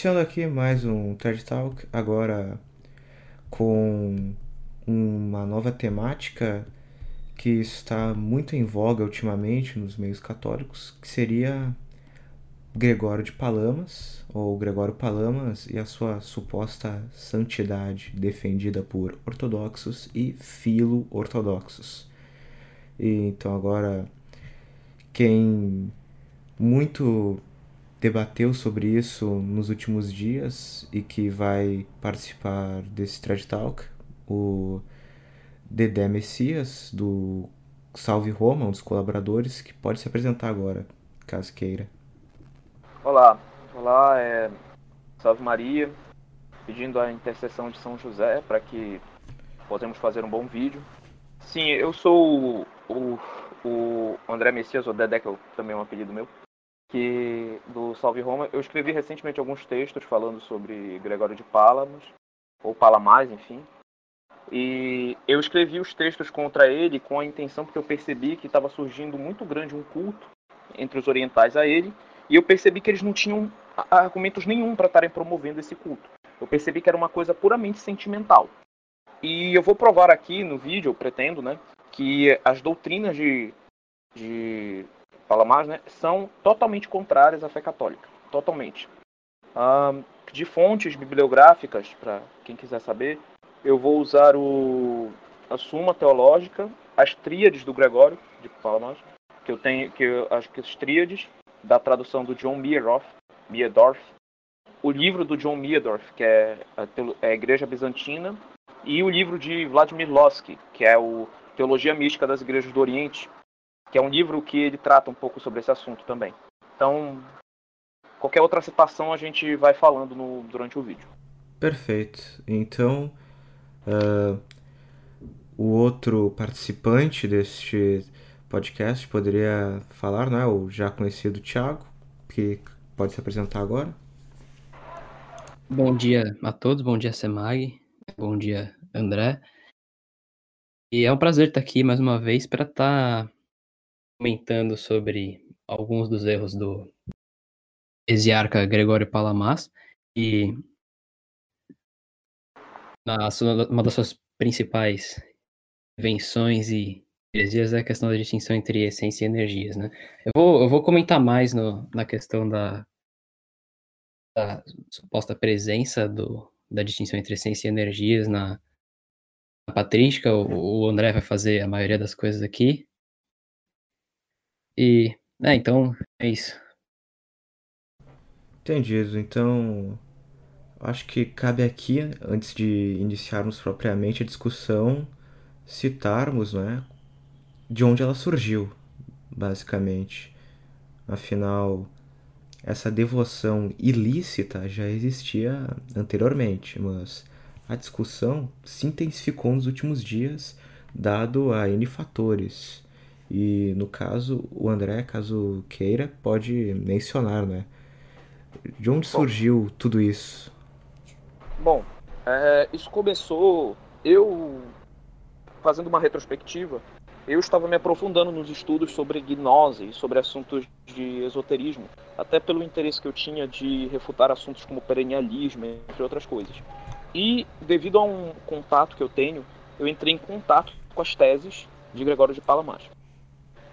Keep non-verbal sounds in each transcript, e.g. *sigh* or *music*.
iniciando aqui mais um TED Talk, agora com uma nova temática que está muito em voga ultimamente nos meios católicos, que seria Gregório de Palamas, ou Gregório Palamas e a sua suposta santidade defendida por ortodoxos e filo-ortodoxos. Então agora quem muito debateu sobre isso nos últimos dias e que vai participar desse TED Talk, o Dedé Messias, do Salve Roma, um dos colaboradores, que pode se apresentar agora, caso queira. Olá, olá, é... Salve Maria, pedindo a intercessão de São José para que possamos fazer um bom vídeo. Sim, eu sou o, o André Messias, ou Dedé, que é também é um apelido meu que do Salve Roma. Eu escrevi recentemente alguns textos falando sobre Gregório de Palamas, ou Palamás, enfim. E eu escrevi os textos contra ele com a intenção porque eu percebi que estava surgindo muito grande um culto entre os orientais a ele, e eu percebi que eles não tinham argumentos nenhum para estarem promovendo esse culto. Eu percebi que era uma coisa puramente sentimental. E eu vou provar aqui no vídeo, eu pretendo, né, que as doutrinas de, de fala mais, né, são totalmente contrárias à fé católica. Totalmente. Um, de fontes bibliográficas, para quem quiser saber, eu vou usar o, a Suma Teológica, as tríades do Gregório, de Palamas, que eu tenho, que eu, acho que as tríades, da tradução do John Meerdorf, Meerdorf, o livro do John Meerdorf, que é a, é a Igreja Bizantina, e o livro de Vladimir Lossky, que é o Teologia Mística das Igrejas do Oriente, que é um livro que ele trata um pouco sobre esse assunto também. Então, qualquer outra citação a gente vai falando no, durante o vídeo. Perfeito. Então, uh, o outro participante deste podcast poderia falar, né? O já conhecido Thiago, que pode se apresentar agora. Bom dia a todos, bom dia Semag, bom dia André. E é um prazer estar aqui mais uma vez para estar tá comentando sobre alguns dos erros do exiarca Gregório Palamas e na, uma das suas principais invenções e heresias é a questão da distinção entre essência e energias, né? Eu vou, eu vou comentar mais no, na questão da, da suposta presença do, da distinção entre essência e energias na, na patrística. O, o André vai fazer a maioria das coisas aqui. E, é, então, é isso. Entendido. Então, acho que cabe aqui, antes de iniciarmos propriamente a discussão, citarmos, né, de onde ela surgiu, basicamente. Afinal, essa devoção ilícita já existia anteriormente, mas a discussão se intensificou nos últimos dias, dado a N fatores. E no caso, o André, caso queira, pode mencionar, né? De onde surgiu Bom, tudo isso? Bom, é, isso começou eu fazendo uma retrospectiva. Eu estava me aprofundando nos estudos sobre gnose, sobre assuntos de esoterismo, até pelo interesse que eu tinha de refutar assuntos como perennialismo, entre outras coisas. E devido a um contato que eu tenho, eu entrei em contato com as teses de Gregório de Palamas.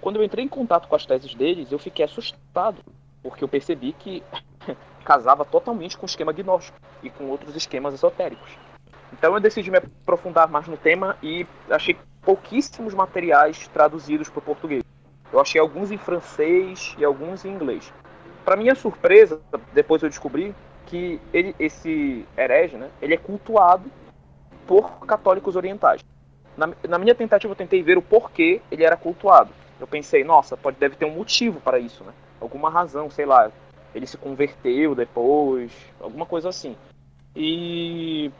Quando eu entrei em contato com as teses deles, eu fiquei assustado, porque eu percebi que *laughs* casava totalmente com o esquema gnóstico e com outros esquemas esotéricos. Então eu decidi me aprofundar mais no tema e achei pouquíssimos materiais traduzidos para o português. Eu achei alguns em francês e alguns em inglês. Para minha surpresa, depois eu descobri que ele, esse herege, né, ele é cultuado por católicos orientais. Na, na minha tentativa eu tentei ver o porquê ele era cultuado eu pensei, nossa, pode deve ter um motivo para isso, né? Alguma razão, sei lá, ele se converteu depois, alguma coisa assim. E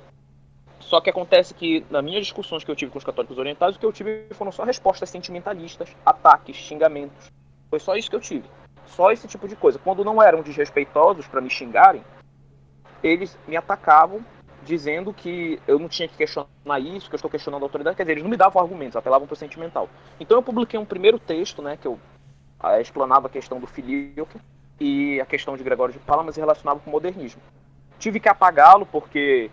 só que acontece que nas minhas discussões que eu tive com os católicos orientais, o que eu tive foram só respostas sentimentalistas, ataques, xingamentos. Foi só isso que eu tive. Só esse tipo de coisa. Quando não eram desrespeitosos para me xingarem, eles me atacavam dizendo que eu não tinha que questionar isso, que eu estou questionando a autoridade. Quer dizer, eles não me davam argumentos, apelavam para o sentimental. Então eu publiquei um primeiro texto, né, que eu explanava a questão do filioque e a questão de Gregório de Palamas e relacionava com o modernismo. tive que apagá-lo porque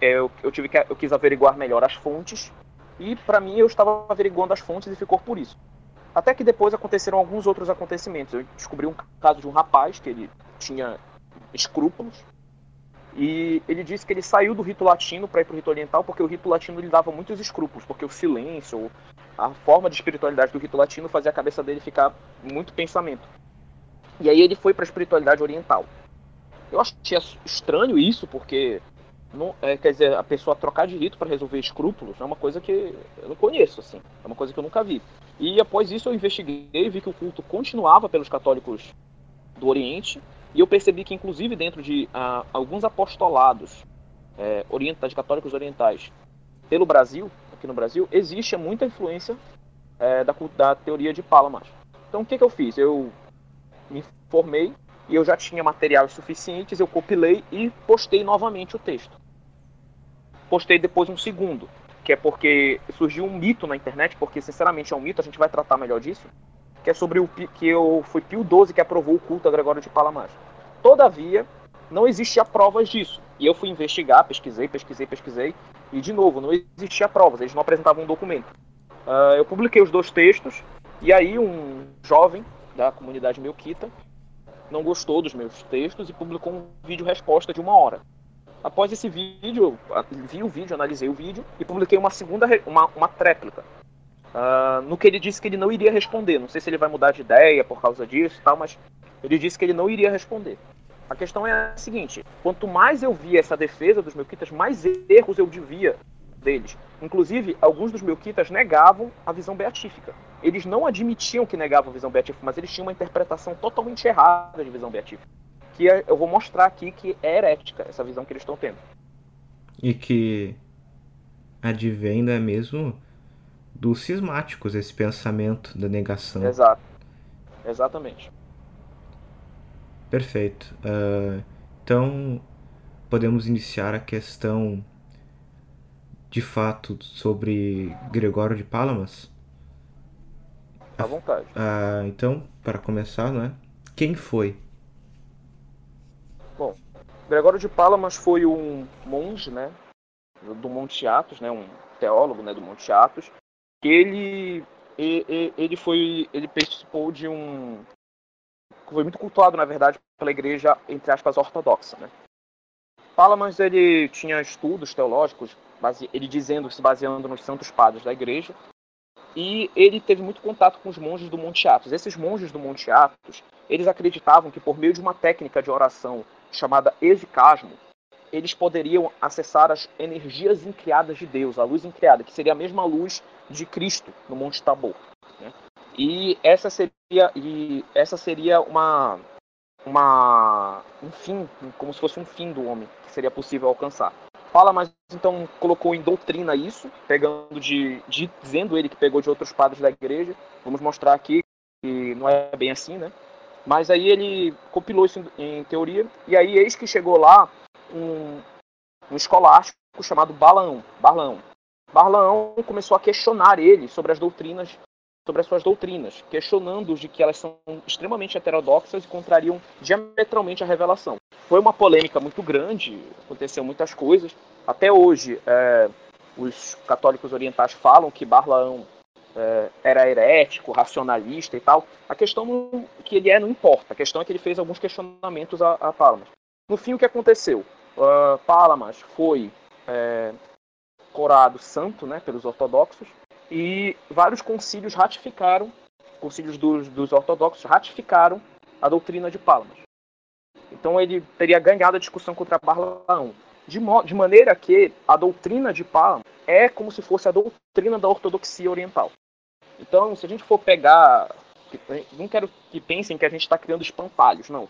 é, eu, eu, tive que, eu quis averiguar melhor as fontes e para mim eu estava averiguando as fontes e ficou por isso. Até que depois aconteceram alguns outros acontecimentos. Eu descobri um caso de um rapaz que ele tinha escrúpulos e ele disse que ele saiu do rito latino para ir para o rito oriental porque o rito latino lhe dava muitos escrúpulos, porque o silêncio, a forma de espiritualidade do rito latino fazia a cabeça dele ficar muito pensamento. E aí ele foi para a espiritualidade oriental. Eu achei estranho isso, porque não, é, quer dizer, a pessoa trocar de rito para resolver escrúpulos é uma coisa que eu não conheço, assim, é uma coisa que eu nunca vi. E após isso eu investiguei e vi que o culto continuava pelos católicos do Oriente, e eu percebi que, inclusive, dentro de uh, alguns apostolados é, orientais, católicos orientais pelo Brasil, aqui no Brasil, existe muita influência é, da, da teoria de Palamas. Então, o que, que eu fiz? Eu me formei e eu já tinha materiais suficientes, eu compilei e postei novamente o texto. Postei depois um segundo, que é porque surgiu um mito na internet, porque sinceramente é um mito, a gente vai tratar melhor disso, que é sobre o que eu foi Pio XII que aprovou o culto a Gregório de Palamares. Todavia, não existia provas disso. E eu fui investigar, pesquisei, pesquisei, pesquisei, e de novo, não existia provas, eles não apresentavam um documento. Uh, eu publiquei os dois textos, e aí um jovem da comunidade Melquita não gostou dos meus textos e publicou um vídeo resposta de uma hora. Após esse vídeo, vi o vídeo, analisei o vídeo e publiquei uma segunda, uma, uma tréplica. Uh, no que ele disse que ele não iria responder. Não sei se ele vai mudar de ideia por causa disso tal, mas ele disse que ele não iria responder. A questão é a seguinte: quanto mais eu via essa defesa dos melquitas, mais erros eu devia deles. Inclusive, alguns dos melquitas negavam a visão beatífica. Eles não admitiam que negavam a visão beatífica, mas eles tinham uma interpretação totalmente errada de visão beatífica. Que é, eu vou mostrar aqui que é herética essa visão que eles estão tendo. E que advém né, mesmo dos cismáticos, esse pensamento da negação. Exato. Exatamente. Perfeito. Uh, então, podemos iniciar a questão de fato sobre Gregório de Palamas? À vontade. Ah, então, para começar, não é? Quem foi? Bom, Gregório de Palamas foi um monge, né, do Monte Athos, né, um teólogo, né, do Monte Athos, que ele ele foi ele participou de um foi muito cultuado, na verdade, pela igreja entre aspas ortodoxa, né? Palamas ele tinha estudos teológicos, ele dizendo se baseando nos santos padres da igreja, e ele teve muito contato com os monges do Monte Athos. Esses monges do Monte Athos, eles acreditavam que por meio de uma técnica de oração chamada evicasmo, eles poderiam acessar as energias incriadas de Deus, a luz incriada, que seria a mesma luz de Cristo no Monte Tabor. Né? E essa seria, e essa seria uma, uma, um fim, como se fosse um fim do homem, que seria possível alcançar. Fala, mas então colocou em doutrina isso, pegando de, de, dizendo ele que pegou de outros padres da igreja. Vamos mostrar aqui que não é bem assim, né? Mas aí ele compilou isso em, em teoria e aí eis que chegou lá um, um escolástico chamado Balaão, Barlaão. Barlaão começou a questionar ele sobre as doutrinas, sobre as suas doutrinas, questionando-os de que elas são extremamente heterodoxas e contrariam diametralmente a revelação foi uma polêmica muito grande, aconteceu muitas coisas. Até hoje, é, os católicos orientais falam que Barlaão é, era herético, racionalista e tal. A questão que ele é não importa, a questão é que ele fez alguns questionamentos a, a Palamas. No fim, o que aconteceu? Uh, Palamas foi é, corado santo né, pelos ortodoxos e vários concílios ratificaram, concílios dos, dos ortodoxos ratificaram a doutrina de Palamas. Então ele teria ganhado a discussão contra Barlaão. De, de maneira que a doutrina de Palamas é como se fosse a doutrina da ortodoxia oriental. Então, se a gente for pegar. Não quero que pensem que a gente está criando espantalhos, não.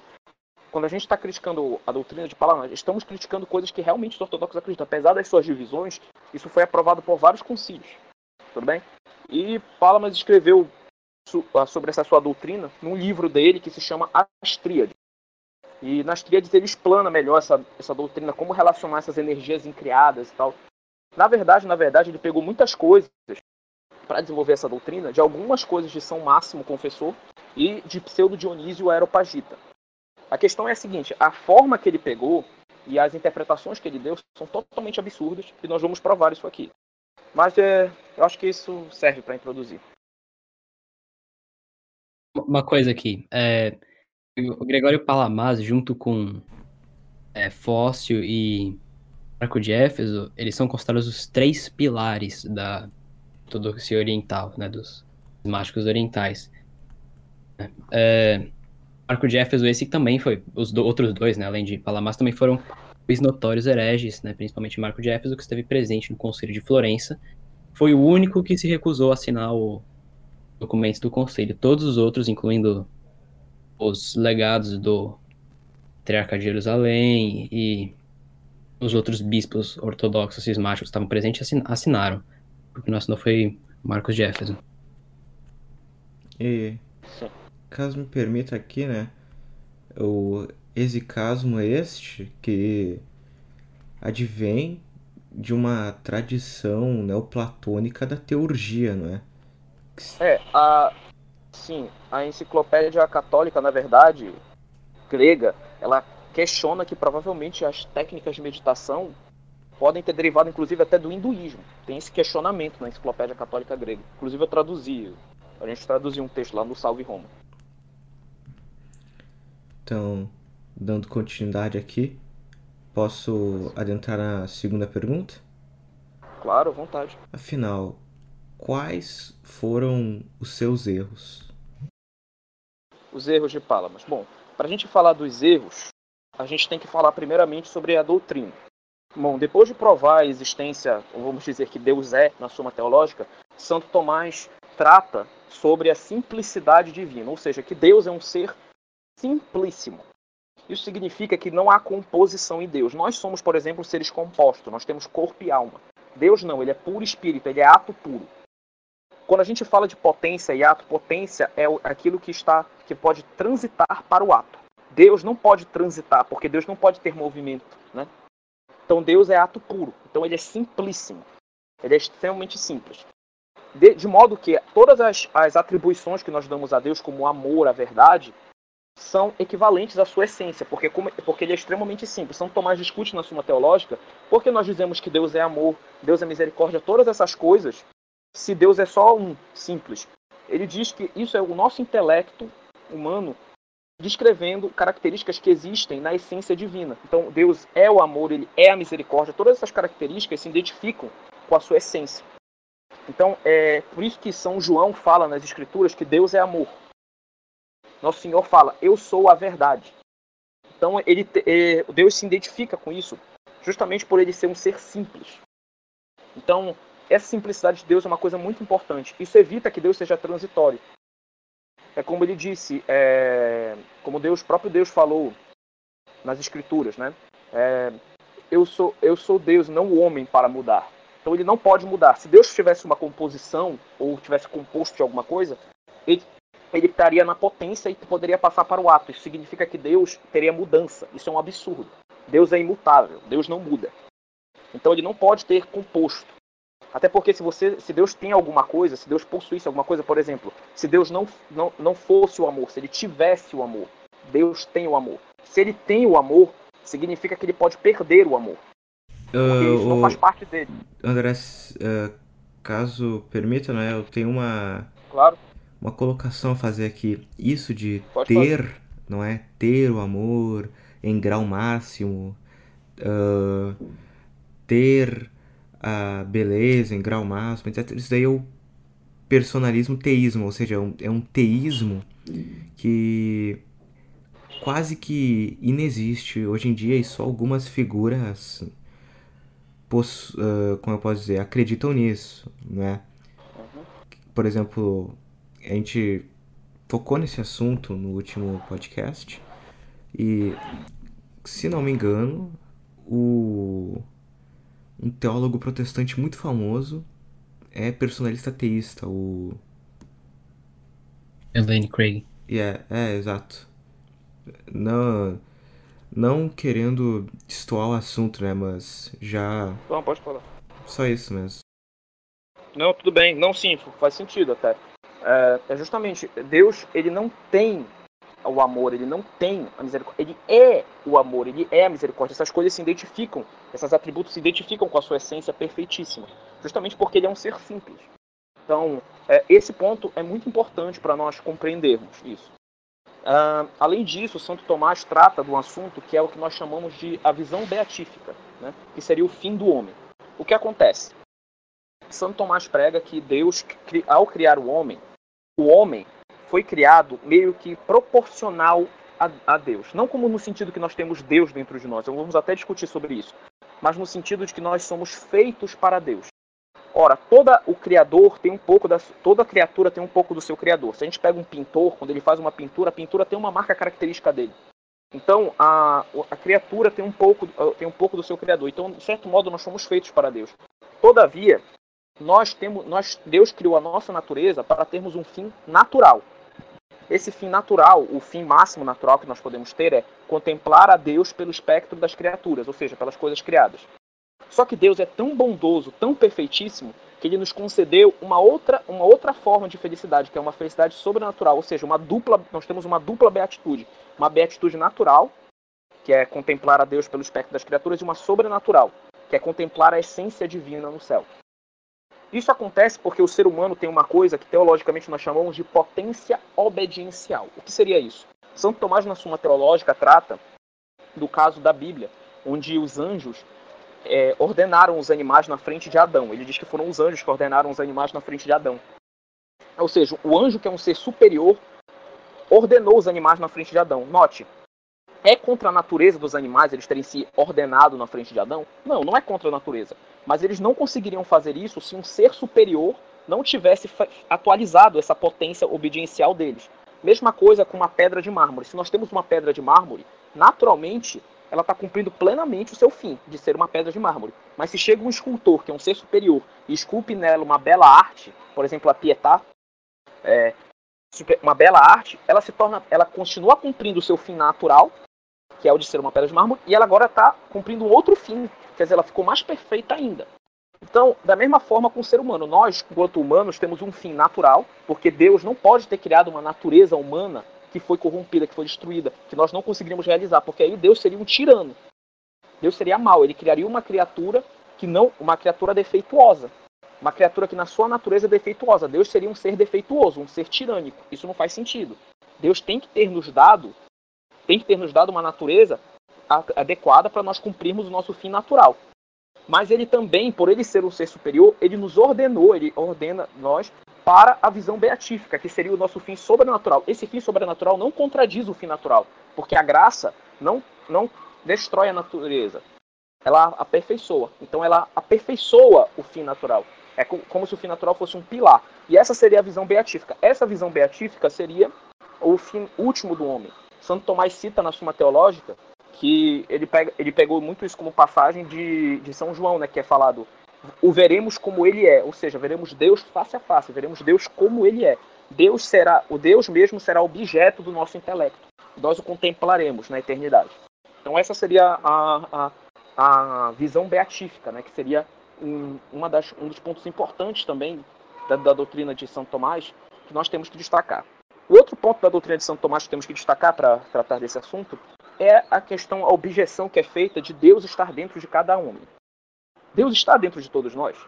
Quando a gente está criticando a doutrina de Palamas, estamos criticando coisas que realmente os ortodoxos acreditam. Apesar das suas divisões, isso foi aprovado por vários concílios. Tudo bem? E Palamas escreveu sobre essa sua doutrina num livro dele que se chama As Tríades. E nas tríades ele explana melhor essa, essa doutrina, como relacionar essas energias incriadas e tal. Na verdade, na verdade, ele pegou muitas coisas para desenvolver essa doutrina, de algumas coisas de São Máximo Confessor e de Pseudo Dionísio Aeropagita. A questão é a seguinte, a forma que ele pegou E as interpretações que ele deu são totalmente absurdas e nós vamos provar isso aqui. Mas é, eu acho que isso serve para introduzir. Uma coisa aqui, é, o Gregório Palamas, junto com é, Fóssil e Marco de Éfeso, eles são considerados os três pilares da ortodoxia oriental, né, dos mágicos orientais. É, Marco de Éfeso, esse também foi, os do, outros dois, né, além de Palamas, também foram os notórios hereges, né, principalmente Marco de Éfeso, que esteve presente no Conselho de Florença, foi o único que se recusou a assinar o documento do Conselho. Todos os outros, incluindo os legados do Patriarca de Jerusalém e os outros bispos ortodoxos cismáticos que estavam presentes assinaram. Porque não assinou foi Marcos de Éfeso. E caso me permita aqui, né? O exicasmo este que advém de uma tradição neoplatônica da teurgia, não é? É, a, sim, a enciclopédia católica, na verdade, grega, ela questiona que provavelmente as técnicas de meditação podem ter derivado, inclusive, até do hinduísmo. Tem esse questionamento na enciclopédia católica grega. Inclusive, eu traduzi, a gente traduziu um texto lá no Salve Roma. Então, dando continuidade aqui, posso adentrar na segunda pergunta? Claro, à vontade. Afinal, quais foram os seus erros? Os erros de Palamas. Bom, para a gente falar dos erros, a gente tem que falar primeiramente sobre a doutrina. Bom, depois de provar a existência, ou vamos dizer que Deus é na Suma Teológica, Santo Tomás trata sobre a simplicidade divina, ou seja, que Deus é um ser simplíssimo. Isso significa que não há composição em Deus. Nós somos, por exemplo, seres compostos, nós temos corpo e alma. Deus não, ele é puro espírito, ele é ato puro. Quando a gente fala de potência e ato, potência é aquilo que está que pode transitar para o ato. Deus não pode transitar, porque Deus não pode ter movimento, né? Então Deus é ato puro. Então ele é simplíssimo. Ele é extremamente simples. De, de modo que todas as, as atribuições que nós damos a Deus, como o amor, a verdade, são equivalentes à sua essência, porque, como, porque ele é extremamente simples. São Tomás discute na Suma Teológica, porque nós dizemos que Deus é amor, Deus é misericórdia, todas essas coisas se Deus é só um, simples. Ele diz que isso é o nosso intelecto humano descrevendo características que existem na essência divina. Então, Deus é o amor, ele é a misericórdia, todas essas características se identificam com a sua essência. Então, é por isso que São João fala nas Escrituras que Deus é amor. Nosso Senhor fala, eu sou a verdade. Então, ele, é, Deus se identifica com isso, justamente por ele ser um ser simples. Então, essa simplicidade de Deus é uma coisa muito importante. Isso evita que Deus seja transitório. É como ele disse, é, como Deus, próprio Deus falou nas Escrituras, né? É, eu sou eu sou Deus, não o homem para mudar. Então ele não pode mudar. Se Deus tivesse uma composição ou tivesse composto de alguma coisa, ele, ele estaria na potência e poderia passar para o ato. Isso significa que Deus teria mudança. Isso é um absurdo. Deus é imutável. Deus não muda. Então ele não pode ter composto. Até porque se você, se Deus tem alguma coisa, se Deus possuísse alguma coisa, por exemplo, se Deus não, não, não fosse o amor, se ele tivesse o amor, Deus tem o amor. Se ele tem o amor, significa que ele pode perder o amor. Porque uh, isso não faz parte dele. André, uh, caso permita, né, eu tenho uma claro. Uma colocação a fazer aqui. Isso de pode ter, fazer. não é? Ter o amor em grau máximo, uh, ter a beleza em grau máximo, etc. Isso daí é o personalismo teísmo, ou seja, é um, é um teísmo que quase que inexiste hoje em dia e só algumas figuras, uh, como eu posso dizer, acreditam nisso, né? Por exemplo, a gente tocou nesse assunto no último podcast e, se não me engano, o um teólogo protestante muito famoso é personalista teísta, o. Elaine Craig. Yeah, é, exato. Não, não querendo destoar o assunto, né? Mas já. Não, pode falar. Só isso mesmo. Não, tudo bem. Não, sim, faz sentido até. É, é justamente, Deus, ele não tem o amor, ele não tem a misericórdia, ele é o amor, ele é a misericórdia. Essas coisas se identificam, esses atributos se identificam com a sua essência perfeitíssima, justamente porque ele é um ser simples. Então, é, esse ponto é muito importante para nós compreendermos isso. Uh, além disso, Santo Tomás trata de um assunto que é o que nós chamamos de a visão beatífica, né? que seria o fim do homem. O que acontece? Santo Tomás prega que Deus, ao criar o homem, o homem foi criado meio que proporcional a, a, Deus. Não como no sentido que nós temos Deus dentro de nós, vamos até discutir sobre isso, mas no sentido de que nós somos feitos para Deus. Ora, toda o criador tem um pouco da toda criatura tem um pouco do seu criador. Se a gente pega um pintor, quando ele faz uma pintura, a pintura tem uma marca característica dele. Então, a, a criatura tem um pouco tem um pouco do seu criador. Então, de certo modo, nós somos feitos para Deus. Todavia, nós temos nós Deus criou a nossa natureza para termos um fim natural. Esse fim natural, o fim máximo natural que nós podemos ter é contemplar a Deus pelo espectro das criaturas, ou seja, pelas coisas criadas. Só que Deus é tão bondoso, tão perfeitíssimo, que ele nos concedeu uma outra, uma outra forma de felicidade, que é uma felicidade sobrenatural, ou seja, uma dupla, nós temos uma dupla beatitude, uma beatitude natural, que é contemplar a Deus pelo espectro das criaturas, e uma sobrenatural, que é contemplar a essência divina no céu. Isso acontece porque o ser humano tem uma coisa que teologicamente nós chamamos de potência obediencial. O que seria isso? Santo Tomás, na Suma Teológica, trata do caso da Bíblia, onde os anjos é, ordenaram os animais na frente de Adão. Ele diz que foram os anjos que ordenaram os animais na frente de Adão. Ou seja, o anjo, que é um ser superior, ordenou os animais na frente de Adão. Note, é contra a natureza dos animais eles terem se ordenado na frente de Adão? Não, não é contra a natureza. Mas eles não conseguiriam fazer isso se um ser superior não tivesse atualizado essa potência obediencial deles. Mesma coisa com uma pedra de mármore. Se nós temos uma pedra de mármore, naturalmente ela está cumprindo plenamente o seu fim, de ser uma pedra de mármore. Mas se chega um escultor, que é um ser superior, e esculpe nela uma bela arte, por exemplo, a Pietà, é, uma bela arte, ela se torna, ela continua cumprindo o seu fim natural, que é o de ser uma pedra de mármore, e ela agora está cumprindo um outro fim, quer dizer, ela ficou mais perfeita ainda. Então, da mesma forma com o ser humano, nós, enquanto humanos, temos um fim natural, porque Deus não pode ter criado uma natureza humana que foi corrompida, que foi destruída, que nós não conseguiríamos realizar, porque aí Deus seria um tirano. Deus seria mal, ele criaria uma criatura que não, uma criatura defeituosa, uma criatura que na sua natureza é defeituosa. Deus seria um ser defeituoso, um ser tirânico. Isso não faz sentido. Deus tem que ter nos dado, tem que ter nos dado uma natureza adequada para nós cumprirmos o nosso fim natural. Mas ele também, por ele ser um ser superior, ele nos ordenou, ele ordena nós para a visão beatífica, que seria o nosso fim sobrenatural. Esse fim sobrenatural não contradiz o fim natural, porque a graça não, não destrói a natureza, ela aperfeiçoa. Então ela aperfeiçoa o fim natural. É como se o fim natural fosse um pilar. E essa seria a visão beatífica. Essa visão beatífica seria o fim último do homem. Santo Tomás cita na Suma Teológica que ele, pega, ele pegou muito isso como passagem de, de São João, né, que é falado o veremos como ele é, ou seja, veremos Deus face a face, veremos Deus como ele é. Deus será, o Deus mesmo será objeto do nosso intelecto. Nós o contemplaremos na eternidade. Então essa seria a, a, a visão beatífica, né, que seria um, uma das, um dos pontos importantes também da, da doutrina de São Tomás que nós temos que destacar. O outro ponto da doutrina de São Tomás que temos que destacar para tratar desse assunto é a questão, a objeção que é feita de Deus estar dentro de cada homem. Deus está dentro de todos nós?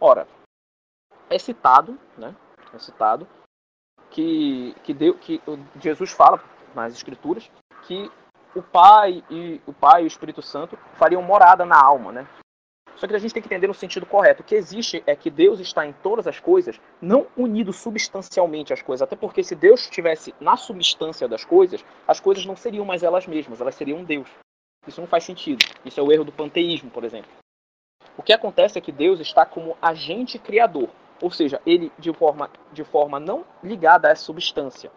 Ora, é citado, né? É citado que, que, Deus, que Jesus fala nas Escrituras que o Pai e o Pai e o Espírito Santo fariam morada na alma, né? Só que a gente tem que entender no sentido correto. O que existe é que Deus está em todas as coisas, não unido substancialmente às coisas. Até porque se Deus estivesse na substância das coisas, as coisas não seriam mais elas mesmas, elas seriam Deus. Isso não faz sentido. Isso é o erro do panteísmo, por exemplo. O que acontece é que Deus está como agente criador, ou seja, ele de forma, de forma não ligada à substância,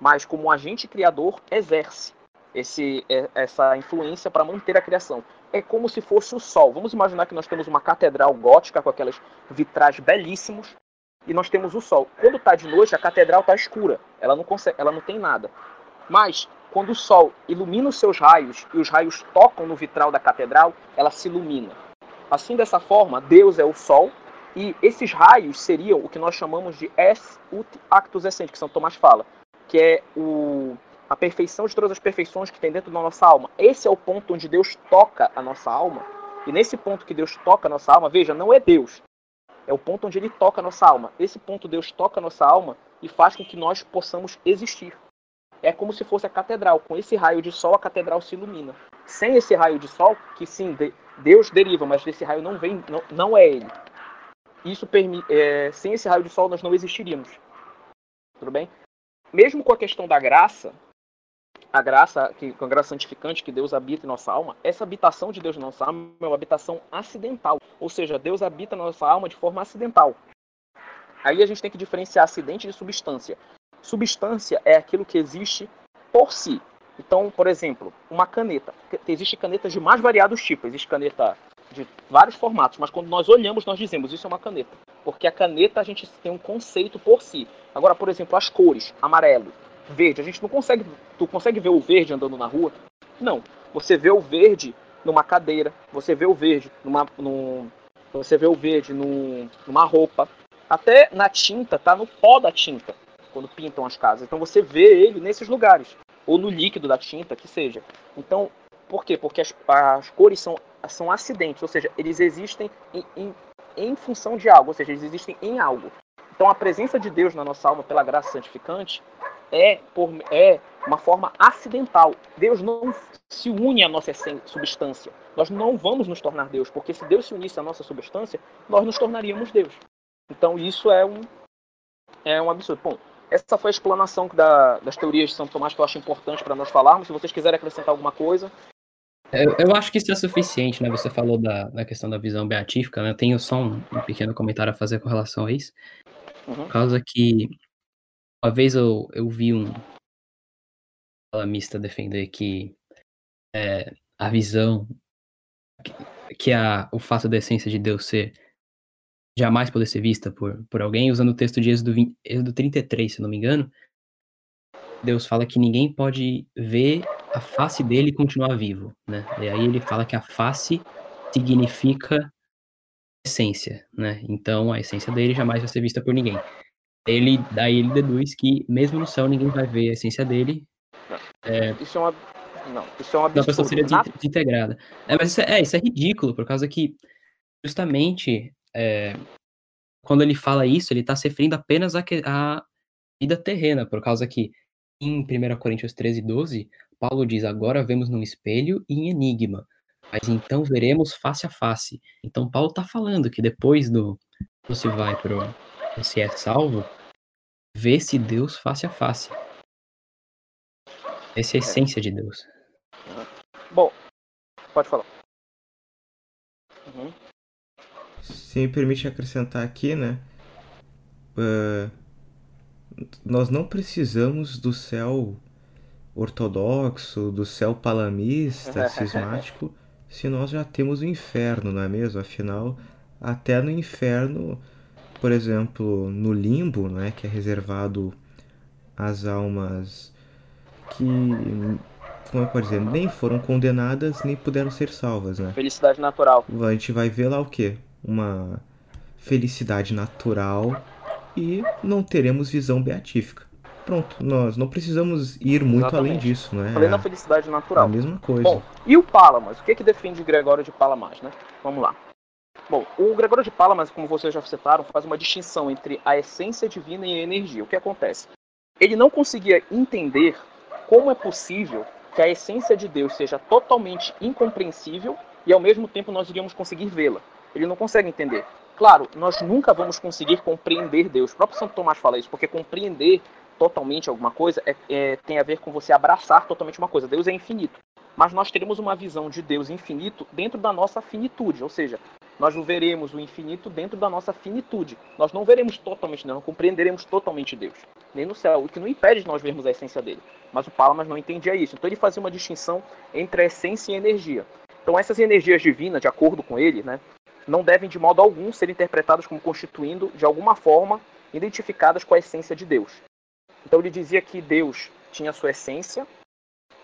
mas como agente criador exerce esse, é, essa influência para manter a criação. É como se fosse o sol. Vamos imaginar que nós temos uma catedral gótica com aquelas vitrais belíssimos e nós temos o sol. Quando está de noite, a catedral está escura, ela não, consegue, ela não tem nada. Mas quando o sol ilumina os seus raios e os raios tocam no vitral da catedral, ela se ilumina. Assim, dessa forma, Deus é o Sol e esses raios seriam o que nós chamamos de es ut actus essent, que São Tomás fala, que é o, a perfeição de todas as perfeições que tem dentro da nossa alma. Esse é o ponto onde Deus toca a nossa alma. E nesse ponto que Deus toca a nossa alma, veja, não é Deus. É o ponto onde ele toca a nossa alma. Esse ponto Deus toca a nossa alma e faz com que nós possamos existir. É como se fosse a catedral. Com esse raio de sol, a catedral se ilumina. Sem esse raio de sol, que sim, Deus deriva, mas desse raio não vem, não, não é ele. Isso permite, é, sem esse raio de sol nós não existiríamos. Tudo bem? Mesmo com a questão da graça, a graça, que, com a graça santificante que Deus habita em nossa alma, essa habitação de Deus em nossa alma é uma habitação acidental. Ou seja, Deus habita na nossa alma de forma acidental. Aí a gente tem que diferenciar acidente de substância. Substância é aquilo que existe por si. Então, por exemplo, uma caneta. Existem canetas de mais variados tipos. Existe caneta de vários formatos, mas quando nós olhamos, nós dizemos isso é uma caneta. Porque a caneta a gente tem um conceito por si. Agora, por exemplo, as cores, amarelo, verde, a gente não consegue. Tu consegue ver o verde andando na rua? Não. Você vê o verde numa cadeira, você vê o verde numa. Num, você vê o verde num, numa roupa. Até na tinta, tá no pó da tinta, quando pintam as casas. Então você vê ele nesses lugares. Ou no líquido da tinta, que seja. Então, por quê? Porque as, as cores são, são acidentes, ou seja, eles existem em, em, em função de algo, ou seja, eles existem em algo. Então a presença de Deus na nossa alma pela graça santificante é, por, é uma forma acidental. Deus não se une à nossa substância. Nós não vamos nos tornar Deus, porque se Deus se unisse à nossa substância, nós nos tornaríamos Deus. Então isso é um, é um absurdo. Bom, essa foi a explanação da, das teorias de São Tomás que eu acho importante para nós falarmos. Se vocês quiserem acrescentar alguma coisa. Eu, eu, acho que isso é suficiente, né? Você falou da, da questão da visão beatífica, né? Eu tenho só um, um pequeno comentário a fazer com relação a isso. Uhum. Por causa que uma vez eu, eu vi um mista defender que é, a visão, que, que a, o fato da essência de Deus ser jamais poder ser vista por, por alguém, usando o texto de Êxodo, 20, Êxodo 33, se não me engano, Deus fala que ninguém pode ver a face dele e continuar vivo, né? E aí ele fala que a face significa essência, né? Então a essência dele jamais vai ser vista por ninguém. Ele, daí ele deduz que mesmo no céu ninguém vai ver a essência dele. É, isso é uma. Não, isso é uma A pessoa seria desintegrada. É, mas isso é, é, isso é ridículo, por causa que justamente é, quando ele fala isso, ele está se referindo apenas à, à vida terrena, por causa que em 1 Coríntios 13, 12, Paulo diz: Agora vemos num espelho e em enigma, mas então veremos face a face. Então Paulo está falando que depois do. Você vai para você é salvo, vê-se Deus face a face. Essa é a é. essência de Deus. Bom, pode falar. Uhum. Se me permite acrescentar aqui, né? Uh, nós não precisamos do céu ortodoxo, do céu palamista, *laughs* cismático, se nós já temos o inferno, não é mesmo? Afinal, até no inferno por exemplo, no limbo, né, que é reservado às almas que, como eu posso dizer, nem foram condenadas nem puderam ser salvas, né? Felicidade natural. A gente vai ver lá o quê? Uma felicidade natural e não teremos visão beatífica. Pronto, nós não precisamos ir muito Exatamente. além disso, né? Além da felicidade natural. A mesma coisa. Bom, e o Palamas? O que, que defende Gregório de Palamas, né? Vamos lá. Bom, o Gregório de Palamas, como vocês já citaram, faz uma distinção entre a essência divina e a energia. O que acontece? Ele não conseguia entender como é possível que a essência de Deus seja totalmente incompreensível e ao mesmo tempo nós iríamos conseguir vê-la. Ele não consegue entender. Claro, nós nunca vamos conseguir compreender Deus. O próprio Santo Tomás fala isso, porque compreender totalmente alguma coisa é, é, tem a ver com você abraçar totalmente uma coisa. Deus é infinito. Mas nós teremos uma visão de Deus infinito dentro da nossa finitude, ou seja, nós veremos o infinito dentro da nossa finitude. Nós não veremos totalmente, não compreenderemos totalmente Deus, nem no céu, o que não impede de nós vermos a essência dele. Mas o Palamas não entendia isso. Então ele fazia uma distinção entre a essência e a energia. Então essas energias divinas, de acordo com ele, né, não devem de modo algum ser interpretadas como constituindo, de alguma forma, identificadas com a essência de Deus. Então ele dizia que Deus tinha sua essência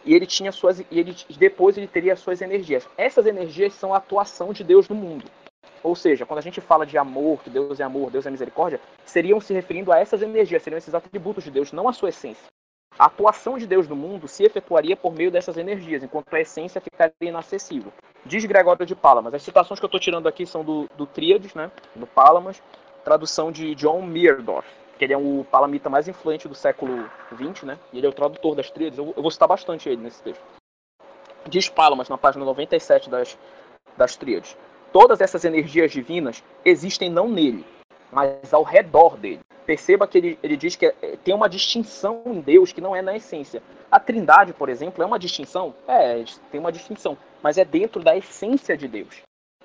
e ele tinha suas e ele depois ele teria as suas energias. Essas energias são a atuação de Deus no mundo. Ou seja, quando a gente fala de amor, que Deus é amor, Deus é misericórdia, seriam se referindo a essas energias, seriam esses atributos de Deus, não a sua essência. a atuação de Deus no mundo se efetuaria por meio dessas energias, enquanto a essência ficaria inacessível. Diz Gregório de Palamas. As citações que eu estou tirando aqui são do, do Tríades, né, do Palamas, tradução de John Meardorf, que ele é o palamita mais influente do século XX, né, e ele é o tradutor das Tríades. Eu, eu vou citar bastante ele nesse texto. Diz Palamas, na página 97 das, das Tríades. Todas essas energias divinas existem não nele, mas ao redor dele. Perceba que ele, ele diz que é, tem uma distinção em Deus que não é na essência. A Trindade, por exemplo, é uma distinção? É, tem uma distinção, mas é dentro da essência de Deus.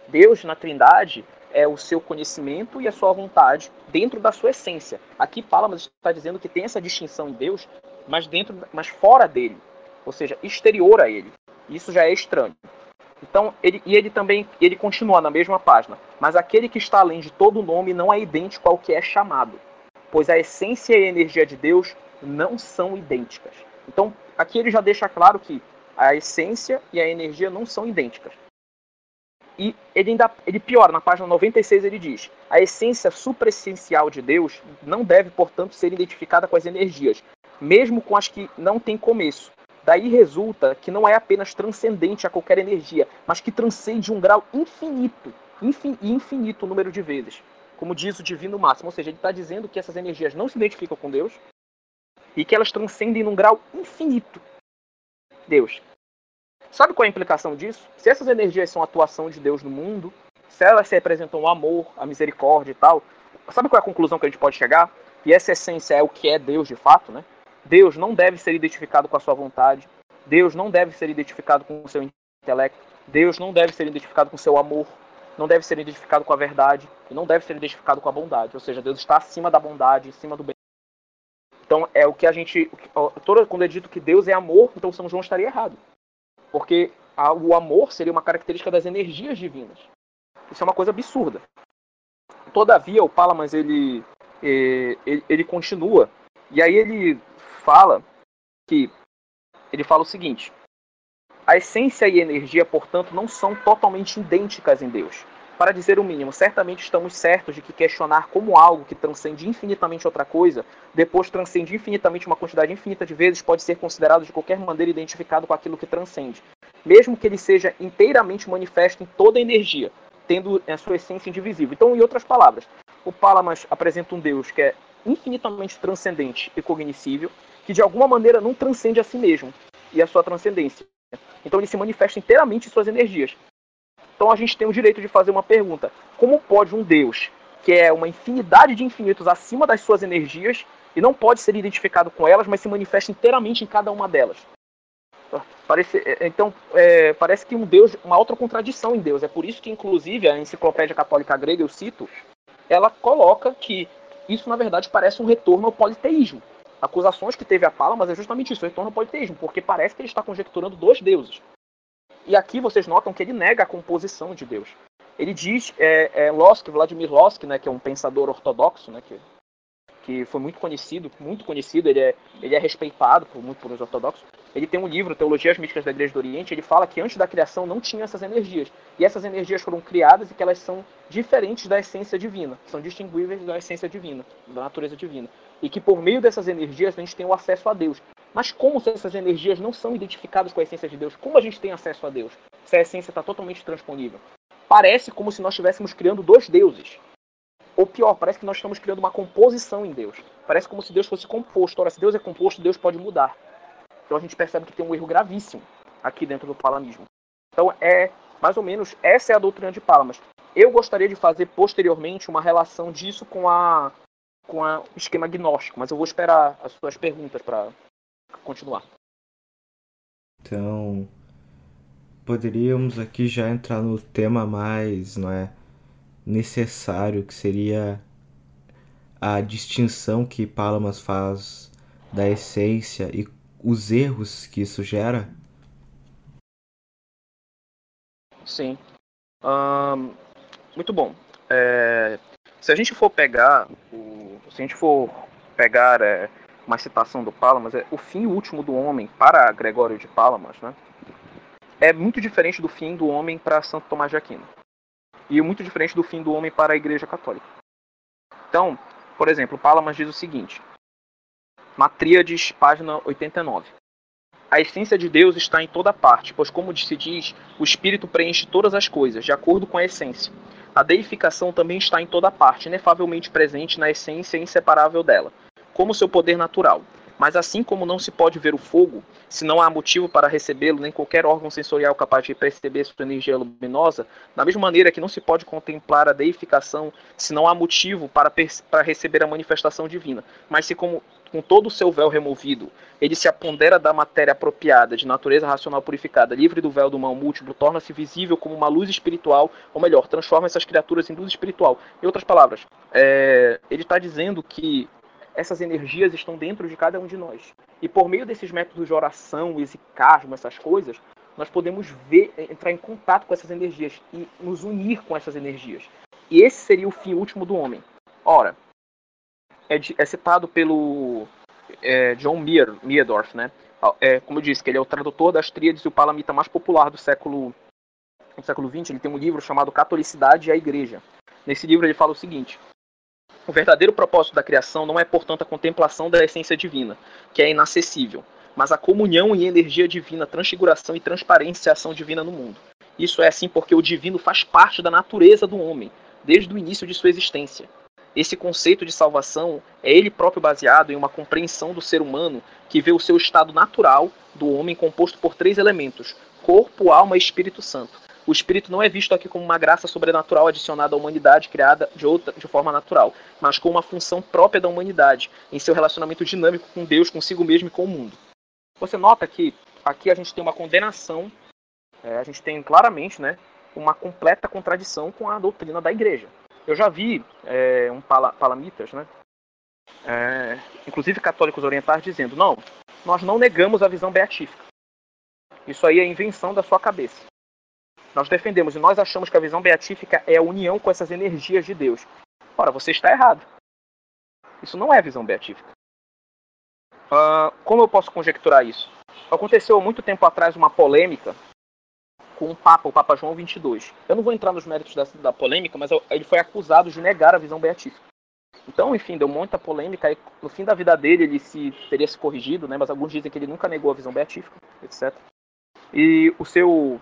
Deus na Trindade é o seu conhecimento e a sua vontade dentro da sua essência. Aqui Palamas está dizendo que tem essa distinção em Deus, mas dentro, mas fora dele, ou seja, exterior a ele. Isso já é estranho. Então, ele, e ele também ele continua na mesma página. Mas aquele que está além de todo nome não é idêntico ao que é chamado, pois a essência e a energia de Deus não são idênticas. Então, aqui ele já deixa claro que a essência e a energia não são idênticas. E ele ainda ele piora, na página 96 ele diz: a essência supraessencial de Deus não deve, portanto, ser identificada com as energias, mesmo com as que não têm começo, Daí resulta que não é apenas transcendente a qualquer energia, mas que transcende um grau infinito, infin, infinito número de vezes. Como diz o divino máximo. Ou seja, ele está dizendo que essas energias não se identificam com Deus e que elas transcendem num grau infinito. Deus. Sabe qual é a implicação disso? Se essas energias são a atuação de Deus no mundo, se elas se representam o amor, a misericórdia e tal, sabe qual é a conclusão que a gente pode chegar? E essa essência é o que é Deus de fato, né? Deus não deve ser identificado com a sua vontade. Deus não deve ser identificado com o seu intelecto. Deus não deve ser identificado com o seu amor. Não deve ser identificado com a verdade. E não deve ser identificado com a bondade. Ou seja, Deus está acima da bondade, acima do bem. Então, é o que a gente. Quando é dito que Deus é amor, então São João estaria errado. Porque o amor seria uma característica das energias divinas. Isso é uma coisa absurda. Todavia, o Palamas ele, eh, ele, ele continua. E aí ele fala que ele fala o seguinte: a essência e a energia, portanto, não são totalmente idênticas em Deus. Para dizer o mínimo, certamente estamos certos de que questionar como algo que transcende infinitamente outra coisa, depois transcende infinitamente uma quantidade infinita de vezes, pode ser considerado de qualquer maneira identificado com aquilo que transcende, mesmo que ele seja inteiramente manifesto em toda a energia, tendo a sua essência indivisível. Então, em outras palavras, o Palamas apresenta um Deus que é infinitamente transcendente e cognoscível, que de alguma maneira não transcende a si mesmo e a sua transcendência. Então ele se manifesta inteiramente em suas energias. Então a gente tem o direito de fazer uma pergunta: como pode um Deus, que é uma infinidade de infinitos acima das suas energias, e não pode ser identificado com elas, mas se manifesta inteiramente em cada uma delas? Parece, é, então, é, parece que um Deus, uma outra contradição em Deus. É por isso que, inclusive, a Enciclopédia Católica Grega, eu cito, ela coloca que isso, na verdade, parece um retorno ao politeísmo acusações que teve a Palamas é justamente isso, retorno ao politeísmo, porque parece que ele está conjecturando dois deuses. E aqui vocês notam que ele nega a composição de Deus. Ele diz, é, é Losk, Vladimir Losk, né, que é um pensador ortodoxo, né, que, que foi muito conhecido, muito conhecido, ele é, ele é respeitado por muito por os ortodoxos. Ele tem um livro, Teologias Místicas da Igreja do Oriente, ele fala que antes da criação não tinha essas energias. E essas energias foram criadas e que elas são diferentes da essência divina, são distinguíveis da essência divina, da natureza divina e que por meio dessas energias a gente tem o acesso a Deus. Mas como se essas energias não são identificadas com a essência de Deus? Como a gente tem acesso a Deus? Se a essência está totalmente transponível? Parece como se nós estivéssemos criando dois deuses. Ou pior, parece que nós estamos criando uma composição em Deus. Parece como se Deus fosse composto. Ora, se Deus é composto, Deus pode mudar. Então a gente percebe que tem um erro gravíssimo aqui dentro do palamismo. Então é mais ou menos essa é a doutrina de Palamas. Eu gostaria de fazer posteriormente uma relação disso com a com o esquema gnóstico, mas eu vou esperar as suas perguntas para continuar. Então, poderíamos aqui já entrar no tema mais, não é, necessário, que seria a distinção que Palamas faz da essência e os erros que isso gera? Sim. Um, muito bom. É, se a gente for pegar o se a gente for pegar é, uma citação do Palamas, é o fim último do homem para Gregório de Palamas, né? É muito diferente do fim do homem para Santo Tomás de Aquino. E muito diferente do fim do homem para a Igreja Católica. Então, por exemplo, Palamas diz o seguinte: na Tríades, página 89. A essência de Deus está em toda parte, pois, como se diz, o Espírito preenche todas as coisas, de acordo com a essência. A deificação também está em toda parte, inefavelmente presente na essência inseparável dela, como seu poder natural. Mas assim como não se pode ver o fogo, se não há motivo para recebê-lo, nem qualquer órgão sensorial capaz de perceber sua energia luminosa, da mesma maneira que não se pode contemplar a deificação se não há motivo para, para receber a manifestação divina. Mas se como com todo o seu véu removido, ele se apondera da matéria apropriada, de natureza racional purificada, livre do véu do mal múltiplo, torna-se visível como uma luz espiritual, ou melhor, transforma essas criaturas em luz espiritual. Em outras palavras, é, ele está dizendo que essas energias estão dentro de cada um de nós. E por meio desses métodos de oração, exicasmo, essas coisas, nós podemos ver, entrar em contato com essas energias e nos unir com essas energias. E esse seria o fim último do homem. Ora, é, de, é citado pelo é, John Mear, Meardorf, né? É, como eu disse, que ele é o tradutor das tríades e o palamita mais popular do século do século XX. Ele tem um livro chamado Catolicidade e a Igreja. Nesse livro ele fala o seguinte: o verdadeiro propósito da criação não é, portanto, a contemplação da essência divina, que é inacessível, mas a comunhão e energia divina, transfiguração e transparência e ação divina no mundo. Isso é assim porque o divino faz parte da natureza do homem, desde o início de sua existência. Esse conceito de salvação é ele próprio baseado em uma compreensão do ser humano que vê o seu estado natural do homem composto por três elementos: corpo, alma e Espírito Santo o espírito não é visto aqui como uma graça sobrenatural adicionada à humanidade criada de outra de forma natural, mas como uma função própria da humanidade em seu relacionamento dinâmico com Deus, consigo mesmo e com o mundo. Você nota que aqui a gente tem uma condenação, é, a gente tem claramente, né, uma completa contradição com a doutrina da Igreja. Eu já vi é, um pala, palamitas, né, é, inclusive católicos orientais, dizendo: não, nós não negamos a visão beatífica. Isso aí é invenção da sua cabeça. Nós defendemos e nós achamos que a visão beatífica é a união com essas energias de Deus. Ora, você está errado. Isso não é visão beatífica. Uh, como eu posso conjecturar isso? Aconteceu muito tempo atrás uma polêmica com o Papa, o Papa João 22. Eu não vou entrar nos méritos dessa, da polêmica, mas eu, ele foi acusado de negar a visão beatífica. Então, enfim, deu muita polêmica. E no fim da vida dele, ele se teria se corrigido, né? Mas alguns dizem que ele nunca negou a visão beatífica, etc. E o seu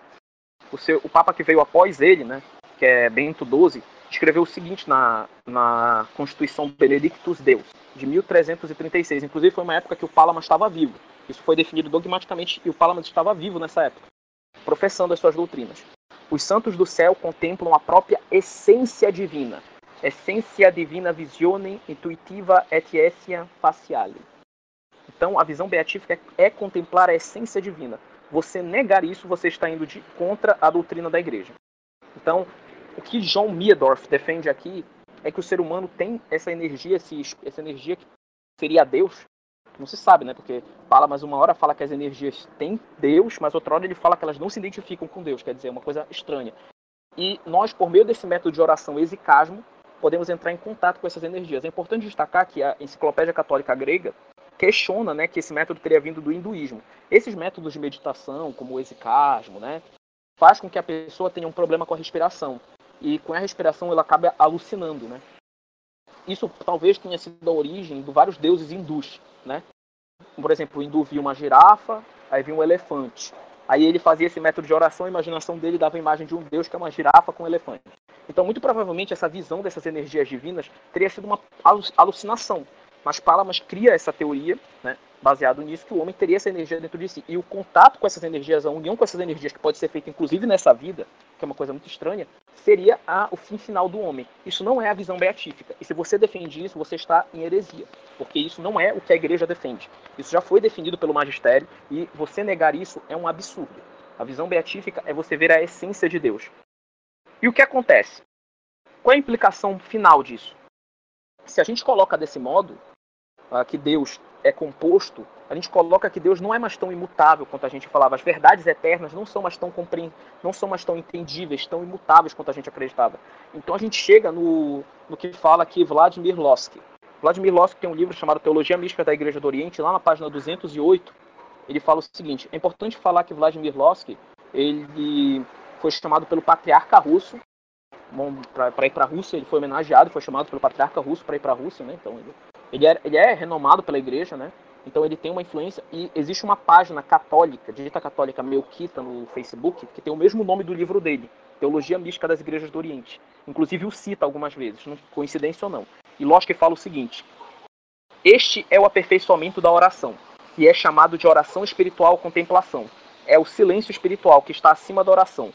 o, seu, o Papa que veio após ele, né, que é Bento XII, escreveu o seguinte na, na Constituição Benedictus Deus, de 1336. Inclusive, foi uma época que o Palamas estava vivo. Isso foi definido dogmaticamente e o Palamas estava vivo nessa época, professando as suas doutrinas. Os santos do céu contemplam a própria essência divina. Essência divina visione intuitiva et essia faciale. Então, a visão beatífica é contemplar a essência divina você negar isso, você está indo de contra a doutrina da igreja. Então, o que John Meadorf defende aqui é que o ser humano tem essa energia, essa energia que seria Deus. Não se sabe, né? Porque fala, mas uma hora fala que as energias têm Deus, mas outra hora ele fala que elas não se identificam com Deus. Quer dizer, é uma coisa estranha. E nós, por meio desse método de oração exicasmo, podemos entrar em contato com essas energias. É importante destacar que a Enciclopédia Católica Grega questiona né, que esse método teria vindo do hinduísmo. Esses métodos de meditação, como o exicasmo, né, faz com que a pessoa tenha um problema com a respiração. E com a respiração ela acaba alucinando. Né? Isso talvez tenha sido a origem de vários deuses hindus. Né? Por exemplo, o hindu viu uma girafa, aí viu um elefante. Aí ele fazia esse método de oração, a imaginação dele dava a imagem de um deus que é uma girafa com um elefante. Então, muito provavelmente, essa visão dessas energias divinas teria sido uma alucinação. Mas Palamas cria essa teoria, né, baseado nisso, que o homem teria essa energia dentro de si. E o contato com essas energias, a união com essas energias, que pode ser feita inclusive nessa vida, que é uma coisa muito estranha, seria a, o fim final do homem. Isso não é a visão beatífica. E se você defende isso, você está em heresia. Porque isso não é o que a igreja defende. Isso já foi defendido pelo magistério e você negar isso é um absurdo. A visão beatífica é você ver a essência de Deus. E o que acontece? Qual é a implicação final disso? Se a gente coloca desse modo, que Deus é composto, a gente coloca que Deus não é mais tão imutável quanto a gente falava. As verdades eternas não são mais tão compre... não são mais tão entendíveis, tão imutáveis quanto a gente acreditava. Então a gente chega no, no que fala aqui Vladimir Lossky. Vladimir Lossky tem um livro chamado Teologia Mística da Igreja do Oriente, lá na página 208, ele fala o seguinte: é importante falar que Vladimir Lossky ele foi chamado pelo patriarca russo para ir para a Rússia, ele foi homenageado, foi chamado pelo patriarca russo para ir para a Rússia, né? Então ele ele é, ele é renomado pela igreja, né? Então ele tem uma influência e existe uma página católica, dita católica Melquita no Facebook, que tem o mesmo nome do livro dele, Teologia Mística das Igrejas do Oriente. Inclusive o cita algumas vezes, não coincidência ou não. E Losky fala o seguinte: Este é o aperfeiçoamento da oração, que é chamado de oração espiritual contemplação. É o silêncio espiritual que está acima da oração.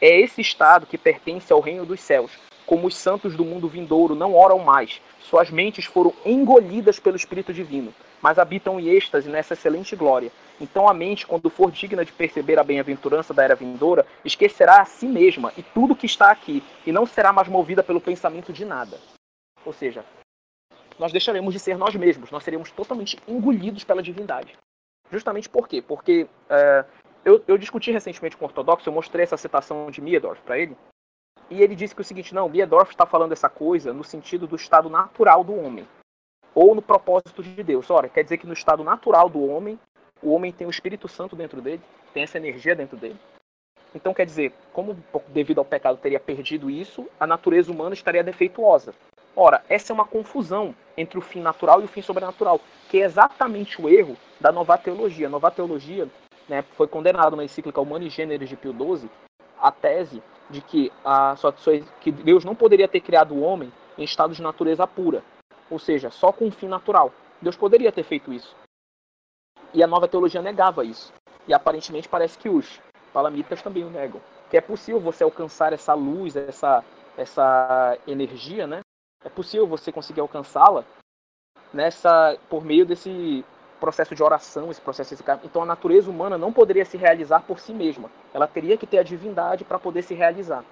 É esse estado que pertence ao reino dos céus, como os santos do mundo vindouro não oram mais, suas mentes foram engolidas pelo Espírito Divino mas habitam em êxtase nessa excelente glória. Então a mente, quando for digna de perceber a bem-aventurança da era vindoura, esquecerá a si mesma e tudo que está aqui, e não será mais movida pelo pensamento de nada. Ou seja, nós deixaremos de ser nós mesmos, nós seremos totalmente engolidos pela divindade. Justamente por quê? Porque é, eu, eu, discuti recentemente com o ortodoxo, eu mostrei essa citação de Miedorf para ele, e ele disse que o seguinte, não, Miedorf está falando essa coisa no sentido do estado natural do homem ou no propósito de Deus. Ora, quer dizer que no estado natural do homem, o homem tem o Espírito Santo dentro dele, tem essa energia dentro dele. Então, quer dizer, como devido ao pecado teria perdido isso, a natureza humana estaria defeituosa. Ora, essa é uma confusão entre o fim natural e o fim sobrenatural, que é exatamente o erro da nova teologia. A nova teologia né, foi condenada na encíclica Humano e Gêneros de Pio XII a tese de que, a, que Deus não poderia ter criado o homem em estado de natureza pura, ou seja, só com um fim natural. Deus poderia ter feito isso. E a nova teologia negava isso. E aparentemente parece que os palamitas também o negam. Que é possível você alcançar essa luz, essa, essa energia, né? É possível você conseguir alcançá-la nessa por meio desse processo de oração, esse processo de... então a natureza humana não poderia se realizar por si mesma. Ela teria que ter a divindade para poder se realizar.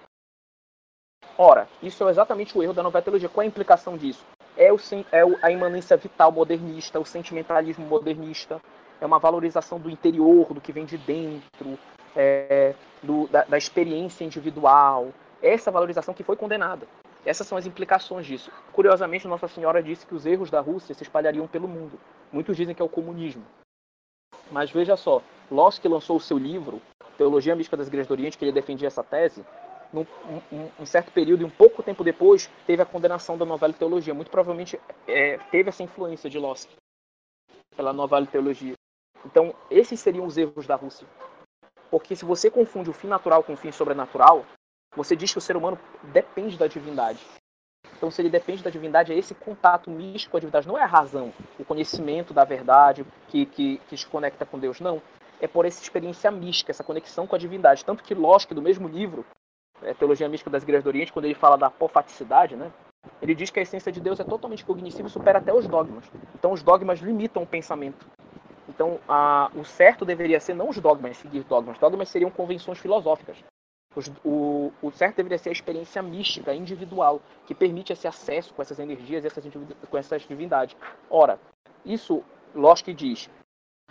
Ora, isso é exatamente o erro da nova teologia. Qual é a implicação disso? é, o, é a imanência vital modernista, o sentimentalismo modernista, é uma valorização do interior, do que vem de dentro, é, do, da, da, experiência individual. Essa valorização que foi condenada. Essas são as implicações disso. Curiosamente, Nossa Senhora disse que os erros da Rússia se espalhariam pelo mundo. Muitos dizem que é o comunismo. Mas veja só, Losky lançou o seu livro, Teologia Mística das Igrejas do Oriente, que ele defendia essa tese, num, um, um, certo período e um pouco tempo depois teve a condenação da novela teologia. Muito provavelmente é, teve essa influência de Losky pela novela teologia. Então, esses seriam os erros da Rússia. Porque se você confunde o fim natural com o fim sobrenatural, você diz que o ser humano depende da divindade. Então, se ele depende da divindade, é esse contato místico com a divindade. Não é a razão, o conhecimento da verdade que, que, que se conecta com Deus. Não. É por essa experiência mística, essa conexão com a divindade. Tanto que Losky, do mesmo livro, é, Teologia Mística das Igrejas do Oriente, quando ele fala da apofaticidade, né? Ele diz que a essência de Deus é totalmente cognitiva e supera até os dogmas. Então os dogmas limitam o pensamento. Então a, o certo deveria ser não os dogmas, seguir dogmas. Dogmas seriam convenções filosóficas. Os, o, o, certo deveria ser a experiência mística, individual, que permite esse acesso com essas energias, essas, com essas divindades. Ora, isso Locke diz,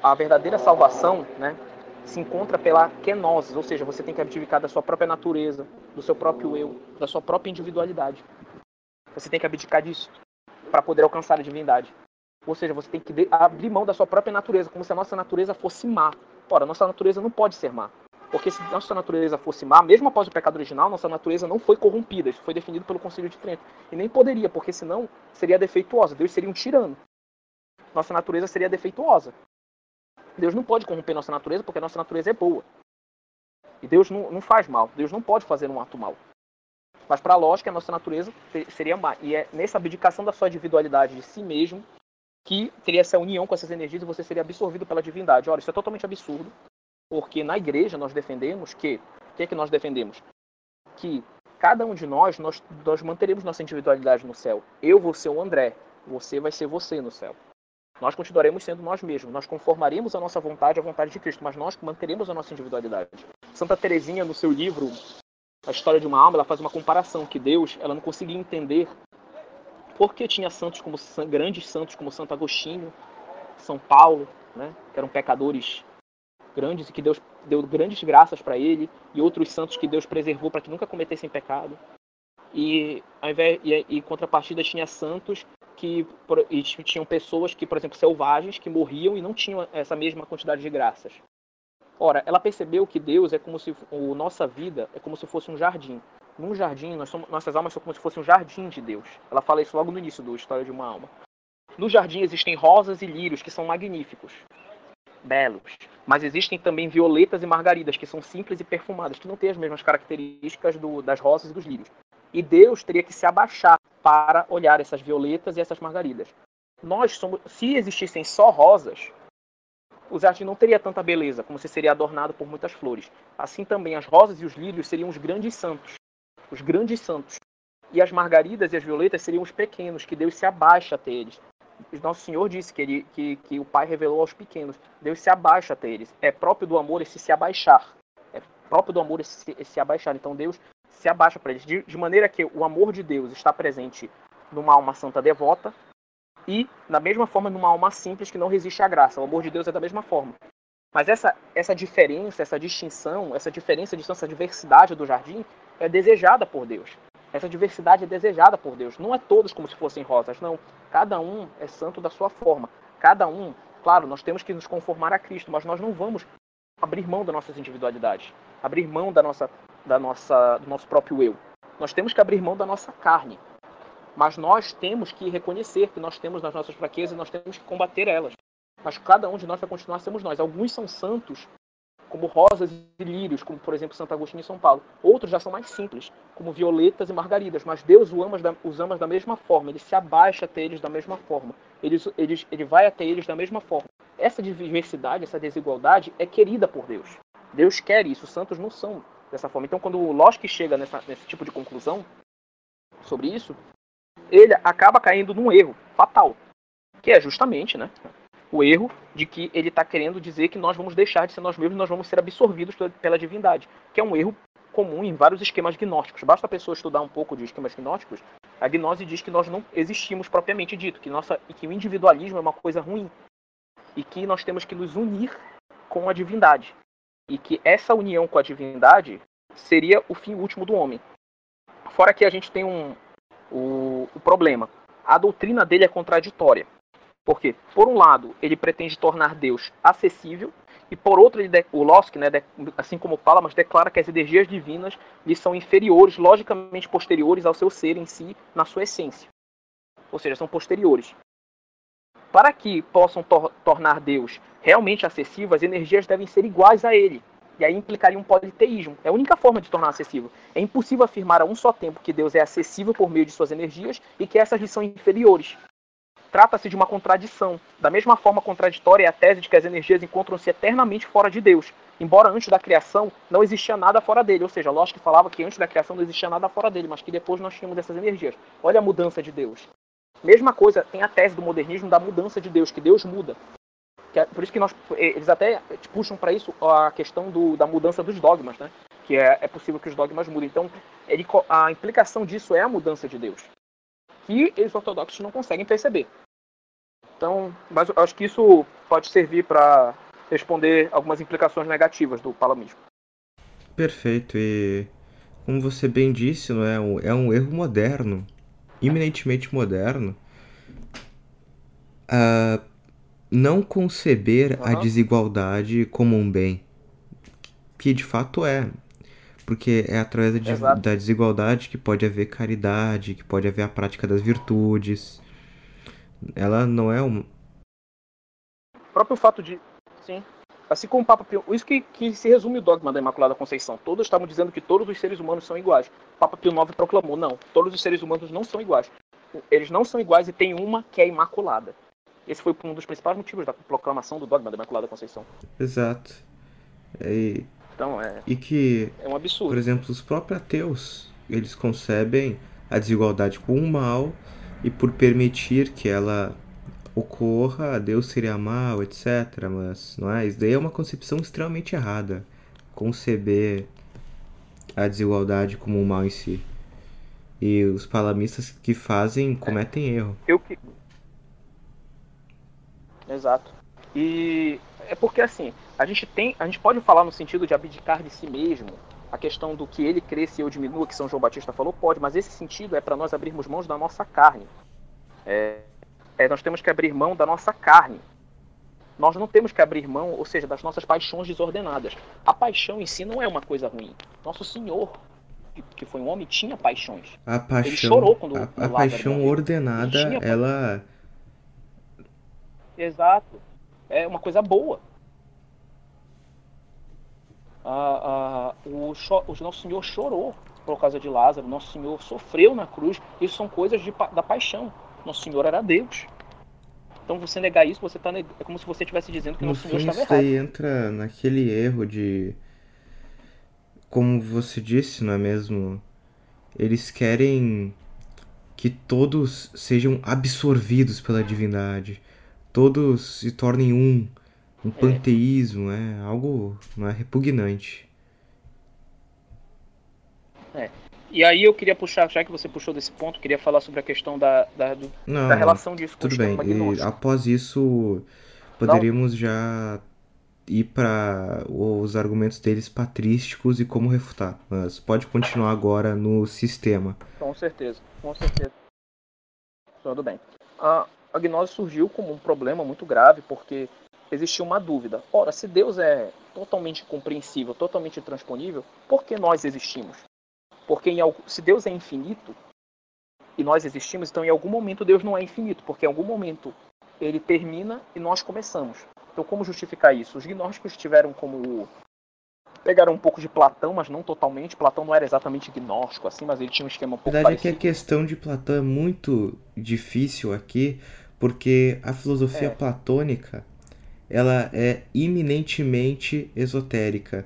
a verdadeira salvação, né, se encontra pela kenosis, ou seja, você tem que abdicar da sua própria natureza, do seu próprio eu, da sua própria individualidade. Você tem que abdicar disso para poder alcançar a divindade. Ou seja, você tem que abrir mão da sua própria natureza, como se a nossa natureza fosse má. Ora, nossa natureza não pode ser má. Porque se nossa natureza fosse má, mesmo após o pecado original, nossa natureza não foi corrompida. Isso foi definido pelo Concílio de Trento. E nem poderia, porque senão seria defeituosa. Deus seria um tirano. Nossa natureza seria defeituosa. Deus não pode corromper nossa natureza porque nossa natureza é boa. E Deus não, não faz mal. Deus não pode fazer um ato mal. Mas para a lógica, a nossa natureza seria má. E é nessa abdicação da sua individualidade de si mesmo que teria essa união com essas energias e você seria absorvido pela divindade. Olha, isso é totalmente absurdo, porque na igreja nós defendemos que. O que é que nós defendemos? Que cada um de nós, nós, nós manteremos nossa individualidade no céu. Eu vou ser o André, você vai ser você no céu. Nós continuaremos sendo nós mesmos, nós conformaremos a nossa vontade à vontade de Cristo, mas nós manteremos a nossa individualidade. Santa Teresinha, no seu livro A História de uma Alma, ela faz uma comparação que Deus, ela não conseguia entender por que tinha santos como grandes santos como Santo Agostinho, São Paulo, né, que eram pecadores grandes e que Deus deu grandes graças para ele, e outros santos que Deus preservou para que nunca cometessem pecado. E, ao invés, e, e contrapartida tinha santos que e tinham pessoas que, por exemplo, selvagens, que morriam e não tinham essa mesma quantidade de graças. Ora, ela percebeu que Deus é como se a nossa vida é como se fosse um jardim. Num jardim, nós somos, nossas almas são como se fosse um jardim de Deus. Ela fala isso logo no início do História de uma Alma. No jardim existem rosas e lírios que são magníficos, belos. Mas existem também violetas e margaridas que são simples e perfumadas, que não têm as mesmas características do, das rosas e dos lírios. E Deus teria que se abaixar para olhar essas violetas e essas margaridas. Nós somos, se existissem só rosas, o jardim não teria tanta beleza, como se seria adornado por muitas flores. Assim também as rosas e os lírios seriam os grandes santos, os grandes santos. E as margaridas e as violetas seriam os pequenos, que Deus se abaixa até eles. Nosso Senhor disse que, ele, que, que o Pai revelou aos pequenos. Deus se abaixa até eles. É próprio do amor esse se abaixar. É próprio do amor esse, esse se abaixar. Então Deus se abaixa para eles. De, de maneira que o amor de Deus está presente numa alma santa devota, e, da mesma forma, numa alma simples que não resiste à graça. O amor de Deus é da mesma forma. Mas essa, essa diferença, essa distinção, essa diferença, essa diversidade do jardim é desejada por Deus. Essa diversidade é desejada por Deus. Não é todos como se fossem rosas, não. Cada um é santo da sua forma. Cada um, claro, nós temos que nos conformar a Cristo, mas nós não vamos abrir mão das nossas individualidades, abrir mão da nossa, da nossa, do nosso próprio eu. Nós temos que abrir mão da nossa carne, mas nós temos que reconhecer que nós temos nas nossas fraquezas e nós temos que combater elas. Mas cada um de nós vai continuar sendo nós. Alguns são santos, como rosas e lírios, como por exemplo Santo Agostinho em São Paulo. Outros já são mais simples, como violetas e margaridas. Mas Deus os ama, os ama da mesma forma. Ele se abaixa até eles da mesma forma. Ele, ele, ele vai até eles da mesma forma. Essa diversidade, essa desigualdade é querida por Deus. Deus quer isso. Os santos não são dessa forma. Então, quando o Locke chega nessa, nesse tipo de conclusão sobre isso, ele acaba caindo num erro fatal, que é justamente, né, o erro de que ele está querendo dizer que nós vamos deixar de ser nós mesmos, nós vamos ser absorvidos pela divindade, que é um erro comum em vários esquemas gnósticos. Basta a pessoa estudar um pouco de esquemas gnósticos, a gnose diz que nós não existimos propriamente dito, que nossa e que o individualismo é uma coisa ruim e que nós temos que nos unir com a divindade e que essa união com a divindade seria o fim último do homem. Fora que a gente tem um, o, o problema. A doutrina dele é contraditória. Porque, por um lado, ele pretende tornar Deus acessível, e por outro, ele, o Losk, né, assim como fala, mas declara que as energias divinas lhe são inferiores, logicamente posteriores ao seu ser em si, na sua essência. Ou seja, são posteriores. Para que possam tor tornar Deus realmente acessível, as energias devem ser iguais a ele. E aí implicaria um politeísmo. É a única forma de tornar acessível. É impossível afirmar a um só tempo que Deus é acessível por meio de suas energias e que essas lhe são inferiores. Trata-se de uma contradição. Da mesma forma contraditória é a tese de que as energias encontram-se eternamente fora de Deus, embora antes da criação não existia nada fora dele. Ou seja, Lógico falava que antes da criação não existia nada fora dele, mas que depois nós tínhamos essas energias. Olha a mudança de Deus. Mesma coisa tem a tese do modernismo da mudança de Deus, que Deus muda. Que é, por isso que nós, eles até puxam para isso a questão do, da mudança dos dogmas, né? Que é, é possível que os dogmas mudem. Então, ele, a implicação disso é a mudança de Deus, que eles ortodoxos não conseguem perceber. Então, mas eu acho que isso pode servir para responder algumas implicações negativas do palamismo. Perfeito. E como você bem disse, não é um, é um erro moderno, iminentemente moderno. Uh, não conceber uhum. a desigualdade como um bem, que de fato é. Porque é através da, da desigualdade que pode haver caridade, que pode haver a prática das virtudes. Ela não é um. O próprio fato de. Sim. Assim como o Papa Pio. Isso que, que se resume o dogma da Imaculada Conceição. Todos estavam dizendo que todos os seres humanos são iguais. O Papa Pio IX proclamou: não, todos os seres humanos não são iguais. Eles não são iguais e tem uma que é imaculada. Esse foi um dos principais motivos da proclamação do dogma da Imaculada Conceição. Exato. E, então, é, e que, é um absurdo. Por exemplo, os próprios ateus, eles concebem a desigualdade como um mal e por permitir que ela ocorra, Deus seria mal, etc. Mas não é? Isso daí é uma concepção extremamente errada. Conceber a desigualdade como um mal em si. E os palamistas que fazem cometem é. erro. Eu que Exato. E é porque assim, a gente tem, a gente pode falar no sentido de abdicar de si mesmo, a questão do que ele cresça e eu diminua, que São João Batista falou, pode, mas esse sentido é para nós abrirmos mãos da nossa carne. É, é, nós temos que abrir mão da nossa carne. Nós não temos que abrir mão, ou seja, das nossas paixões desordenadas. A paixão em si não é uma coisa ruim. Nosso Senhor, que foi um homem, tinha paixões. A paixão, Ele chorou quando a, a paixão ordenada, ela Exato. É uma coisa boa. Ah, ah, o, o nosso Senhor chorou por causa de Lázaro, nosso Senhor sofreu na cruz. Isso são coisas de, da paixão. Nosso Senhor era Deus. Então você negar isso, você tá neg... é como se você estivesse dizendo que no nosso Senhor fim, estava isso errado. aí entra naquele erro de como você disse, não é mesmo? Eles querem que todos sejam absorvidos pela divindade. Todos se tornem um. Um panteísmo, é algo não é, repugnante. É. E aí eu queria puxar, já que você puxou desse ponto, queria falar sobre a questão da, da, do, Não, da relação disso com tudo bem. E após isso, poderíamos já ir para os argumentos deles patrísticos e como refutar. Mas pode continuar agora no sistema. Com certeza, com certeza. Tudo bem. A, a gnose surgiu como um problema muito grave, porque existia uma dúvida. Ora, se Deus é totalmente compreensível, totalmente transponível, por que nós existimos? Porque em, se Deus é infinito e nós existimos, então em algum momento Deus não é infinito, porque em algum momento ele termina e nós começamos. Então como justificar isso? Os gnósticos tiveram como pegaram um pouco de Platão, mas não totalmente. Platão não era exatamente gnóstico assim, mas ele tinha um esquema um A pouco verdade é que a parecido. questão de Platão é muito difícil aqui, porque a filosofia É. platônica ela é eminentemente esotérica,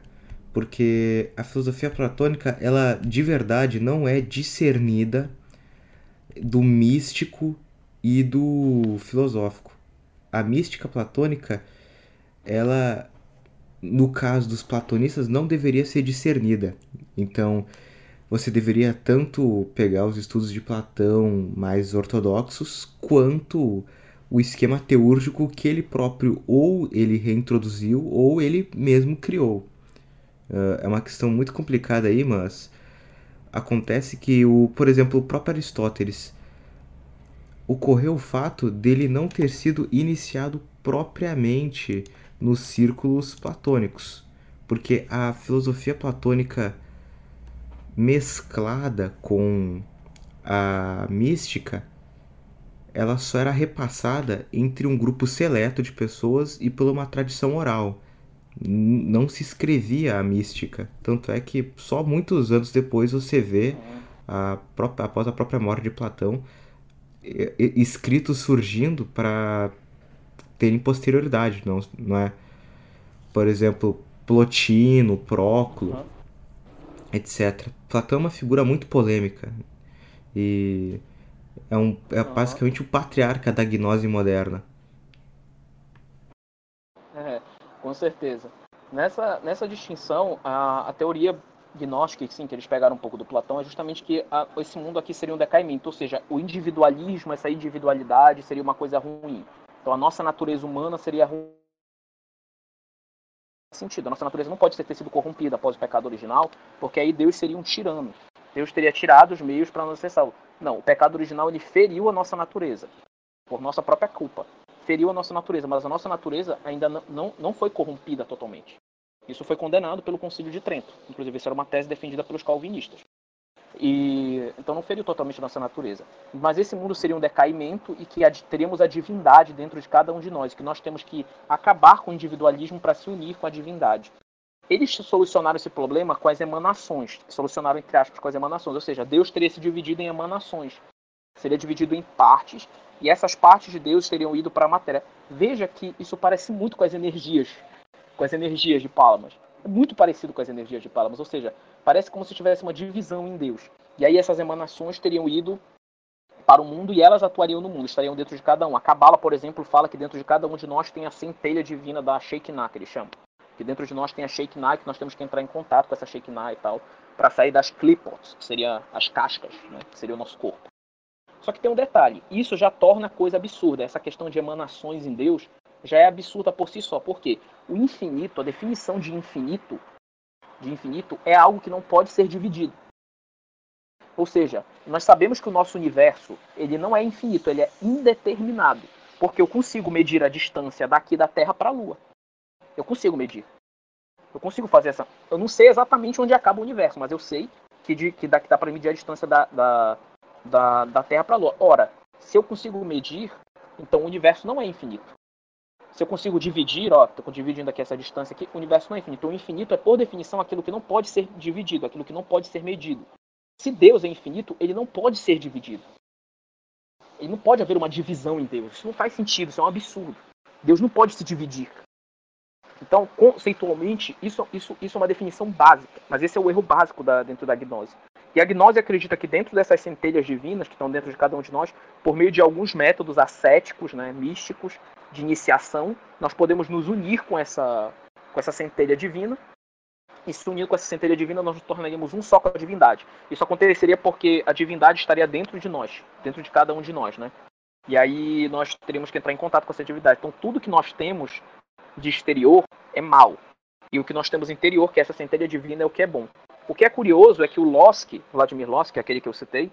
porque a filosofia platônica ela de verdade não é discernida do místico e do filosófico. A mística platônica, ela no caso dos platonistas não deveria ser discernida. Então, você deveria tanto pegar os estudos de Platão mais ortodoxos, quanto o esquema teúrgico que ele próprio ou ele reintroduziu ou ele mesmo criou. Ah, é uma questão muito complicada aí, mas acontece que o, por exemplo, o próprio Aristóteles ocorreu o fato dele não ter sido iniciado propriamente nos círculos platônicos, porque a filosofia platônica mesclada com a mística, ela só era repassada entre um grupo seleto de pessoas e por uma tradição oral. Não se escrevia a mística. Tanto é que só muitos anos depois você vê, a própria, após a própria morte de Platão, escritos surgindo para terem posterioridade, não, não é? Por exemplo, Plotino, Próclo, Uhum. Etc. Platão é uma figura muito polêmica e é, um, é Aham. basicamente o patriarca da gnose moderna. É, com certeza. Nessa, nessa distinção, a, a teoria gnóstica, sim, que eles pegaram um pouco do Platão, é justamente que a- esse mundo aqui seria um decaimento, ou seja, o individualismo, essa individualidade seria uma coisa ruim. Então a nossa natureza humana seria ruim. Sentido. A nossa natureza não pode ter sido corrompida após o pecado original, porque aí Deus seria um tirano. Deus teria tirado os meios para nos ser salvo. Não, o pecado original ele feriu a nossa natureza por nossa própria culpa. Feriu a nossa natureza, mas a nossa natureza ainda não, não, não foi corrompida totalmente. Isso foi condenado pelo Concílio de Trento. Inclusive, isso era uma tese defendida pelos calvinistas. E então não feriu totalmente nossa natureza. Mas esse mundo seria um decaimento e que teríamos a divindade dentro de cada um de nós, que nós temos que acabar com o individualismo para se unir com a divindade. Eles solucionaram esse problema com as emanações, solucionaram entre aspas com as emanações, ou seja, Deus teria se dividido em emanações. Seria dividido em partes e essas partes de Deus teriam ido para a matéria. Veja que isso parece muito com as energias, com as energias de Palamas. É muito parecido com as energias de Palamas, ou seja, parece como se tivesse uma divisão em Deus. E aí essas emanações teriam ido para o mundo e elas atuariam no mundo, estariam dentro de cada um. A Cabala, por exemplo, fala que dentro de cada um de nós tem a centelha divina da Shekinah, que eles chamam. Que dentro de nós tem a Shekinah, que nós temos que entrar em contato com essa Shekinah e tal, para sair das clipots, que seriam as cascas, né, que seria o nosso corpo. Só que tem um detalhe, isso já torna a coisa absurda. Essa questão de emanações em Deus já é absurda por si só. Por quê? O infinito, a definição de infinito, de infinito é algo que não pode ser dividido. Ou seja, nós sabemos que o nosso universo, ele não é infinito, ele é indeterminado, porque eu consigo medir a distância daqui da Terra para a Lua. Eu consigo medir. Eu consigo fazer essa. Eu não sei exatamente onde acaba o universo, mas eu sei que, de, que daqui dá para medir a distância da, da, da, da Terra para a Lua. Ora, se eu consigo medir, então o universo não é infinito. Se eu consigo dividir, ó, estou dividindo aqui essa distância aqui, o universo não é infinito. O infinito é, por definição, aquilo que não pode ser dividido, aquilo que não pode ser medido. Se Deus é infinito, ele não pode ser dividido. Ele não pode haver uma divisão em Deus. Isso não faz sentido, isso é um absurdo. Deus não pode se dividir. Então, conceitualmente, isso, isso, isso é uma definição básica, mas esse é o erro básico da, dentro da gnose. E a gnose acredita que dentro dessas centelhas divinas que estão dentro de cada um de nós, por meio de alguns métodos ascéticos, né, místicos, de iniciação, nós podemos nos unir com essa, com essa centelha divina. E se unir com essa centelha divina, nós nos tornaríamos um só com a divindade. Isso aconteceria porque a divindade estaria dentro de nós, dentro de cada um de nós, né? E aí nós teríamos que entrar em contato com essa divindade. Então tudo que nós temos de exterior é mal. E o que nós temos interior, que é essa centelha divina, é o que é bom. O que é curioso é que o Lossky, Vladimir Lossky, aquele que eu citei,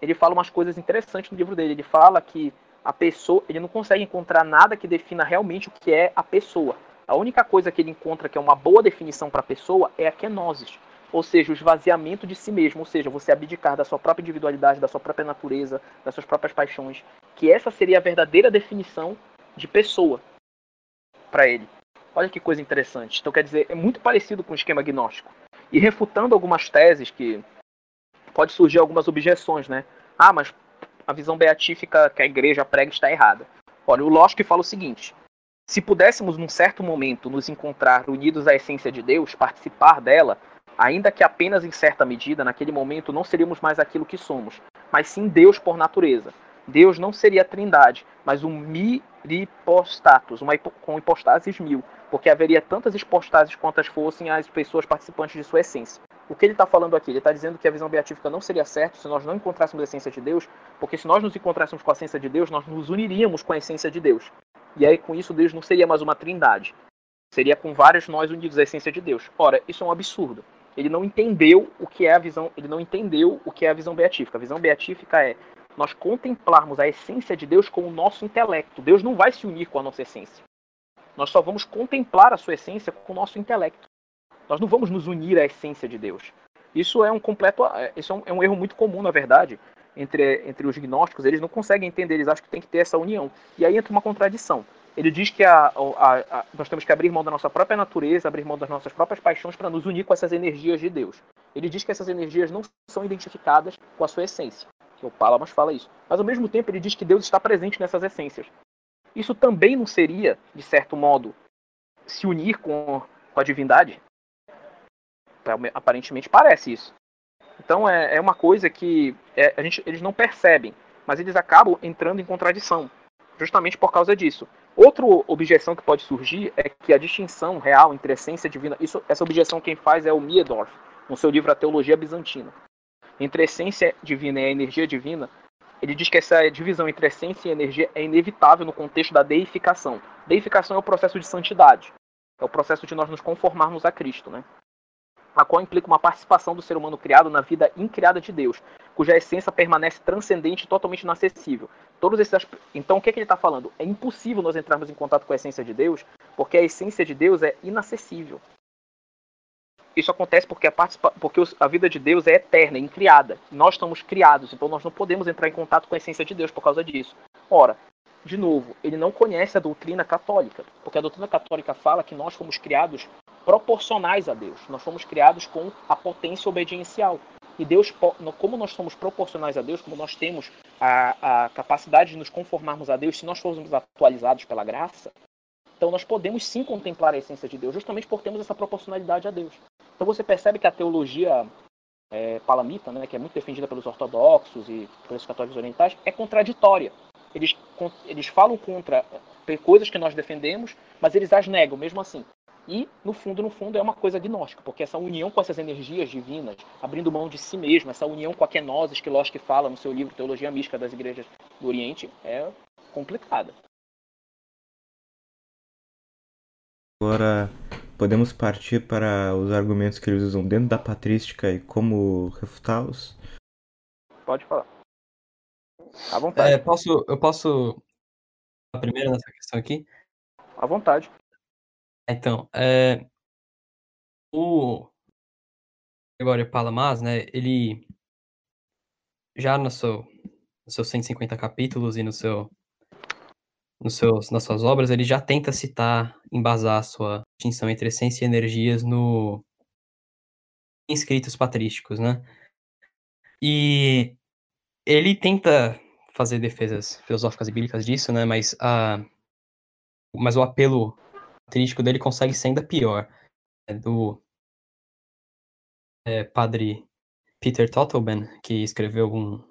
ele fala umas coisas interessantes no livro dele. Ele fala que a pessoa, ele não consegue encontrar nada que defina realmente o que é a pessoa. A única coisa que ele encontra que é uma boa definição para a pessoa é a kenosis, ou seja, o esvaziamento de si mesmo, ou seja, você abdicar da sua própria individualidade, da sua própria natureza, das suas próprias paixões, que essa seria a verdadeira definição de pessoa para ele. Olha que coisa interessante. Então, quer dizer, é muito parecido com o esquema gnóstico. E refutando algumas teses que pode surgir algumas objeções, né? Ah, mas a visão beatífica que a igreja prega está errada. Olha, o Lógico fala o seguinte: se pudéssemos, num certo momento, nos encontrar unidos à essência de Deus, participar dela, ainda que apenas em certa medida, naquele momento não seríamos mais aquilo que somos, mas sim Deus por natureza. Deus não seria a trindade, mas um miripostatus, uma com hipostases mil, porque haveria tantas hipostases quantas fossem as pessoas participantes de sua essência. O que ele está falando aqui? Ele está dizendo que a visão beatífica não seria certa se nós não encontrássemos a essência de Deus, porque se nós nos encontrássemos com a essência de Deus, nós nos uniríamos com a essência de Deus. E aí, com isso, Deus não seria mais uma trindade. Seria com vários nós unidos à essência de Deus. Ora, isso é um absurdo. Ele não entendeu o que é a visão, ele não entendeu o que é a visão beatífica. A visão beatífica é nós contemplarmos a essência de Deus com o nosso intelecto. Deus não vai se unir com a nossa essência. Nós só vamos contemplar a sua essência com o nosso intelecto. Nós não vamos nos unir à essência de Deus. Isso é um completo, é, isso é um, é um erro muito comum, na verdade, entre, entre os gnósticos. Eles não conseguem entender, eles acham que tem que ter essa união. E aí entra uma contradição. Ele diz que a, a, a, nós temos que abrir mão da nossa própria natureza, abrir mão das nossas próprias paixões para nos unir com essas energias de Deus. Ele diz que essas energias não são identificadas com a sua essência que o Palamas fala isso. Mas ao mesmo tempo ele diz que Deus está presente nessas essências. Isso também não seria, de certo modo, se unir com, com a divindade? Aparentemente parece isso. Então é, é uma coisa que é, a gente, eles não percebem, mas eles acabam entrando em contradição, justamente por causa disso. Outra objeção que pode surgir é que a distinção real entre essência divina, isso, essa objeção quem faz é o Miedorf, no seu livro A Teologia Bizantina entre essência divina e a energia divina, ele diz que essa divisão entre essência e energia é inevitável no contexto da deificação. Deificação é o processo de santidade, é o processo de nós nos conformarmos a Cristo, né? A qual implica uma participação do ser humano criado na vida incriada de Deus, cuja essência permanece transcendente e totalmente inacessível. Todos esses Então, o que, é que ele está falando? É impossível nós entrarmos em contato com a essência de Deus, porque a essência de Deus é inacessível. Isso acontece porque a, participa... porque a vida de Deus é eterna, é incriada. Nós estamos criados, então nós não podemos entrar em contato com a essência de Deus por causa disso. Ora, de novo, ele não conhece a doutrina católica, porque a doutrina católica fala que nós fomos criados proporcionais a Deus. Nós fomos criados com a potência obediencial. E Deus, como nós somos proporcionais a Deus, como nós temos a, a capacidade de nos conformarmos a Deus, se nós formos atualizados pela graça, então nós podemos sim contemplar a essência de Deus, justamente por termos essa proporcionalidade a Deus. Então você percebe que a teologia é, palamita, né, que é muito defendida pelos ortodoxos e pelos católicos orientais, é contraditória. Eles, eles falam contra é, coisas que nós defendemos, mas eles as negam mesmo assim. E, no fundo, no fundo, é uma coisa gnóstica, porque essa união com essas energias divinas, abrindo mão de si mesmo, essa união com a kenosis que Losky fala no seu livro Teologia Mística das Igrejas do Oriente, é complicada. Agora podemos partir para os argumentos que eles usam dentro da patrística e como refutá-los? Pode falar. À vontade. É, posso, eu posso a primeira nessa questão aqui? À vontade. Então, é, o Gregório Palamas, né, ele já no seu, no seus 150 capítulos e no seu nos seus, nas suas obras, ele já tenta citar, embasar a sua distinção entre essência e energias no em escritos patrísticos, né? E ele tenta fazer defesas filosóficas e bíblicas disso, né? Mas, a, mas o apelo patrístico dele consegue ser ainda pior. É do é, padre Peter Tottelben, que escreveu um,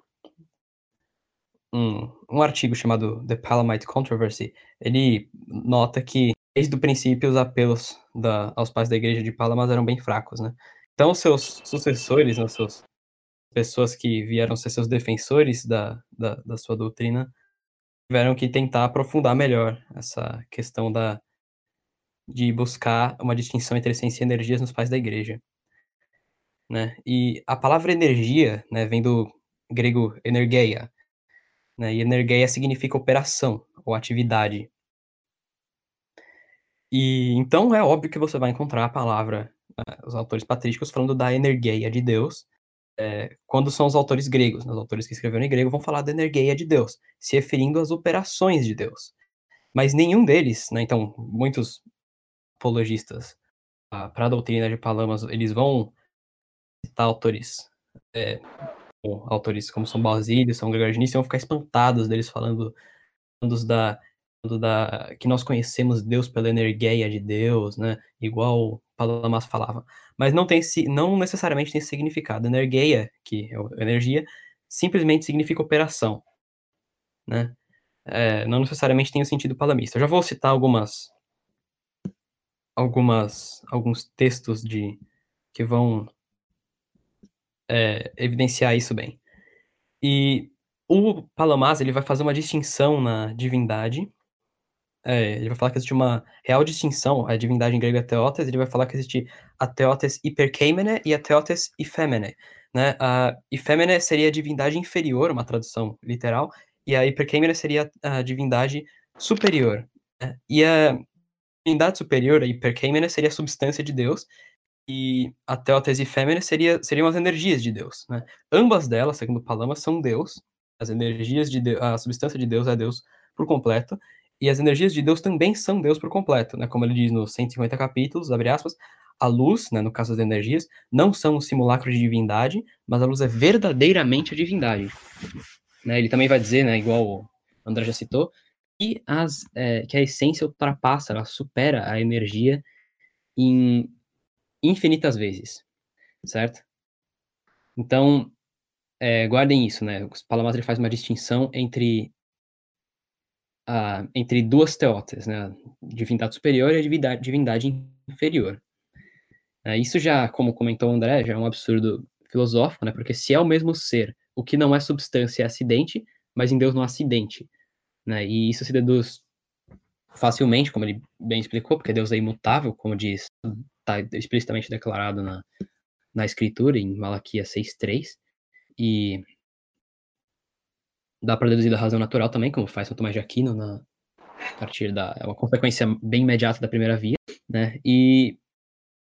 um, um artigo chamado The Palamite Controversy, ele nota que, desde o princípio, os apelos da, aos pais da igreja de Palamas eram bem fracos, né? Então, seus sucessores, né, seus, pessoas que vieram ser seus defensores da, da, da sua doutrina, tiveram que tentar aprofundar melhor essa questão da, de buscar uma distinção entre essência e energias nos pais da igreja. Né? E a palavra energia né, vem do grego energeia, né? E energeia significa operação ou atividade. E então é óbvio que você vai encontrar a palavra, né, os autores patrísticos falando da energeia de Deus, é, quando são os autores gregos. Né, os autores que escreveram em grego vão falar da energeia de Deus, se referindo às operações de Deus. Mas nenhum deles, né, então, muitos apologistas para a doutrina de Palamas, eles vão citar autores é, autores como São Basílio, São Gregório de Nícia, vão ficar espantados deles falando, falando da, da que nós conhecemos Deus pela energia de Deus, né? Igual Palamas falava. Mas não tem não necessariamente tem significado. Energia, que é energia, simplesmente significa operação, né? É, não necessariamente tem o sentido palamista. Eu já vou citar algumas algumas alguns textos de que vão é, evidenciar isso bem. E o Palamas ele vai fazer uma distinção na divindade. É, ele vai falar que existe uma real distinção, a divindade em grego é Theotes, ele vai falar que existe a Theotes hiperkeimene e a Theotes ifemene. Né? A ifemene seria a divindade inferior, uma tradução literal, e a hiperkeimene seria a divindade superior. Né? E a divindade superior, a hiperkeimene, seria a substância de Deus, e a Teotese Fêmea seria, seriam as energias de Deus. Né? Ambas delas, segundo Palama, são Deus. As energias de Deus, a substância de Deus é Deus por completo, e as energias de Deus também são Deus por completo, né? Como ele diz nos 150 capítulos, abre aspas, a luz, né, no caso das energias, não são um simulacro de divindade, mas a luz é verdadeiramente a divindade. Né? Ele também vai dizer, né, igual o André já citou, que, as, é, que a essência ultrapassa, ela supera a energia em infinitas vezes, certo? Então, é, guardem isso, né? O Palamatre faz uma distinção entre a, entre duas teotes, né? Divindade superior e a divindade, divindade inferior. É, isso já, como comentou o André, já é um absurdo filosófico, né? Porque se é o mesmo ser, o que não é substância é acidente, mas em Deus não há acidente, né? E isso se deduz facilmente, como ele bem explicou, porque Deus é imutável, como diz está explicitamente declarado na, na escritura, em Malaquias 6.3, e dá para deduzir da razão natural também, como faz São Tomás de Aquino, na, a partir da... é uma consequência bem imediata da primeira via, né, e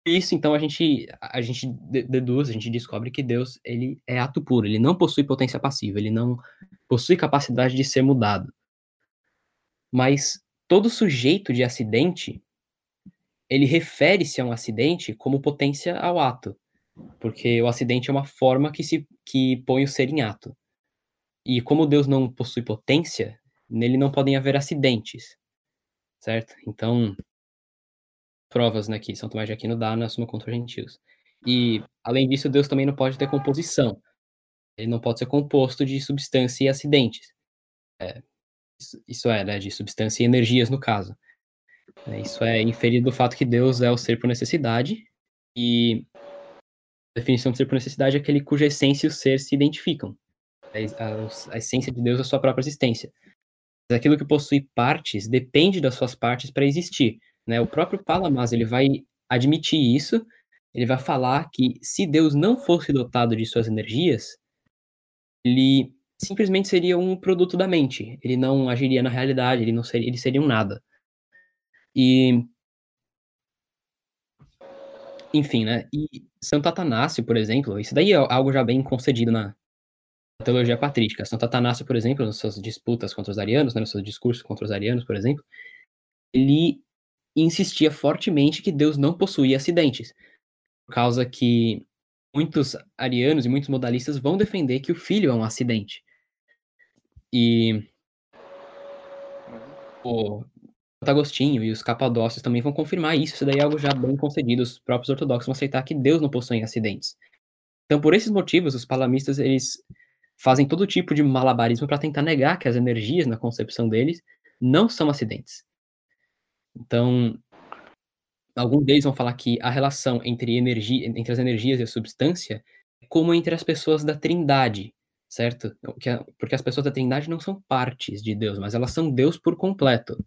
isso, então, a gente, a gente deduz, a gente descobre que Deus, ele é ato puro, ele não possui potência passiva, ele não possui capacidade de ser mudado. Mas todo sujeito de acidente, ele refere-se a um acidente como potência ao ato, porque o acidente é uma forma que se que põe o ser em ato. E como Deus não possui potência, nele não podem haver acidentes, certo? Então, provas né, que São Tomás de Aquino dá na Suma contra os Gentios. E, além disso, Deus também não pode ter composição. Ele não pode ser composto de substância e acidentes. É, isso, é, né, de substância e energias, no caso. É, isso é inferido do fato que Deus é o ser por necessidade, e a definição de ser por necessidade é aquele cuja essência e o ser se identificam. A, a, a essência de Deus é a sua própria existência. Mas aquilo que possui partes depende das suas partes para existir. Né? O próprio Palamas ele vai admitir isso, ele vai falar que se Deus não fosse dotado de suas energias, ele simplesmente seria um produto da mente. Ele não agiria na realidade, ele não seria, ele seria um nada. E. Enfim, né? E Santo Atanásio, por exemplo, isso daí é algo já bem concedido na, teologia patrística. Santo Atanásio, por exemplo, nas suas disputas contra os arianos, né, nos seus discursos contra os arianos, por exemplo, ele insistia fortemente que Deus não possuía acidentes, por causa que muitos arianos e muitos modalistas vão defender que o filho é um acidente. E o Agostinho e os capadócios também vão confirmar isso, isso daí é algo já bem concedido, os próprios ortodoxos vão aceitar que Deus não possui acidentes. Então, por esses motivos, os palamistas, eles fazem todo tipo de malabarismo para tentar negar que as energias, na concepção deles, não são acidentes. Então, alguns deles vão falar que a relação entre, energia, entre as energias e a substância é como entre as pessoas da trindade, certo? Porque as pessoas da trindade não são partes de Deus, mas elas são Deus por completo.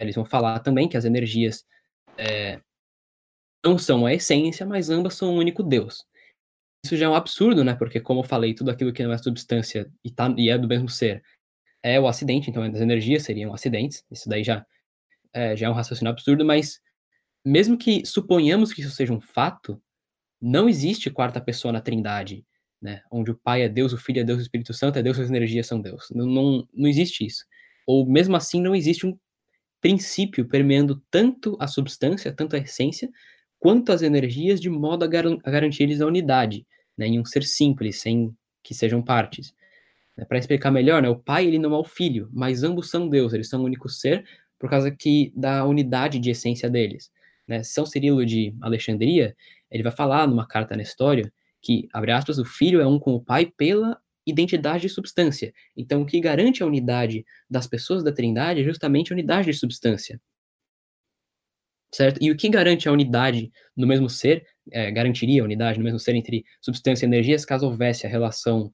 Eles vão falar também que as energias é, não são a essência, mas ambas são um único Deus. Isso já é um absurdo, né? Porque, como eu falei, tudo aquilo que não é substância e, tá, e é do mesmo ser é o acidente, então as energias seriam acidentes. Isso daí já é, já é um raciocínio absurdo, mas mesmo que suponhamos que isso seja um fato, não existe quarta pessoa na Trindade, né? Onde o Pai é Deus, o Filho é Deus, o Espírito Santo é Deus, as energias são Deus. Não, não, não existe isso. Ou mesmo assim, não existe um princípio permeando tanto a substância, tanto a essência, quanto as energias, de modo a, gar a garantir-lhes a unidade, né? Em um ser simples, sem que sejam partes. Né? Para explicar melhor, né? O Pai ele não é o Filho, mas ambos são Deus. Eles são um único ser, por causa que da unidade de essência deles. Né? São Cirilo de Alexandria, ele vai falar numa carta na história que, abre aspas, o filho é um com o pai pela identidade de substância. Então, o que garante a unidade das pessoas da Trindade é justamente a unidade de substância. Certo? E o que garante a unidade no mesmo ser, é, garantiria a unidade no mesmo ser entre substância e energias, caso houvesse a relação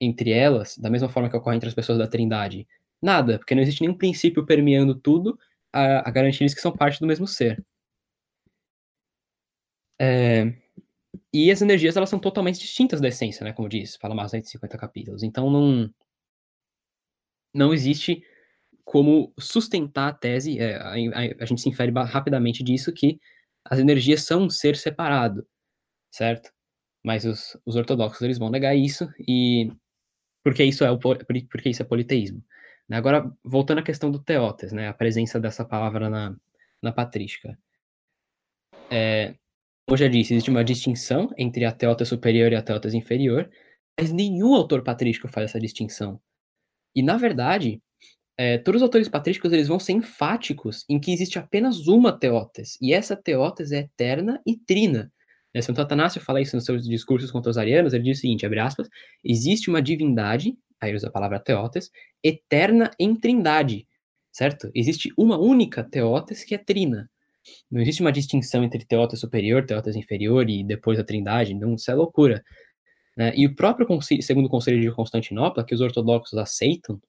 entre elas, da mesma forma que ocorre entre as pessoas da Trindade, Nada, porque não existe nenhum princípio permeando tudo a, a garantir que são parte do mesmo ser. É, e as energias elas são totalmente distintas da essência, né? Como diz, fala mais 150 capítulos. Então não não existe como sustentar a tese. É, a, a, a, gente se infere rapidamente disso que as energias são um ser separado, certo? Mas os, os ortodoxos eles vão negar isso e porque isso é o porque isso é politeísmo. Né, agora, voltando à questão do teotes, né, a presença dessa palavra na, na patrística. É, como já disse, existe uma distinção entre a teota superior e a teotes inferior, mas nenhum autor patrístico faz essa distinção. E, na verdade, é, todos os autores patrísticos eles vão ser enfáticos em que existe apenas uma teotes, e essa teotes é eterna e trina. Né, Santo Atanásio fala isso nos seus discursos contra os arianos, ele diz o seguinte, abre aspas, existe uma divindade, aí usa a palavra teotes, eterna em trindade, certo? Existe uma única teotes que é trina. Não existe uma distinção entre teotes superior, teotes inferior e depois a trindade, não, isso é loucura. Né? E o próprio concílio, segundo Conselho de Constantinopla, que os ortodoxos aceitam,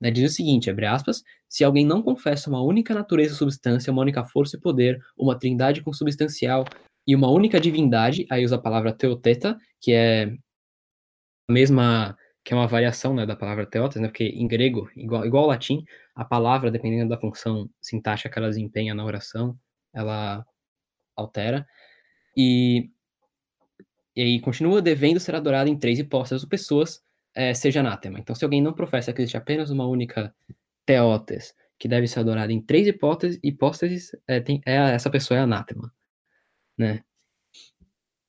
né, diz o seguinte, abre aspas, se alguém não confessa uma única natureza substância, uma única força e poder, uma trindade consubstancial e uma única divindade, aí usa a palavra teoteta, que é a mesma que é uma variação né, da palavra teotes, né, porque em grego, igual, igual ao latim, a palavra, dependendo da função sintática que ela desempenha na oração, ela altera. E, e aí continua devendo ser adorado em três hipóteses ou pessoas, é, seja anátema. Então, se alguém não professa que existe apenas uma única teotes que deve ser adorada em três hipóteses, hipóteses é, tem, é, essa pessoa é anátema. Né?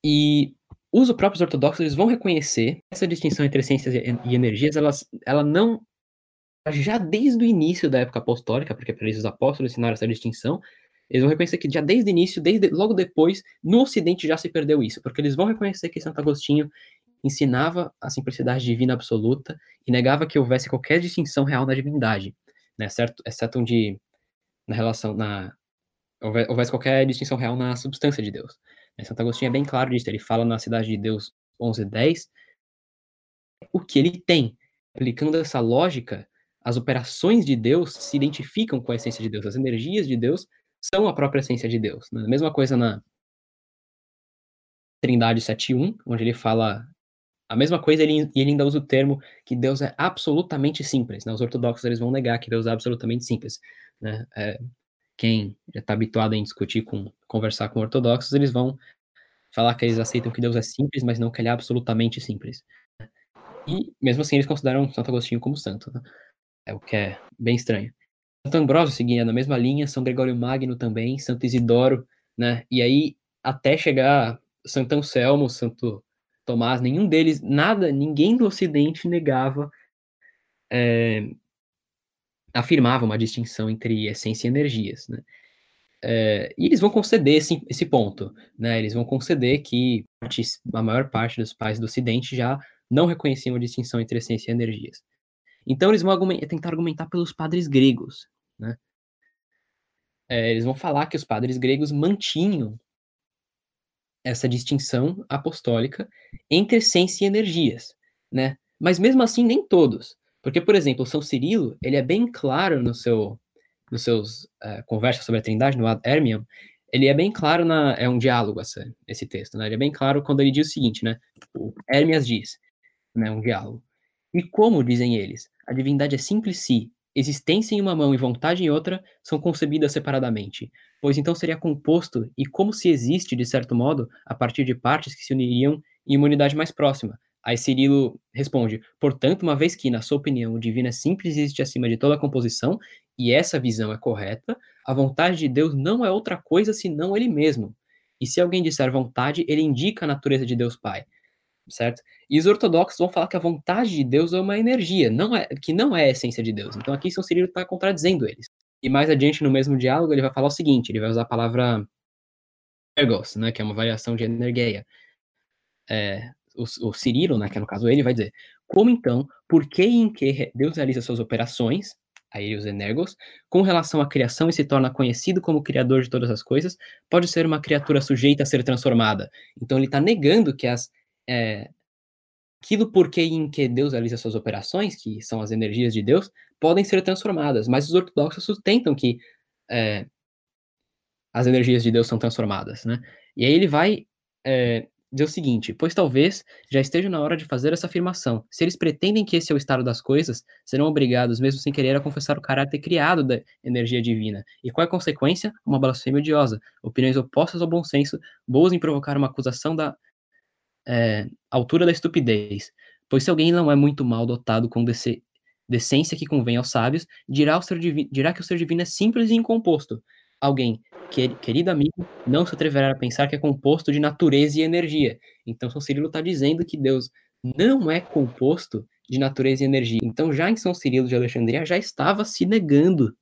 E os próprios ortodoxos eles vão reconhecer essa distinção entre essências e energias, elas, ela não já desde o início da época apostólica, porque para eles os apóstolos ensinaram essa distinção, eles vão reconhecer que já desde o início, desde logo depois, no Ocidente já se perdeu isso, porque eles vão reconhecer que Santo Agostinho ensinava a simplicidade divina absoluta e negava que houvesse qualquer distinção real na divindade, né, certo? Exceto onde na relação na houvesse qualquer distinção real na substância de Deus. Né? Santo Agostinho é bem claro disso, ele fala na Cidade de Deus 11.10 o que ele tem. Aplicando essa lógica, as operações de Deus se identificam com a essência de Deus, as energias de Deus são a própria essência de Deus. Né? Mesma coisa na Trindade 7.1, onde ele fala a mesma coisa, ele, ele ainda usa o termo que Deus é absolutamente simples. Né? Os ortodoxos eles vão negar que Deus é absolutamente simples. Né? É, quem já está habituado em discutir com, conversar com ortodoxos, eles vão falar que eles aceitam que Deus é simples, mas não que ele é absolutamente simples. E mesmo assim eles consideram Santo Agostinho como santo, né? É o que é bem estranho. Santo Ambrósio seguia na mesma linha, São Gregório Magno também, Santo Isidoro, né? E aí até chegar Santo Anselmo, Santo Tomás, nenhum deles, nada, ninguém do Ocidente negava, é, afirmava uma distinção entre essência e energias, né? É, e eles vão conceder esse, esse ponto, né? Eles vão conceder que a maior parte dos pais do Ocidente já não reconheciam a distinção entre essência e energias. Então eles vão argumentar, tentar argumentar pelos padres gregos, né? É, eles vão falar que os padres gregos mantinham essa distinção apostólica entre essência e energias, né? Mas mesmo assim nem todos, porque por exemplo, São Cirilo, ele é bem claro no seu nos seus uh, conversas sobre a Trindade no Ad Hermiam, ele é bem claro na é um diálogo essa, esse texto, né? Ele é bem claro quando ele diz o seguinte, né? O Hermias diz, né, um diálogo. E como dizem eles, a divindade é simples se existência em uma mão e vontade em outra são concebidas separadamente, pois então seria composto e como se existe, de certo modo, a partir de partes que se uniriam em uma unidade mais próxima. Aí Cirilo responde: portanto, uma vez que, na sua opinião, o divino é simples e existe acima de toda a composição, e essa visão é correta, a vontade de Deus não é outra coisa senão Ele mesmo. E se alguém disser vontade, ele indica a natureza de Deus Pai certo? E os ortodoxos vão falar que a vontade de Deus é uma energia, não é, que não é a essência de Deus. Então aqui São Cirilo está contradizendo eles. E mais adiante no mesmo diálogo ele vai falar o seguinte, ele vai usar a palavra ergos, né, que é uma variação de energeia. É, o, o Cirilo, né, que é no caso ele, vai dizer, como então, por que e em que Deus realiza suas operações, aí os energos, com relação à criação e se torna conhecido como criador de todas as coisas, pode ser uma criatura sujeita a ser transformada. Então ele está negando que as é, aquilo por que em que Deus realiza suas operações, que são as energias de Deus, podem ser transformadas, mas os ortodoxos sustentam que é, as energias de Deus são transformadas, né? E aí ele vai é, dizer o seguinte: pois talvez já esteja na hora de fazer essa afirmação. Se eles pretendem que esse é o estado das coisas, serão obrigados, mesmo sem querer, a confessar o caráter criado da energia divina. E qual é a consequência? Uma blasfêmia odiosa. Opiniões opostas ao bom senso, boas em provocar uma acusação da é, altura da estupidez. Pois se alguém não é muito mal dotado com decência que convém aos sábios, dirá, o divino, dirá que o ser divino é simples e incomposto. Alguém, que, querido amigo, não se atreverá a pensar que é composto de natureza e energia. Então, São Cirilo está dizendo que Deus não é composto de natureza e energia. Então, já em São Cirilo de Alexandria, já estava se negando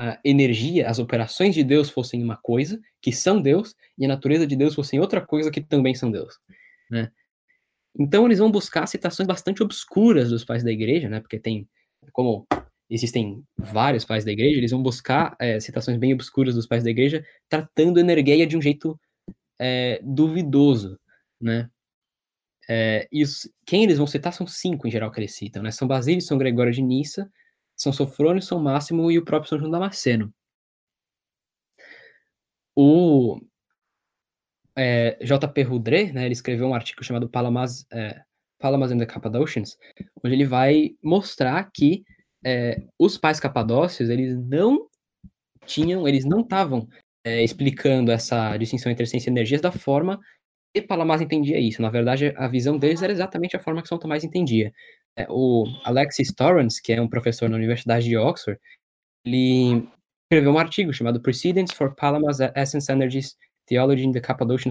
a energia, as operações de Deus fossem uma coisa, que são Deus, e a natureza de Deus fossem outra coisa, que também são Deus, né? Então eles vão buscar citações bastante obscuras dos pais da igreja, né? Porque tem, como existem vários pais da igreja, eles vão buscar é, citações bem obscuras dos pais da igreja, tratando energia de um jeito é, duvidoso, né? É, e os, quem eles vão citar são cinco em geral que eles citam, né? São Basílio, São Gregório de Nissa, são Sofrônio, São Máximo e o próprio São João Damasceno. O é, J.P. Rudré, né, ele escreveu um artigo chamado Palamas, é, Palamas and the Cappadocians, onde ele vai mostrar que é, os pais capadócios, eles não tinham, eles não estavam é, explicando essa distinção entre essência e energias da forma que Palamas entendia isso. Na verdade, a visão deles era exatamente a forma que São Tomás entendia. É, o Alexis Torrance, que é um professor na Universidade de Oxford, ele escreveu um artigo chamado Precedents for Palamas Essence Energies Theology in the, Cappadocian,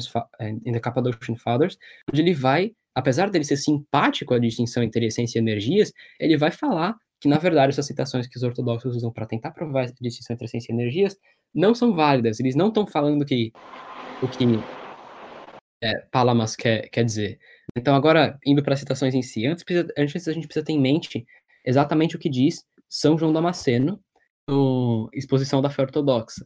in the Cappadocian Fathers, onde ele vai, apesar dele ser simpático à distinção entre essência e energias, ele vai falar que, na verdade, essas citações que os ortodoxos usam para tentar provar a distinção entre essência e energias não são válidas. Eles não estão falando que o que é, Palamas quer, quer dizer. Então, agora, indo para as citações em si, antes, precisa, antes a gente precisa ter em mente exatamente o que diz São João Damasceno no Exposição da Fé Ortodoxa.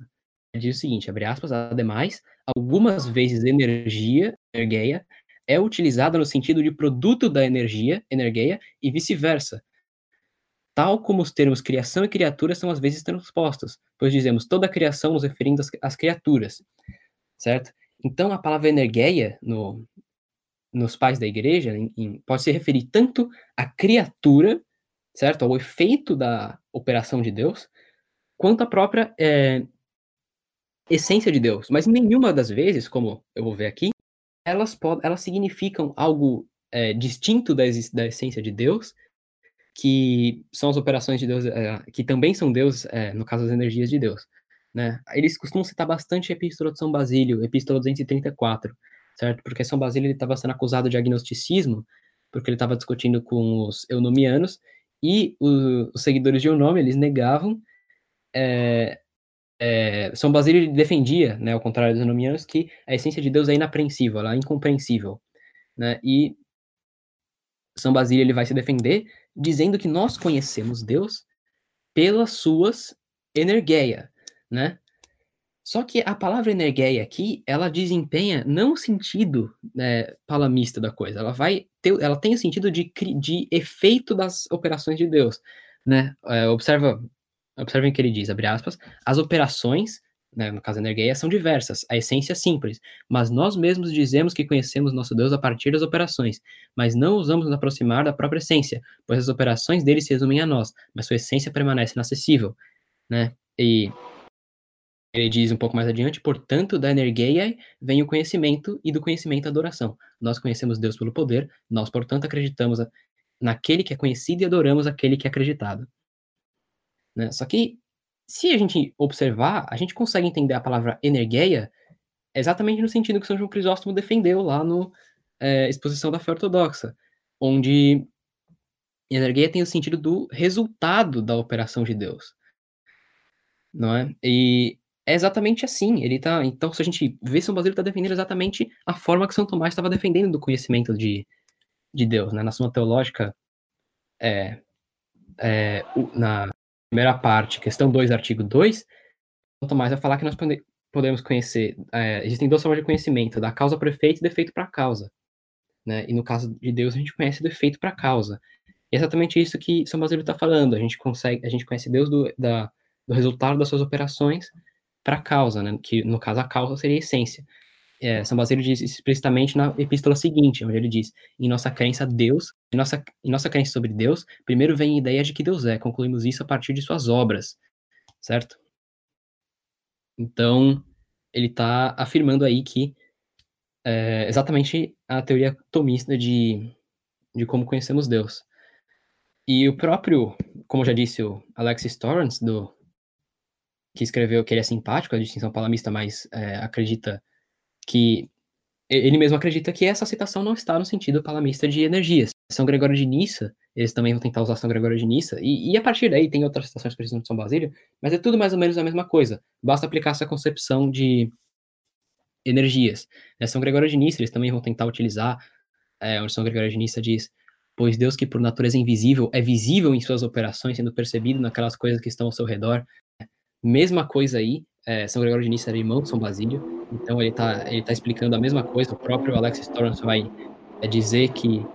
Ele diz o seguinte, abre aspas, ademais, algumas vezes energia, energeia, é utilizada no sentido de produto da energia, energeia, e vice-versa, tal como os termos criação e criatura são às vezes transpostos, pois dizemos toda a criação nos referindo às, criaturas, certo? Então, a palavra energeia, no, nos pais da igreja, em, em, pode se referir tanto à criatura, certo? Ao efeito da operação de Deus, quanto à própria é, essência de Deus. Mas nenhuma das vezes, como eu vou ver aqui, elas, elas significam algo é, distinto da, da, essência de Deus, que são as operações de Deus, é, que também são Deus, é, no caso, as energias de Deus. Né? Eles costumam citar bastante a Epístola de São Basílio, Epístola 234, certo? Porque São Basílio estava sendo acusado de agnosticismo, porque ele estava discutindo com os eunomianos, e o, os seguidores de Eunome, eles negavam é, é, São Basílio defendia, né, ao contrário dos eunomianos, que a essência de Deus é inapreensível, ela é incompreensível, né, e São Basílio ele vai se defender dizendo que nós conhecemos Deus pelas suas energeia, né? Só que a palavra energeia aqui, ela desempenha não o sentido né, palamista da coisa, ela vai ter, ela tem o sentido de, de efeito das operações de Deus, né? É, observa observem o que ele diz, abre aspas, as operações, né, no caso energia, são diversas, a essência é simples, mas nós mesmos dizemos que conhecemos nosso Deus a partir das operações, mas não usamos nos aproximar da própria essência, pois as operações dele se resumem a nós, mas sua essência permanece inacessível, né? E ele diz um pouco mais adiante, portanto, da energia vem o conhecimento e do conhecimento a adoração. Nós conhecemos Deus pelo poder, nós, portanto, acreditamos naquele que é conhecido e adoramos aquele que é acreditado. Né? Só que, se a gente observar, a gente consegue entender a palavra energeia exatamente no sentido que São João Crisóstomo defendeu lá no é, Exposição da Fé Ortodoxa, onde energia tem o sentido do resultado da operação de Deus. Não é? E é exatamente assim. Ele tá. Então, se a gente vê São Basílio está defendendo exatamente a forma que São Tomás estava defendendo do conhecimento de, de Deus, né? Na sua teológica, é, é, na primeira parte, questão 2, artigo 2, São Tomás vai falar que nós podemos conhecer, é, existem duas formas de conhecimento, da causa para efeito e do efeito para causa. Né? E no caso de Deus, a gente conhece do efeito para causa. E é exatamente isso que São Basílio está falando. A gente consegue, a gente conhece Deus do, da, do resultado das suas operações para a causa, né? que no caso a causa seria a essência. É, São Basílio diz explicitamente na epístola seguinte, onde ele diz: em nossa crença Deus, em nossa, em nossa crença sobre Deus, primeiro vem a ideia de que Deus é. Concluímos isso a partir de suas obras, certo? Então, ele está afirmando aí que é, exatamente a teoria tomista de, de como conhecemos Deus. E o próprio, como já disse o Alexis Torrance, do, que escreveu que ele é simpático, a distinção palamista, mas é, acredita que ele mesmo acredita que essa citação não está no sentido palamista de energias. São Gregório de Nissa, eles também vão tentar usar São Gregório de Nissa, e, e a partir daí tem outras citações precisas de São Basílio, mas é tudo mais ou menos a mesma coisa. Basta aplicar essa concepção de energias. Né? São Gregório de Nissa, eles também vão tentar utilizar, é, onde São Gregório de Nissa diz, pois Deus que por natureza é invisível, é visível em suas operações, sendo percebido naquelas coisas que estão ao seu redor. Mesma coisa aí, é, São Gregório de Nissa era irmão de São Basílio, então ele está ele tá explicando a mesma coisa, o próprio Alexis Torrance vai é, dizer que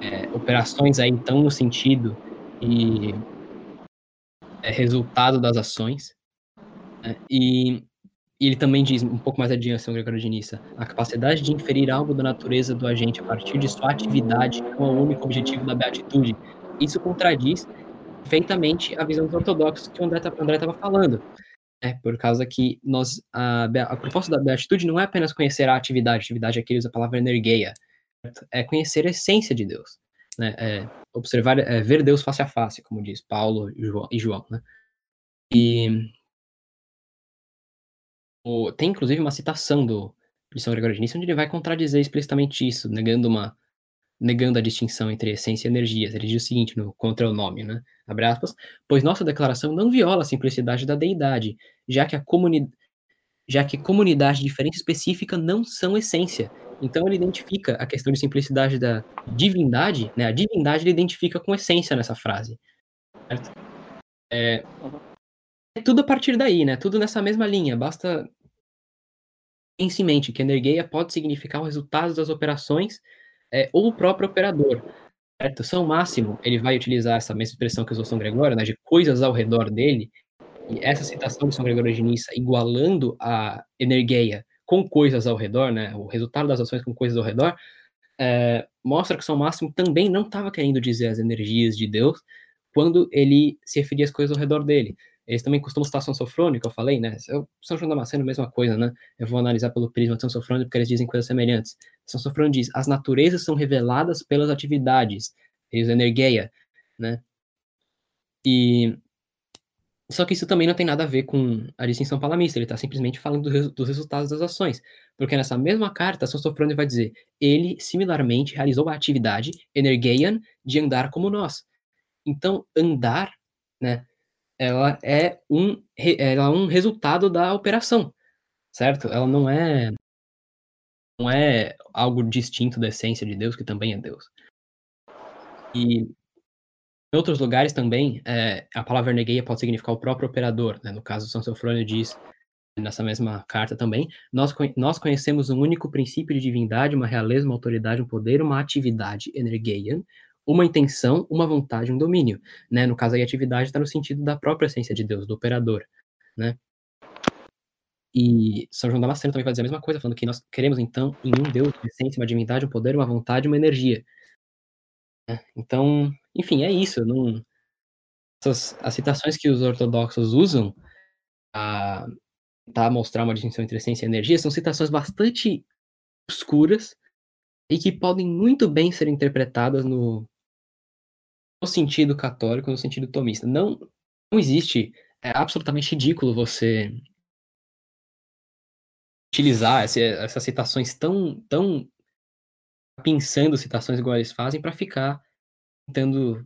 é, operações aí estão no sentido e é resultado das ações, né? e, e, ele também diz, um pouco mais adiante, São Gregório de Nissa, a capacidade de inferir algo da natureza do agente a partir de sua atividade é o único objetivo da beatitude. Isso contradiz perfeitamente a visão dos ortodoxos que o André estava falando. É, por causa que nós, a, a proposta da beatitude não é apenas conhecer a atividade, atividade aqui usa a palavra energeia, é conhecer a essência de Deus, né? É observar, é ver Deus face a face, como diz Paulo e João, né? E o, tem inclusive uma citação do de São Gregório de Nissa, onde ele vai contradizer explicitamente isso, negando uma negando a distinção entre essência e energias. Ele diz o seguinte no contra o nome, né? Abre aspas, pois nossa declaração não viola a simplicidade da deidade, já que a comunidade já que comunidade de diferença específica não são essência. Então ele identifica a questão de simplicidade da divindade, né? A divindade ele identifica com essência nessa frase. Certo? É, é tudo a partir daí, né? Tudo nessa mesma linha. Basta em si mente que energia pode significar o resultado das operações é, ou o próprio operador. Certo? São Máximo, ele vai utilizar essa mesma expressão que usou São Gregório, né, de coisas ao redor dele, e essa citação de São Gregório de Nissa, igualando a energeia com coisas ao redor, né, o resultado das ações com coisas ao redor, é, mostra que São Máximo também não estava querendo dizer as energias de Deus quando ele se referia às coisas ao redor dele. Eles também costumam citar São Sofrônio, que eu falei, né? São João Damasceno, mesma coisa, né? Eu vou analisar pelo prisma de São Sofrônio porque eles dizem coisas semelhantes. São Sofrônio diz, as naturezas são reveladas pelas atividades, eles energeia, né? E só que isso também não tem nada a ver com a distinção palamista, ele está simplesmente falando do, dos resultados das ações. Porque nessa mesma carta, São Sofrônio vai dizer: ele similarmente realizou a atividade energeian de andar como nós. Então, andar, né, ela é um, ela é um resultado da operação, certo? Ela não é não é algo distinto da essência de Deus, que também é Deus. E em outros lugares também, é, a palavra negueia pode significar o próprio operador. Né? No caso, São Sofrônio diz, nessa mesma carta também, nós, nós conhecemos um único princípio de divindade, uma realeza, uma autoridade, um poder, uma atividade, energeian, uma intenção, uma vontade, um domínio. Né? No caso, a atividade está no sentido da própria essência de Deus, do operador. Né? E São João Damasceno também vai dizer a mesma coisa, falando que nós queremos, então, em um Deus, uma essência, uma divindade, um poder, uma vontade, uma energia. Né? Então, enfim, é isso. Não... Essas, as citações que os ortodoxos usam a mostrar uma distinção entre essência e energia são citações bastante obscuras e que podem muito bem ser interpretadas no, no sentido católico, no sentido tomista. Não, não existe, é absolutamente ridículo você utilizar essa, essas citações tão, tão pensando citações igual eles fazem para ficar tentando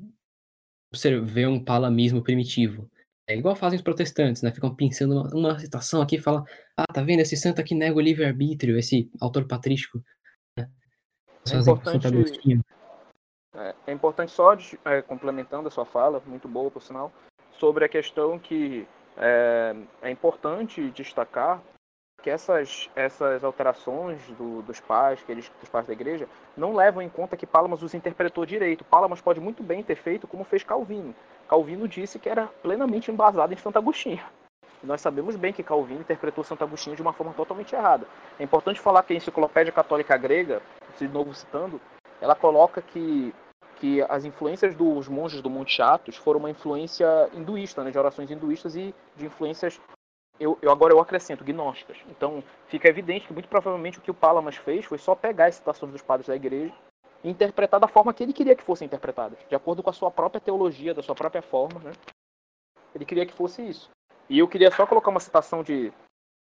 ver um palamismo primitivo. É igual fazem os protestantes, né? Ficam pensando uma, uma citação aqui e falam, ah, tá vendo, esse santo aqui nega o livre-arbítrio, esse autor patrístico. Né? É importante, é, é, importante só, de, é, complementando a sua fala, muito boa por sinal, sobre a questão que é, é importante destacar que essas, essas alterações do, dos pais, que eles, dos pais da igreja, não levam em conta que Palamas os interpretou direito. Palamas pode muito bem ter feito como fez Calvino. Calvino disse que era plenamente embasado em Santo Agostinho. Nós sabemos bem que Calvino interpretou Santo Agostinho de uma forma totalmente errada. É importante falar que a Enciclopédia Católica Grega, de novo citando, ela coloca que, que as influências dos monges do Monte Athos foram uma influência hinduísta, né, de orações hinduístas e de influências eu, eu, agora eu acrescento gnósticas. Então fica evidente que muito provavelmente o que o Palamas fez foi só pegar as citações dos padres da igreja e interpretar da forma que ele queria que fossem interpretadas, de acordo com a sua própria teologia, da sua própria forma, né? Ele queria que fosse isso. E eu queria só colocar uma citação de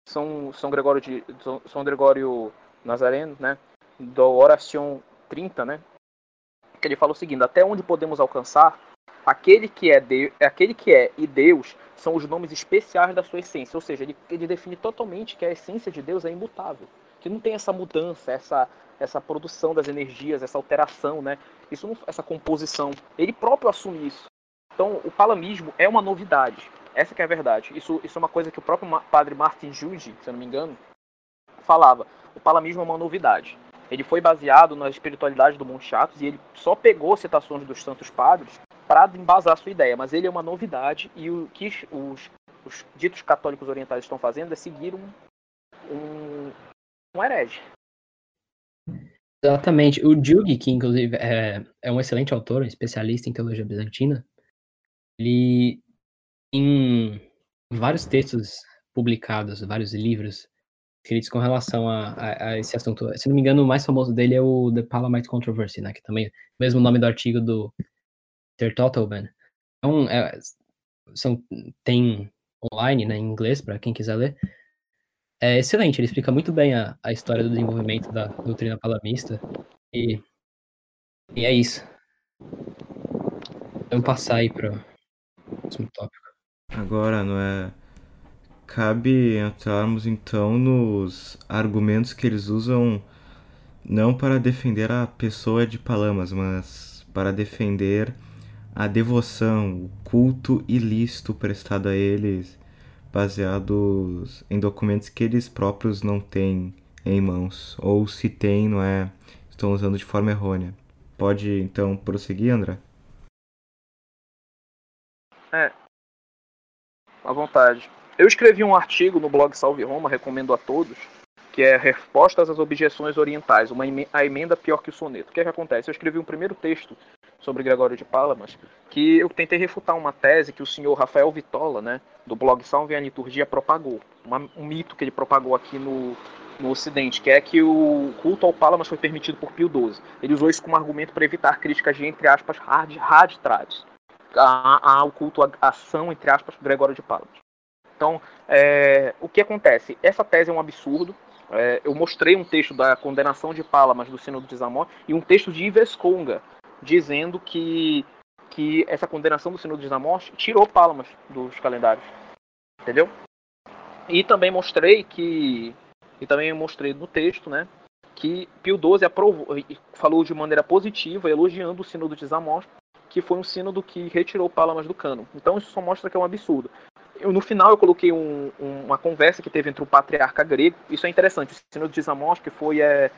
São, São Gregório de São Gregório Nazareno, né? Do Oração 30, né? Que ele fala o seguinte: até onde podemos alcançar aquele que é de, aquele que é e Deus são os nomes especiais da sua essência, ou seja, ele, ele define totalmente que a essência de Deus é imutável, que não tem essa mudança, essa essa produção das energias, essa alteração, né? Isso não, essa composição. Ele próprio assume isso. Então, o palamismo é uma novidade. Essa que é a verdade. Isso, isso é uma coisa que o próprio padre Martin Jude, se eu não me engano, falava. O palamismo é uma novidade. Ele foi baseado na espiritualidade do Monte Athos e ele só pegou citações dos santos padres para embasar sua ideia, mas ele é uma novidade e o que os, os ditos católicos orientais estão fazendo é seguir um, um, um herege. Exatamente. O Jung, que inclusive é, é um excelente autor, um especialista em teologia bizantina, ele, em vários textos publicados, vários livros escritos com relação a, a, a, esse assunto. Se não me engano, o mais famoso dele é o The Palamite Controversy, né? Que também é mesmo nome do artigo do Ter Totalman. Então, é, são, tem online, né, em inglês, para quem quiser ler. É excelente, ele explica muito bem a, a história do desenvolvimento da doutrina palamista. E, e é isso. Vamos passar aí para o próximo tópico. Agora, não é? Cabe entrarmos então nos argumentos que eles usam não para defender a pessoa de Palamas, mas para defender a devoção, o culto ilícito prestado a eles, baseados em documentos que eles próprios não têm em mãos, ou se têm, não é, estão usando de forma errônea. Pode então prosseguir, André? É. À vontade. Eu escrevi um artigo no blog Salve Roma, recomendo a todos, que é Respostas às Objeções Orientais, uma a emenda pior que o soneto. O que é que acontece? Eu escrevi um primeiro texto sobre Gregório de Palamas, que eu tentei refutar uma tese que o senhor Rafael Vitola, né, do blog Salve a Liturgia, propagou. Uma, um mito que ele propagou aqui no, no Ocidente, que é que o culto ao Palamas foi permitido por Pio XII. Ele usou isso como argumento para evitar críticas de, entre aspas, hard, hard trades ao culto à ação, entre aspas, Gregório de Palamas. Então, é, o que acontece? Essa tese é um absurdo. É, eu mostrei um texto da condenação de Palamas do Sínodo de Zamor e um texto de Ives Conga, dizendo que, que essa condenação do Sínodo de Zamor tirou Palamas dos calendários. Entendeu? E também mostrei que. E também mostrei no texto, né? Que Pio XII aprovou, falou de maneira positiva, elogiando o Sínodo de Zamor, que foi um sínodo que retirou Palamas do cano. Então isso só mostra que é um absurdo. Eu, no final eu coloquei um, um, uma conversa que teve entre o patriarca grego. Isso é interessante. O sínodo de Zamor que foi é,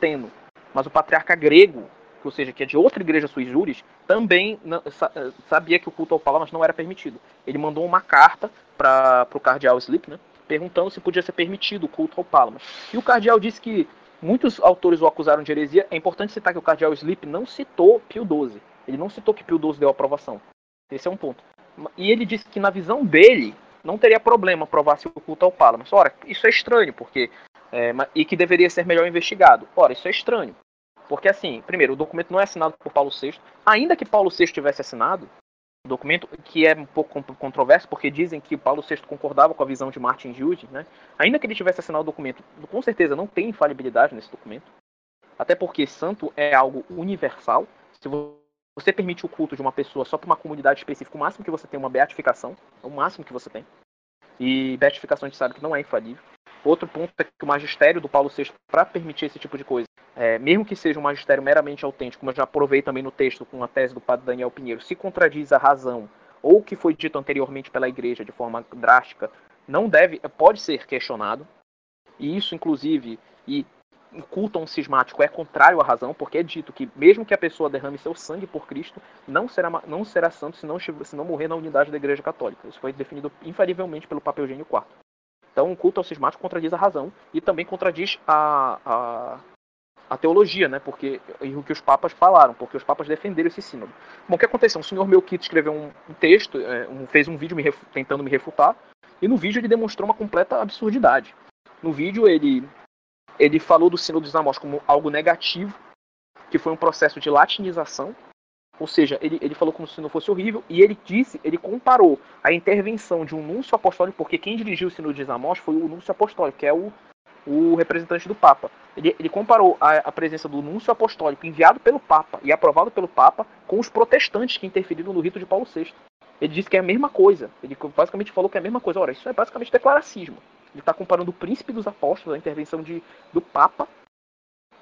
Teno, mas o patriarca grego ou seja, que é de outra igreja sui juris, também eh, sabia que o culto ao Palamas não era permitido. Ele mandou uma carta para o cardeal Slip, né, perguntando se podia ser permitido o culto ao Palamas. E o cardeal disse que muitos autores o acusaram de heresia. É importante citar que o cardeal Slip não citou Pio XII. Ele não citou que Pio XII deu aprovação. Esse é um ponto. E ele disse que na visão dele não teria problema provar se o culto ao Palamas. Ora, isso é estranho, porque é, e que deveria ser melhor investigado. Ora, isso é estranho. Porque, assim, primeiro, o documento não é assinado por Paulo VI. Ainda que Paulo VI tivesse assinado, o documento que é um pouco controverso, porque dizem que Paulo VI concordava com a visão de Martin Jude, né? Ainda que ele tivesse assinado o documento, com certeza não tem infalibilidade nesse documento. Até porque santo é algo universal. Se você permite o culto de uma pessoa só para uma comunidade específica, o máximo que você tem é uma beatificação. É o máximo que você tem. E beatificação a gente sabe que não é infalível. Outro ponto é que o magistério do Paulo VI, para permitir esse tipo de coisa, é, mesmo que seja um magistério meramente autêntico, como eu já provei também no texto com a tese do padre Daniel Pinheiro, se contradiz a razão ou o que foi dito anteriormente pela igreja de forma drástica, não deve, pode ser questionado. E isso, inclusive, e o culto a um cismático é contrário à razão, porque é dito que mesmo que a pessoa derrame seu sangue por Cristo, não será, não será santo se não, se não morrer na unidade da Igreja Católica. Isso foi definido infalivelmente pelo Papa Eugênio IV. Então, o culto ao cismático contradiz a razão e também contradiz a, a, a teologia, né? Porque o que os papas falaram, porque os papas defenderam esse sínodo. Bom, o que aconteceu? O senhor Melquito escreveu um, texto, é, um, fez um vídeo me tentando me refutar, e no vídeo ele demonstrou uma completa absurdidade. No vídeo ele ele falou do sínodo dos Amós como algo negativo, que foi um processo de latinização, ou seja, ele, ele falou como se não fosse horrível, e ele disse, ele comparou a intervenção de um núncio apostólico, porque quem dirigiu o sínodo de Amós foi o núncio apostólico, que é o o representante do Papa. Ele, ele comparou a, a, presença do núncio apostólico enviado pelo Papa e aprovado pelo Papa com os protestantes que interferiram no rito de Paulo VI. Ele disse que é a mesma coisa. Ele basicamente falou que é a mesma coisa. Ora, isso é basicamente declaracismo. Ele está comparando o príncipe dos apóstolos, a intervenção de, do Papa,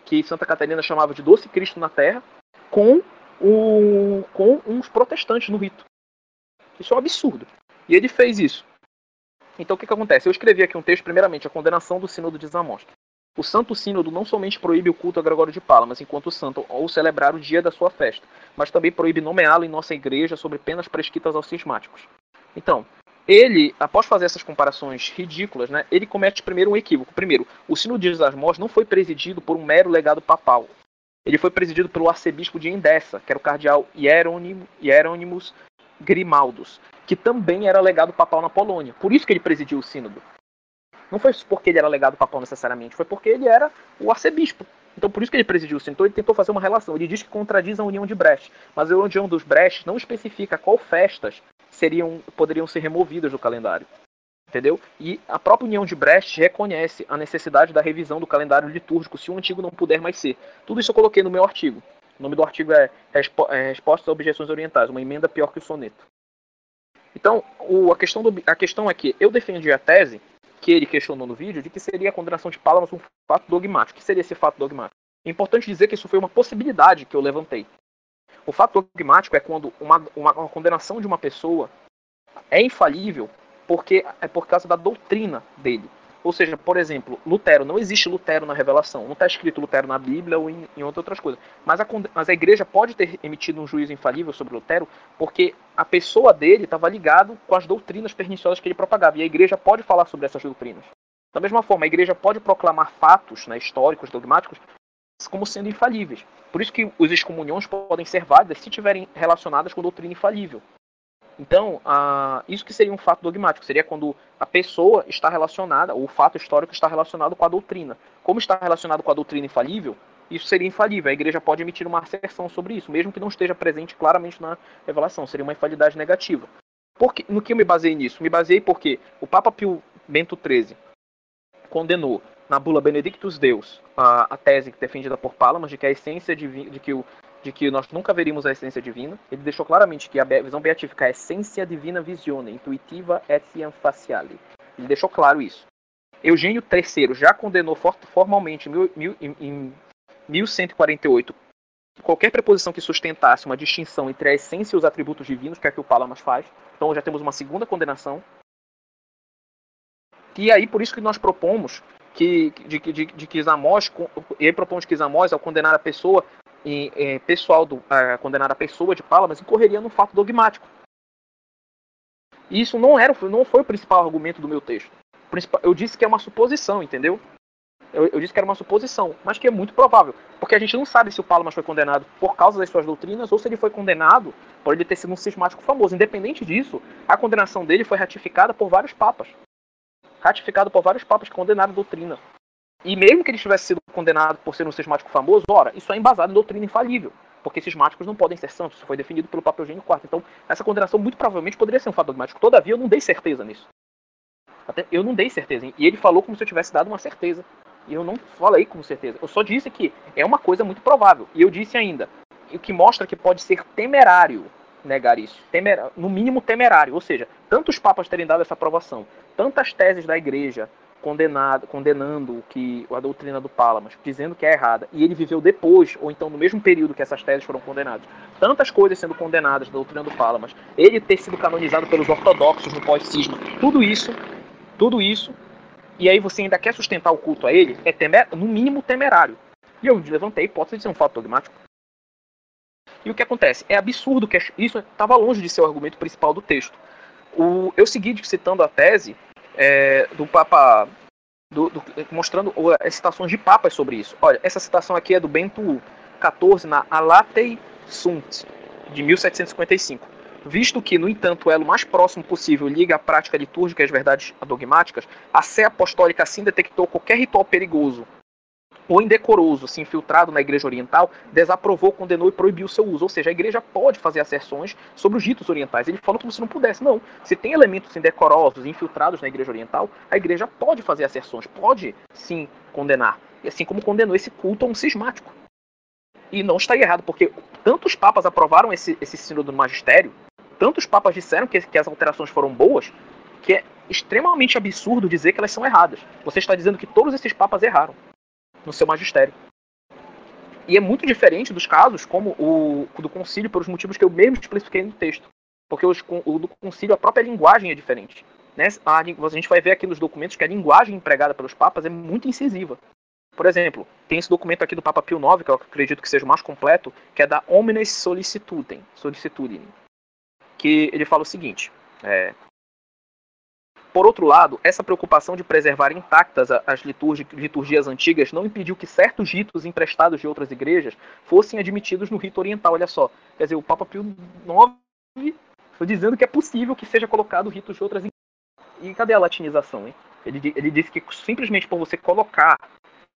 que Santa Catarina chamava de doce Cristo na Terra, com, o, com uns protestantes no rito. Isso é um absurdo. E ele fez isso então o que, que acontece? Eu escrevi aqui um texto, primeiramente, a condenação do sínodo de Zamosta. O Santo Sínodo não somente proíbe o culto a Gregório de Palamas enquanto santo ou celebrar o dia da sua festa, mas também proíbe nomeá-lo em nossa igreja sobre penas prescritas aos cismáticos. Então, ele, após fazer essas comparações ridículas, né, ele comete primeiro um equívoco. Primeiro, o Sínodo de Zasmos não foi presidido por um mero legado papal. Ele foi presidido pelo arcebispo de Endessa, que era o cardeal Hieronymus Grimaldos, que também era legado papal na Polônia. Por isso que ele presidiu o sínodo. Não foi porque ele era legado papal necessariamente, foi porque ele era o arcebispo. Então por isso que ele presidiu o sínodo. Então ele tentou fazer uma relação. Ele diz que contradiz a união de Brecht, mas a união dos Brecht não especifica qual festas seriam poderiam ser removidas do calendário. Entendeu? E a própria União de Brecht reconhece a necessidade da revisão do calendário litúrgico se o antigo não puder mais ser. Tudo isso eu coloquei no meu artigo. O nome do artigo é, é Respostas a Objeções Orientais, uma emenda pior que o soneto. Então, o, a, questão do, a questão é que eu defendi a tese, que ele questionou no vídeo, de que seria a condenação de Palamas um fato dogmático. O que seria esse fato dogmático? É importante dizer que isso foi uma possibilidade que eu levantei. O fato dogmático é quando uma, uma, uma condenação de uma pessoa é infalível porque é por causa da doutrina dele. Ou seja, por exemplo, Lutero, não existe Lutero na revelação. Não está escrito Lutero na Bíblia ou em, em outras coisas. Mas a, mas a igreja pode ter emitido um juízo infalível sobre Lutero porque a pessoa dele estava ligado com as doutrinas perniciosas que ele propagava. E a igreja pode falar sobre essas doutrinas. Da mesma forma, a igreja pode proclamar fatos né, históricos, dogmáticos, como sendo infalíveis. Por isso que os excomunhões podem ser válidas se estiverem relacionadas com doutrina infalível. Então, uh, isso que seria um fato dogmático, seria quando a pessoa está relacionada, ou o fato histórico está relacionado com a doutrina. Como está relacionado com a doutrina infalível, isso seria infalível. A igreja pode emitir uma asserção sobre isso, mesmo que não esteja presente claramente na revelação. Seria uma infalidade negativa. Porque, no que eu me baseei nisso? Me baseei porque o Papa Pio Bento XIII condenou na bula Benedictus Deus a, a tese defendida por Palamas de que a essência divina, de que o de que nós nunca veríamos a essência divina. Ele deixou claramente que a visão beatífica é essência divina visione, intuitiva etiam faciale. Ele deixou claro isso. Eugênio III já condenou formalmente em 1148 qualquer preposição que sustentasse uma distinção entre a essência e os atributos divinos, que é o que o Palamas faz. Então já temos uma segunda condenação. E aí, por isso que nós propomos que, de, de, de que Zamós, e propomos que Zamós, ao condenar a pessoa, e pessoal do, a condenar a pessoa de Palamas, incorreria no fato dogmático. E isso não, era, não foi o principal argumento do meu texto. Eu disse que é uma suposição, entendeu? Eu, eu, disse que era uma suposição, mas que é muito provável. Porque a gente não sabe se o Palamas foi condenado por causa das suas doutrinas ou se ele foi condenado por ele ter sido um cismático famoso. Independente disso, a condenação dele foi ratificada por vários papas. Ratificado por vários papas que condenaram a doutrina. E mesmo que ele tivesse sido condenado por ser um cismático famoso, ora, isso é embasado em doutrina infalível. Porque cismáticos não podem ser santos, isso foi definido pelo Papa Eugênio IV. Então, essa condenação muito provavelmente poderia ser um fato dogmático. Todavia, eu não dei certeza nisso. Até eu não dei certeza. E ele falou como se eu tivesse dado uma certeza. E eu não falei com certeza. Eu só disse que é uma coisa muito provável. E eu disse ainda, o que mostra que pode ser temerário negar isso. Temer, no mínimo temerário. Ou seja, tantos papas terem dado essa aprovação, tantas teses da igreja condenado, condenando que a doutrina do Palamas, dizendo que é errada, e ele viveu depois, ou então no mesmo período que essas teses foram condenadas. Tantas coisas sendo condenadas da doutrina do Palamas, ele ter sido canonizado pelos ortodoxos no pós-cisma, tudo isso, tudo isso e aí você ainda quer sustentar o culto a ele, é temer, no mínimo temerário. E eu levantei a hipótese de ser um fato dogmático. E o que acontece? É absurdo que isso estava longe de ser o argumento principal do texto. O, eu segui citando a tese é, do Papa, do, do, mostrando as citações de papas sobre isso. Olha, essa citação aqui é do Bento XIV na Alatei Sunt, de 1755 visto que, no entanto, o elo mais próximo possível liga a prática litúrgica às verdades dogmáticas, a Sé Apostólica assim detectou qualquer ritual perigoso ou indecoroso se infiltrado na igreja oriental, desaprovou, condenou e proibiu seu uso. Ou seja, a igreja pode fazer asserções sobre os ritos orientais. Ele falou como se não pudesse. Não. Se tem elementos indecorosos infiltrados na igreja oriental, a igreja pode fazer asserções, pode sim condenar. E assim como condenou esse culto a um cismático. E não está errado, porque tantos papas aprovaram esse, esse do magistério, tantos papas disseram que, que as alterações foram boas, que é extremamente absurdo dizer que elas são erradas. Você está dizendo que todos esses papas erraram no seu magistério. E é muito diferente dos casos como o do concílio, pelos motivos que eu mesmo expliquei no texto. Porque os, o do concílio, a própria linguagem é diferente. Né? A, a gente vai ver aqui nos documentos que a linguagem empregada pelos papas é muito incisiva. Por exemplo, tem esse documento aqui do Papa Pio IX, que eu acredito que seja o mais completo, que é da Omnes Sollicitudem, Sollicitudine que ele fala o seguinte: é, por outro lado, essa preocupação de preservar intactas as liturgias antigas não impediu que certos ritos emprestados de outras igrejas fossem admitidos no rito oriental. Olha só, quer dizer, o Papa Pio IX foi dizendo que é possível que seja colocado ritos de outras igrejas. E cadê a latinização? Hein? Ele, ele disse que simplesmente por você colocar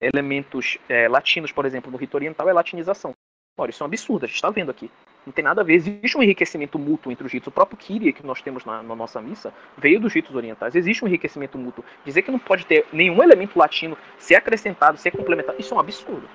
elementos é, latinos, por exemplo, no rito oriental, é latinização. Ora, isso é um absurdo, a gente está vendo aqui. Não tem nada a ver. Existe um enriquecimento mútuo entre os ritos. O próprio Kyrie que nós temos na, na, nossa missa veio dos ritos orientais. Existe um enriquecimento mútuo. Dizer que não pode ter nenhum elemento latino ser acrescentado, ser complementado, isso é um absurdo.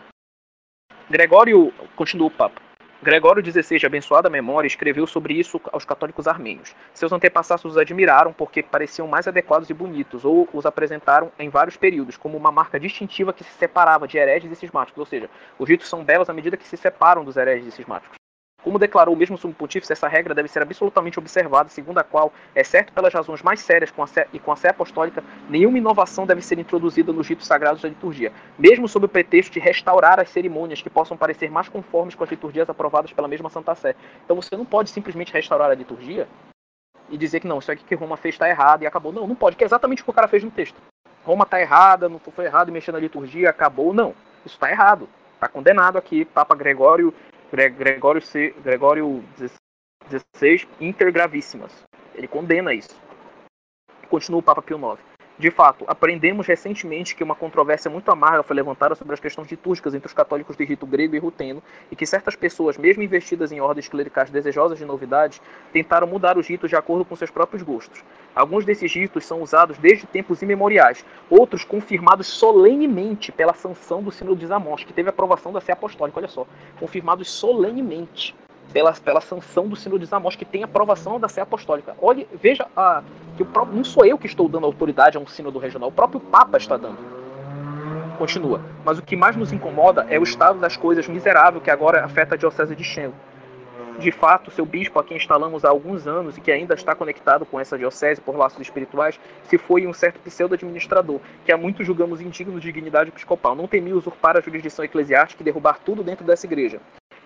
Gregório, continua o papo. Gregório XVI, de abençoada memória, escreveu sobre isso aos católicos armênios. Seus antepassados os admiraram porque pareciam mais adequados e bonitos, ou os apresentaram em vários períodos, como uma marca distintiva que se separava de hereges e cismáticos. Ou seja, os ritos são belos à medida que se separam dos hereges e cismáticos. Como declarou o mesmo sumo pontífice, essa regra deve ser absolutamente observada, segundo a qual, exceto pelas razões mais sérias com sé, e com a sé apostólica, nenhuma inovação deve ser introduzida nos ritos sagrados da liturgia, mesmo sob o pretexto de restaurar as cerimônias que possam parecer mais conformes com as liturgias aprovadas pela mesma Santa Sé. Então você não pode simplesmente restaurar a liturgia e dizer que não, isso aqui que Roma fez está errado e acabou. Não, não pode, que é exatamente o que o cara fez no texto. Roma está errada, não foi errado mexer na liturgia, acabou. Não, isso está errado. Está condenado aqui, Papa Gregório, Gregório, C, Gregório XVI, intergravíssimas. Ele condena isso. Continua o Papa Pio IX. De fato, aprendemos recentemente que uma controvérsia muito amarga foi levantada sobre as questões litúrgicas entre os católicos de rito grego e ruteno, e que certas pessoas, mesmo investidas em ordens clericais desejosas de novidades, tentaram mudar os ritos de acordo com seus próprios gostos. Alguns desses ritos são usados desde tempos imemoriais, outros confirmados solenemente pela sanção do Sínodo de Samos, que teve aprovação da Sé Apostólica, olha só, confirmados solenemente pela, pela sanção do Sínodo de Samos, que tem aprovação da Sé Apostólica. Olhe, veja, a, que o não sou eu que estou dando autoridade a um Sínodo regional, o próprio Papa está dando. Continua. Mas o que mais nos incomoda é o estado das coisas miserável que agora afeta a Diocese de Shen. De fato, seu bispo, a quem instalamos há alguns anos e que ainda está conectado com essa diocese por laços espirituais, se foi um certo pseudo-administrador, que há muito julgamos indigno de dignidade episcopal. Não temia usurpar a jurisdição eclesiástica e derrubar tudo dentro dessa igreja.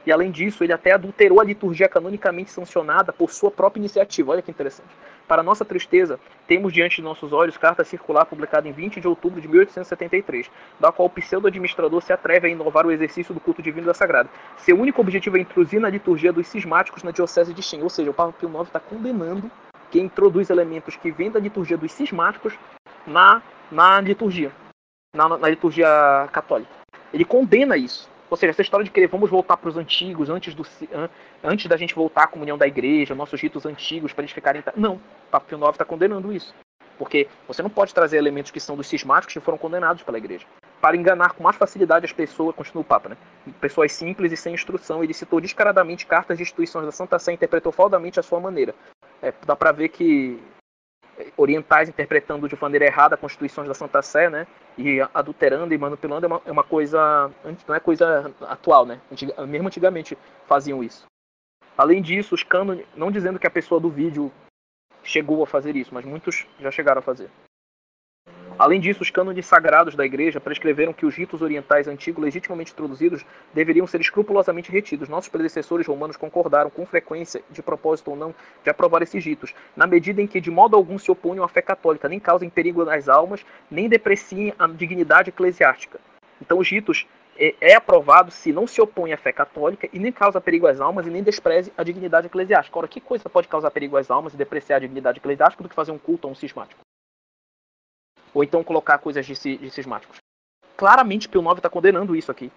E além disso, ele até adulterou a liturgia canonicamente sancionada por sua própria iniciativa. Olha que interessante. Para nossa tristeza, temos diante de nossos olhos carta circular publicada em 20 de outubro de 1873, da qual o pseudo-administrador se atreve a inovar o exercício do culto divino da Sagrada. Seu único objetivo é introduzir na liturgia dos cismáticos na diocese de Shen, ou seja, o Papa Pio IX está condenando quem introduz elementos que vêm da liturgia dos cismáticos na, na liturgia, na, na liturgia católica. Ele condena isso. Ou seja, essa história de querer vamos voltar para os antigos, antes, do, antes da gente voltar à comunhão da igreja, nossos ritos antigos, para eles ficarem. Não, o Papa Pio IX está condenando isso. Porque você não pode trazer elementos que são dos cismáticos que foram condenados pela igreja. Para enganar com mais facilidade as pessoas, continua o Papa, né? Pessoas simples e sem instrução. Ele citou descaradamente cartas de instituições da Santa Sé e interpretou faldamente a sua maneira. É, dá para ver que orientais interpretando de maneira errada constituições da Santa Sé, né? E adulterando e manipulando é uma, é uma coisa. não é coisa atual, né? Antiga, mesmo antigamente faziam isso. Além disso, os cânones, não dizendo que a pessoa do vídeo chegou a fazer isso, mas muitos já chegaram a fazer. Além disso, os cânones sagrados da Igreja prescreveram que os ritos orientais antigos legitimamente introduzidos deveriam ser escrupulosamente retidos. Nossos predecessores romanos concordaram com frequência, de propósito ou não, de aprovar esses ritos, na medida em que de modo algum se opunham à fé católica, nem causem perigo às almas, nem depreciem a dignidade eclesiástica. Então, os ritos é, é aprovado se não se opõe à fé católica e nem causa perigo às almas e nem despreze a dignidade eclesiástica. Ora, que coisa pode causar perigo às almas e depreciar a dignidade eclesiástica do que fazer um culto a um cismático? Ou então colocar coisas de, de cismáticos. Claramente Pio IX está condenando isso aqui.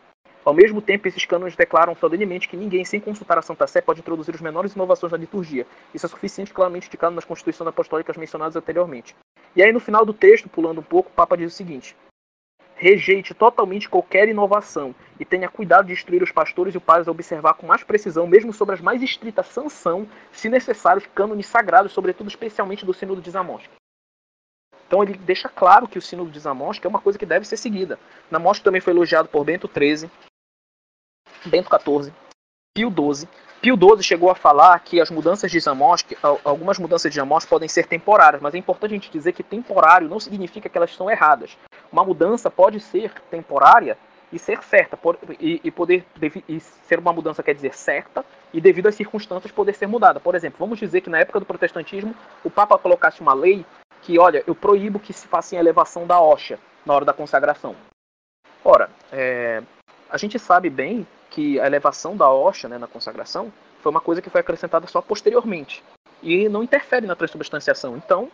Ao mesmo tempo, esses cânones declaram solenemente que ninguém, sem consultar a Santa Sé, pode introduzir as menores inovações na liturgia. Isso é suficiente claramente indicado nas constituições apostólicas mencionadas anteriormente. E aí, no final do texto, pulando um pouco, o Papa diz o seguinte: Rejeite totalmente qualquer inovação e tenha cuidado de instruir os pastores e os padres a observar com mais precisão, mesmo sobre as mais estritas sanção, se necessário, os cânones sagrados, sobretudo especialmente do Sínodo de Zamosk. Então ele deixa claro que o sínodo de Zamosk é uma coisa que deve ser seguida. Zamosk também foi elogiado por Bento XIII, Bento XIV, Pio XII. Pio XII chegou a falar que as mudanças de Zamosk, algumas mudanças de Zamosk podem ser temporárias, mas é importante a gente dizer que temporário não significa que elas são erradas. Uma mudança pode ser temporária e ser certa, e, e poder e ser uma mudança quer dizer certa e devido às circunstâncias poder ser mudada. Por exemplo, vamos dizer que na época do protestantismo o Papa colocasse uma lei que, olha, eu proíbo que se faça a elevação da hoxa na hora da consagração. Ora, é, a gente sabe bem que a elevação da hoxa né, na consagração foi uma coisa que foi acrescentada só posteriormente e não interfere na transubstanciação. Então,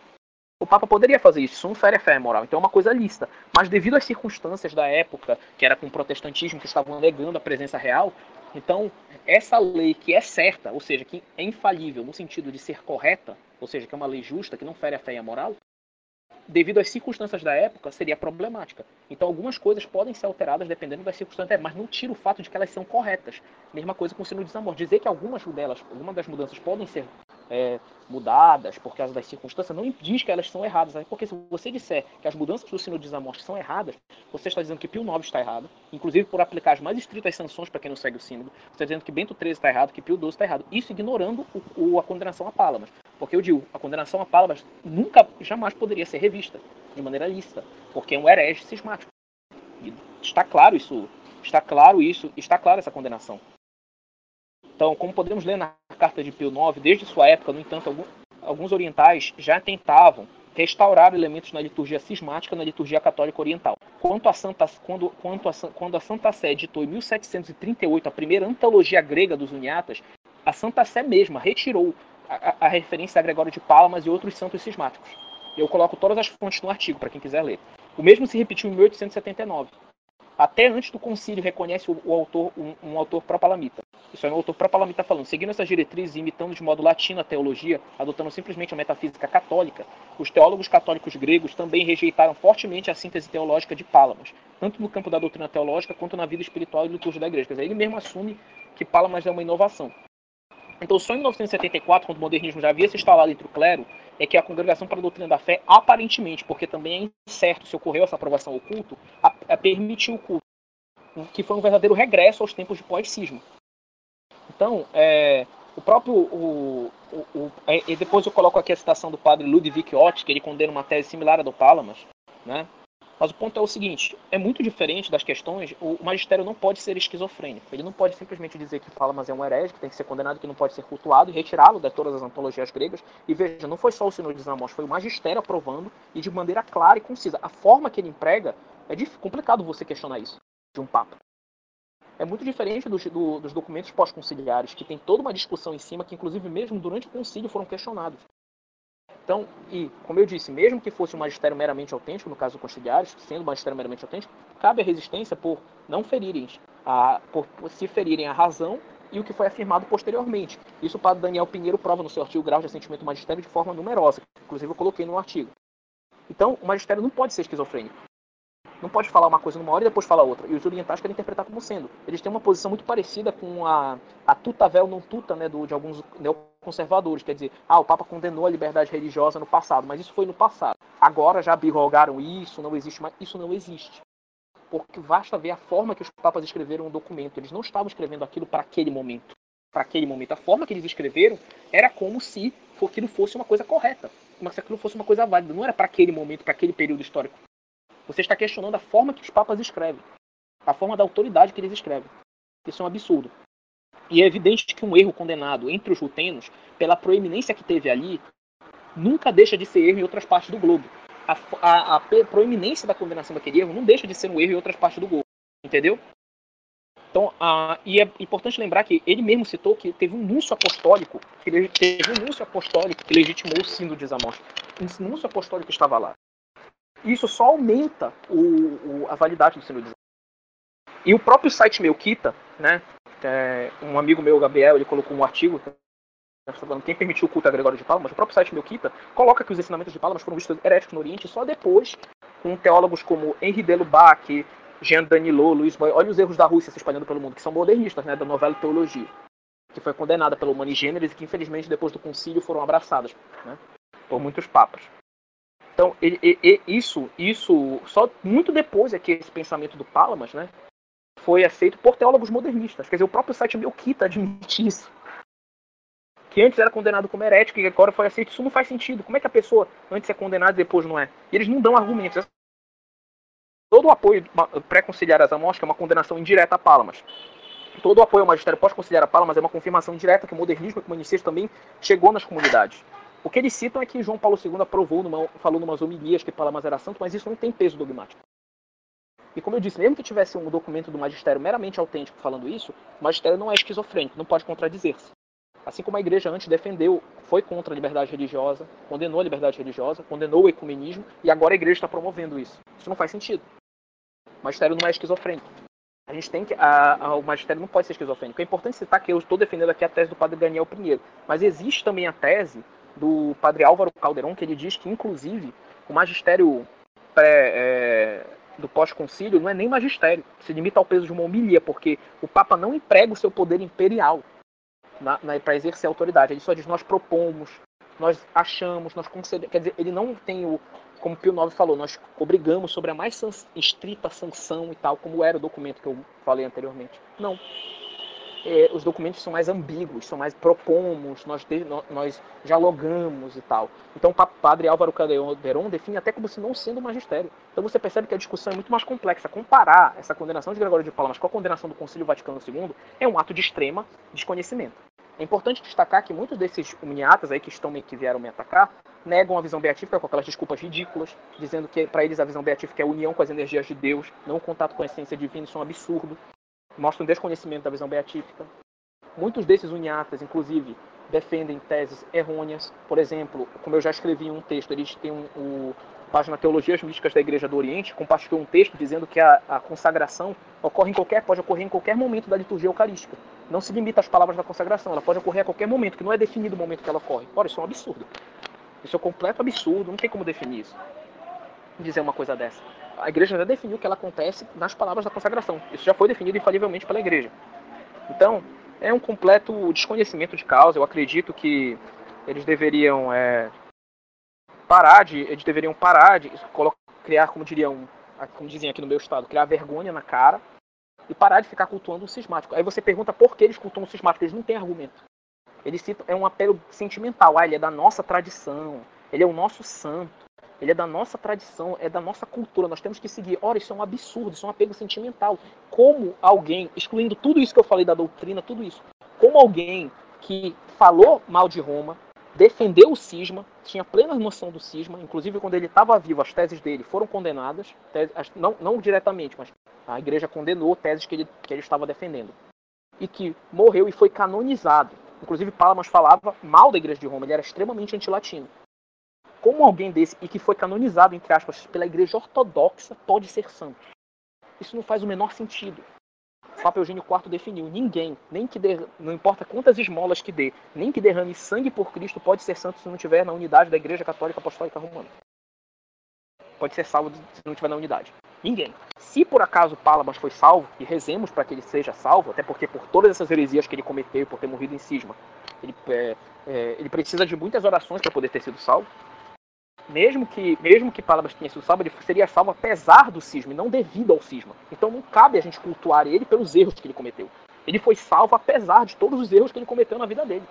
o Papa poderia fazer isso, isso não fere a fé moral, então é uma coisa lista. Mas devido às circunstâncias da época, que era com o protestantismo, que estavam negando a presença real, então essa lei que é certa, ou seja, que é infalível no sentido de ser correta, ou seja, que é uma lei justa, que não fere a fé e a moral, devido às circunstâncias da época, seria problemática. Então, algumas coisas podem ser alteradas dependendo das circunstâncias, mas não tira o fato de que elas são corretas. Mesma coisa com o sino de desamor. Dizer que algumas delas, algumas das mudanças podem ser é, mudadas por causa das circunstâncias, não diz que elas são erradas. Né? Porque se você disser que as mudanças do sino de desamorte são erradas, você está dizendo que Pio IX está errado, inclusive por aplicar as mais estritas sanções para quem não segue o sínodo. Você está dizendo que Bento XIII está errado, que Pio XII está errado. Isso ignorando o, o, a condenação a Pálamas. Porque eu digo, a condenação a Pálamas nunca, jamais poderia ser revista de maneira lícita, porque é um herege cismático. E está claro isso, está claro isso, está clara essa condenação. Então, como podemos ler na carta de Pio IX, desde sua época, no entanto, alguns orientais já tentavam restaurar elementos na liturgia cismática na liturgia católica oriental. quanto a Santa, quando, quanto a, quando a Santa Sé editou em 1738 a primeira antologia grega dos Uniatas, a Santa Sé mesma retirou a, a referência a Gregório de Palamas e outros santos cismáticos. Eu coloco todas as fontes no artigo para quem quiser ler. O mesmo se repetiu em 1879. Até antes do concílio reconhece o, o autor um, um autor pró-palamita. Isso é um autor pró-palamita falando. Seguindo essas diretrizes e imitando de modo latino a teologia, adotando simplesmente a metafísica católica, os teólogos católicos gregos também rejeitaram fortemente a síntese teológica de Palamas, tanto no campo da doutrina teológica quanto na vida espiritual e liturgia da igreja. Quer dizer, ele mesmo assume que Palamas é uma inovação. Então, só em 1974, quando o modernismo já havia se instalado entre o clero, é que a Congregação para a Doutrina da Fé, aparentemente, porque também é incerto se ocorreu essa aprovação ao culto, a, a permitiu o culto, que foi um verdadeiro regresso aos tempos de pós-cisma. Então, é, o próprio. O, o, o, é, e depois eu coloco aqui a citação do padre Ludwig Ott, que ele condena uma tese similar à do Palamas, né? Mas o ponto é o seguinte: é muito diferente das questões. O magistério não pode ser esquizofrênico. Ele não pode simplesmente dizer que fala, mas é um herege, que tem que ser condenado, que não pode ser cultuado e retirá-lo de todas as antologias gregas. E veja, não foi só o Senhor de Zamos, foi o magistério aprovando e de maneira clara e concisa. A forma que ele emprega é complicado você questionar isso de um papa. É muito diferente dos, do, dos documentos pós-conciliares, que tem toda uma discussão em cima, que inclusive mesmo durante o concílio foram questionados. Então, e como eu disse, mesmo que fosse um magistério meramente autêntico, no caso do conciliares, sendo um magistério meramente autêntico, cabe a resistência por não ferirem, a, por, por se ferirem a razão e o que foi afirmado posteriormente. Isso o padre Daniel Pinheiro prova no seu artigo Grau de Assentimento Magistério de forma numerosa, inclusive eu coloquei no artigo. Então, o magistério não pode ser esquizofrênico. Não pode falar uma coisa numa hora e depois falar outra. E os orientais querem interpretar como sendo. Eles têm uma posição muito parecida com a, a tuta vel não tuta né, do, de alguns neoconservadores. Quer dizer, ah, o Papa condenou a liberdade religiosa no passado, mas isso foi no passado. Agora já birrogaram isso, não existe mais. Isso não existe. Porque basta ver a forma que os papas escreveram o documento. Eles não estavam escrevendo aquilo para aquele momento. Para aquele momento. A forma que eles escreveram era como se aquilo fosse uma coisa correta. Como se aquilo fosse uma coisa válida. Não era para aquele momento, para aquele período histórico. Você está questionando a forma que os papas escrevem, a forma da autoridade que eles escrevem. Isso é um absurdo. E é evidente que um erro condenado entre os rutenos, pela proeminência que teve ali, nunca deixa de ser erro em outras partes do globo. A, a, a proeminência da condenação daquele erro não deixa de ser um erro em outras partes do globo. Entendeu? Então, e é importante lembrar que ele mesmo citou que teve um núncio apostólico, que teve um núncio apostólico que legitimou o sino de Zamosh. Um núncio apostólico estava lá isso só aumenta o, o, a validade do sino de E o próprio site Melquita, né? É, um amigo meu, Gabriel, ele colocou um artigo tá falando quem permitiu o culto a Gregório de Palmas, o próprio site Melquita coloca que os ensinamentos de Palmas foram vistos heréticos no Oriente só depois, com teólogos como Henri Delubac, Jean Danilo, Luiz Boy, olha os erros da Rússia se espalhando pelo mundo, que são modernistas, né, da novela Teologia, que foi condenada pelo Humani Gêneres e que infelizmente depois do concílio foram abraçadas, né, por muitos papas. Então, ele, ele, isso, isso, só muito depois é que esse pensamento do Palamas, né, foi aceito por teólogos modernistas. Quer dizer, o próprio site Melquita admite isso. Que antes era condenado como herético e agora foi aceito. Isso não faz sentido. Como é que a pessoa antes é condenada e depois não é? E eles não dão argumentos. Todo o apoio pré-conciliar às amostras é uma condenação indireta a Palamas. Todo o apoio ao magistério pós-conciliar a Palamas é uma confirmação direta que o modernismo e o comunicismo também chegou nas comunidades. O que eles citam é que João Paulo II aprovou, numa, falou numas homilias que Palamas era santo, mas isso não tem peso dogmático. E como eu disse, mesmo que tivesse um documento do magistério meramente autêntico falando isso, o magistério não é esquizofrênico, não pode contradizer-se. Assim como a igreja antes defendeu, foi contra a liberdade religiosa, condenou a liberdade religiosa, condenou o ecumenismo, e agora a igreja está promovendo isso. Isso não faz sentido. O magistério não é esquizofrênico. A gente tem que. A, a, o magistério não pode ser esquizofrênico. É importante citar que eu estou defendendo aqui a tese do padre Daniel Pinheiro. Mas existe também a tese do padre Álvaro Calderon, que ele diz que, inclusive, o magistério pré, é, do pós-concílio não é nem magistério, se limita ao peso de uma homilia, porque o Papa não emprega o seu poder imperial para exercer a autoridade. Ele só diz: nós propomos, nós achamos, nós concedemos. Quer dizer, ele não tem o. Como Pio IX falou, nós obrigamos sobre a mais estrita sanção e tal, como era o documento que eu falei anteriormente. Não é, os documentos são mais ambíguos, são mais propomos, nós, de, nós dialogamos e tal. Então o padre Álvaro Calderon define até como se não sendo magistério. Então você percebe que a discussão é muito mais complexa. Comparar essa condenação de Gregório de Palamas com a condenação do Concílio Vaticano II é um ato de extrema desconhecimento. É importante destacar que muitos desses uniatas aí que estão que vieram me atacar negam a visão beatífica com aquelas desculpas ridículas, dizendo que para eles a visão beatífica é a união com as energias de Deus, não o contato com a essência divina, isso é um absurdo. Mostra um desconhecimento da visão beatífica. Muitos desses uniatas, inclusive, defendem teses errôneas. Por exemplo, como eu já escrevi um texto, eles têm um, o página Teologias Místicas da Igreja do Oriente, compartilhou um texto dizendo que a, a, consagração ocorre em qualquer, pode ocorrer em qualquer momento da liturgia eucarística. Não se limita às palavras da consagração, ela pode ocorrer a qualquer momento, que não é definido o momento que ela ocorre. Ora, isso é um absurdo. Isso é um completo absurdo, não tem como definir isso. Dizer uma coisa dessa. A igreja já definiu que ela acontece nas palavras da consagração. Isso já foi definido infalivelmente pela igreja. Então, é um completo desconhecimento de causa. Eu acredito que eles deveriam é, parar de, eles deveriam parar de criar, como diriam, como dizem aqui no meu estado, criar vergonha na cara e parar de ficar cultuando o cismático. Aí você pergunta por que eles cultuam o cismático, eles não têm argumento. Eles citam, é um apelo sentimental, ah, ele é da nossa tradição, ele é o nosso santo, ele é da nossa tradição, é da nossa cultura, nós temos que seguir. Ora, isso é um absurdo, isso é um apego sentimental. Como alguém, excluindo tudo isso que eu falei da doutrina, tudo isso, como alguém que falou mal de Roma, defendeu o cisma, tinha plena noção do cisma, inclusive quando ele estava vivo, as teses dele foram condenadas, teses, não, não diretamente, mas a igreja condenou teses que ele, que ele estava defendendo. E que morreu e foi canonizado. Inclusive, Palamas falava mal da igreja de Roma, ele era extremamente antilatino como alguém desse e que foi canonizado, entre aspas, pela igreja ortodoxa, pode ser santo? Isso não faz o menor sentido. O Papa Eugênio IV definiu: ninguém, nem que der, não importa quantas esmolas que dê, nem que derrame sangue por Cristo, pode ser santo se não tiver na unidade da Igreja Católica Apostólica Romana. Pode ser salvo se não tiver na unidade. Ninguém. Se por acaso Palabas foi salvo, e rezemos para que ele seja salvo, até porque por todas essas heresias que ele cometeu, por ter morrido em cisma, ele, é, é, ele precisa de muitas orações para poder ter sido salvo mesmo que mesmo que Palabras tenha sido salvo, ele seria salvo apesar do cisma, e não devido ao cisma. Então não cabe a gente cultuar ele pelos erros que ele cometeu. Ele foi salvo apesar de todos os erros que ele cometeu na vida dele.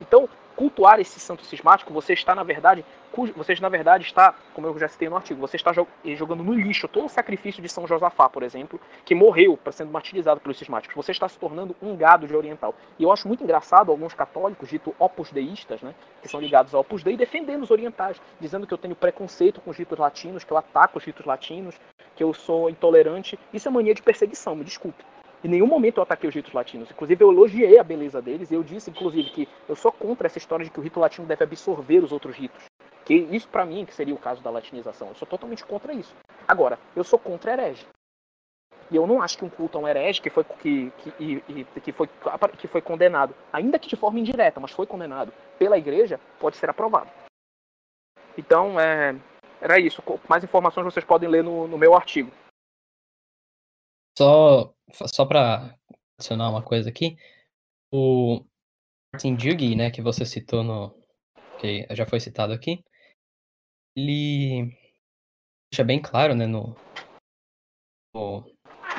Então, cultuar esse santo cismático, você está na verdade, você na verdade está, como eu já citei no artigo, você está jogando no lixo todo o sacrifício de São Josafá, por exemplo, que morreu para sendo martirizado pelos cismáticos. Você está se tornando um gado de oriental. E eu acho muito engraçado alguns católicos, dito opus deístas, né, que são ligados ao opus dei, defendendo os orientais, dizendo que eu tenho preconceito com os ritos latinos, que eu ataco os ritos latinos, que eu sou intolerante. Isso é mania de perseguição, me desculpe. Em nenhum momento eu ataquei os ritos latinos. Inclusive, eu elogiei a beleza deles. E eu disse, inclusive, que eu sou contra essa história de que o rito latino deve absorver os outros ritos. Que isso, para mim, que seria o caso da latinização. Eu sou totalmente contra isso. Agora, eu sou contra herege. E eu não acho que um culto a um herege que foi, que, que, e, que, foi, que foi condenado, ainda que de forma indireta, mas foi condenado pela igreja, pode ser aprovado. Então, é, era isso. Mais informações vocês podem ler no, no meu artigo. Só, só para adicionar uma coisa aqui, o Martin Duggy, né, que você citou no. que já foi citado aqui, ele deixa bem claro, né, no, no,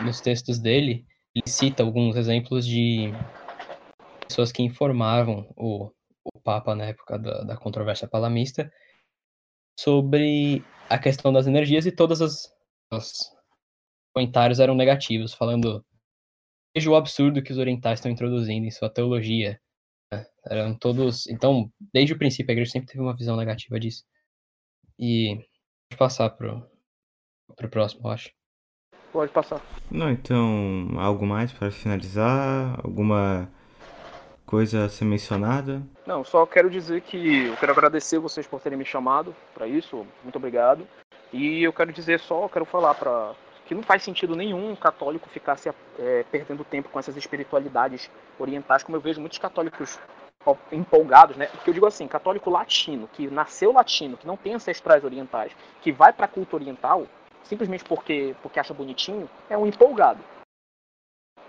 nos textos dele, ele cita alguns exemplos de pessoas que informavam o, o Papa na época da, da controvérsia palamista sobre a questão das energias e todas as, as comentários eram negativos, falando veja o absurdo que os orientais estão introduzindo em sua teologia. Né? Eram todos. Então, desde o princípio, a igreja sempre teve uma visão negativa disso. E pode passar pro, pro próximo, eu acho. Pode passar. Não, então, algo mais para finalizar? Alguma coisa a ser mencionada? Não, só quero dizer que eu quero agradecer vocês por terem me chamado para isso. Muito obrigado. E eu quero dizer só, quero falar para que não faz sentido nenhum um católico ficar se, é, perdendo tempo com essas espiritualidades orientais, como eu vejo muitos católicos empolgados, né? Porque eu digo assim, católico latino, que nasceu latino, que não tem ancestrais orientais, que vai para culto oriental, simplesmente porque, porque acha bonitinho, é um empolgado.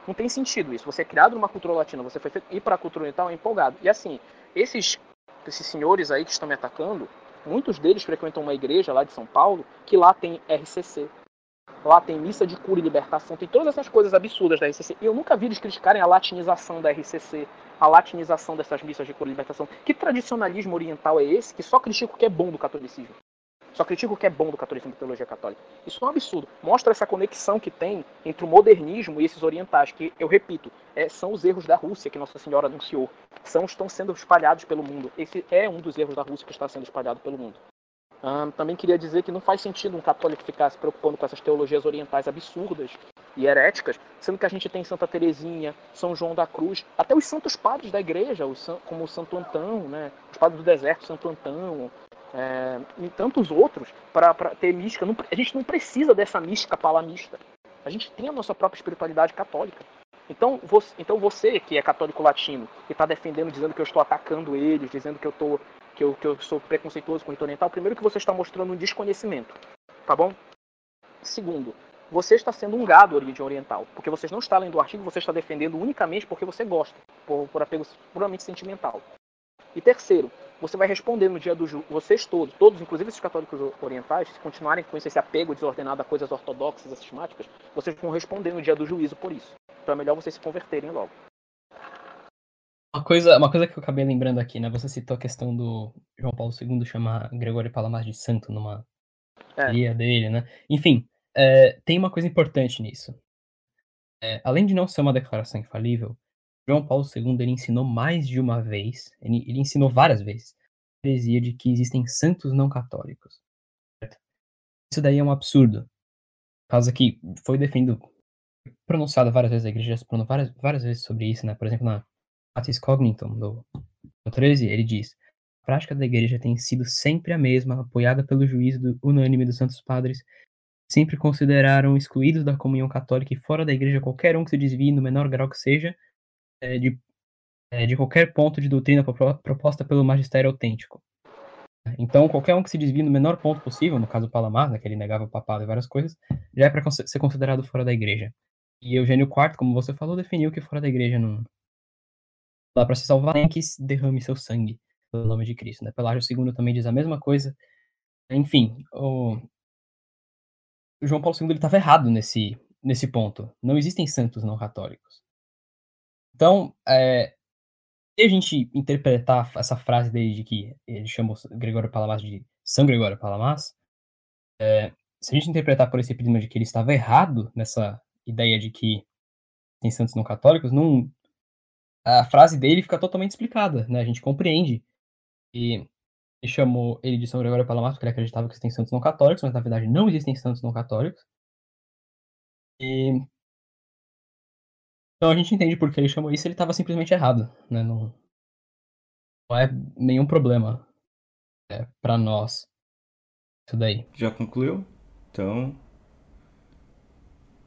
Não tem sentido isso. Você é criado numa cultura latina, você foi feito ir para a cultura oriental é empolgado. E assim, esses, esses senhores aí que estão me atacando, muitos deles frequentam uma igreja lá de São Paulo que lá tem RCC, Lá tem missa de cura e libertação, tem todas essas coisas absurdas da RCC. E eu nunca vi eles criticarem a latinização da RCC, a latinização dessas missas de cura e libertação. Que tradicionalismo oriental é esse que só critica o que é bom do catolicismo? Só critica o que é bom do catolicismo e teologia católica. Isso é um absurdo. Mostra essa conexão que tem entre o modernismo e esses orientais, que, eu repito, é, são os erros da Rússia que Nossa Senhora anunciou. são, estão sendo espalhados pelo mundo. Esse é um dos erros da Rússia que está sendo espalhado pelo mundo. Também queria dizer que não faz sentido um católico ficar se preocupando com essas teologias orientais absurdas e heréticas, sendo que a gente tem Santa Teresinha, São João da Cruz, até os santos padres da igreja, os, como o Santo Antão, né, os padres do deserto, Santo Antão, é, e tantos outros, para ter mística. Não, a gente não precisa dessa mística palamista. A gente tem a nossa própria espiritualidade católica. Então você, então você que é católico latino e está defendendo, dizendo que eu estou atacando eles, dizendo que eu, tô, que eu, que eu sou preconceituoso com o oriental, primeiro que você está mostrando um desconhecimento, tá bom? Segundo, você está sendo um gado origem oriental, porque você não está lendo o artigo, você está defendendo unicamente porque você gosta, por, por apego puramente sentimental. E terceiro, você vai responder no dia do juízo, vocês todos, todos, inclusive esses católicos orientais, se continuarem com esse apego desordenado a coisas ortodoxas, sistemáticas, vocês vão responder no dia do juízo por isso. Então é melhor vocês se converterem logo. Coisa, uma coisa que eu acabei lembrando aqui, né? Você citou a questão do João Paulo II chamar Gregório Palamas de santo numa é. dele, né? Enfim, é, tem uma coisa importante nisso. É, além de não ser uma declaração infalível, João Paulo II ele ensinou mais de uma vez, ele, ele ensinou várias vezes, a heresia de que existem santos não católicos. Certo? Isso daí é um absurdo. Causa que foi defendido, pronunciado várias vezes, a igreja já se pronunciou várias, várias vezes sobre isso, né? Por exemplo, na Atis Cognitum, do, do 13, ele diz: a prática da igreja tem sido sempre a mesma, apoiada pelo juízo do, unânime dos santos padres, sempre consideraram excluídos da comunhão católica e fora da igreja qualquer um que se desvie no menor grau que seja, é, de, é, de qualquer ponto de doutrina proposta pelo magistério autêntico. Então, qualquer um que se desvie no menor ponto possível, no caso Palamar, né, que ele negava o papado e várias coisas, já é para ser considerado fora da igreja. E Eugênio IV, como você falou, definiu que fora da igreja não dá para se salvar nem que derrame seu sangue pelo nome de Cristo. Né? Pelágio II também diz a mesma coisa. Enfim, o João Paulo II estava errado nesse, nesse ponto. Não existem santos não católicos. Então, é, se a gente interpretar essa frase dele de que ele chamou Gregório Palamas de São Gregório Palamas, é, se a gente interpretar por esse prisma de que ele estava errado nessa ideia de que tem santos não católicos, não, a frase dele fica totalmente explicada, né? A gente compreende. E chamou ele de São Gregório Palamas porque ele acreditava que existem santos não católicos, mas na verdade não existem santos não católicos. E então a gente entende por que ele chamou isso, ele estava simplesmente errado, né? Não, não é nenhum problema é, para nós isso daí. Já concluiu? Então,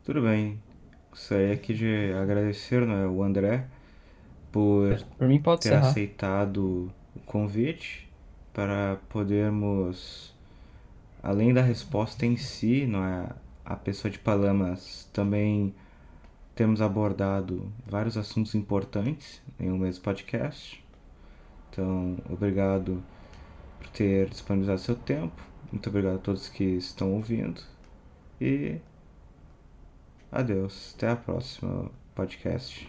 tudo bem. Gostaria aqui de agradecer né, o André por, por mim pode ter aceitado o convite para podermos, além da resposta em si, não é, a pessoa de Palamas também temos abordado vários assuntos importantes em um mesmo podcast. Então, obrigado por ter disponibilizado seu tempo. Muito obrigado a todos que estão ouvindo. E adeus. Até a próxima podcast.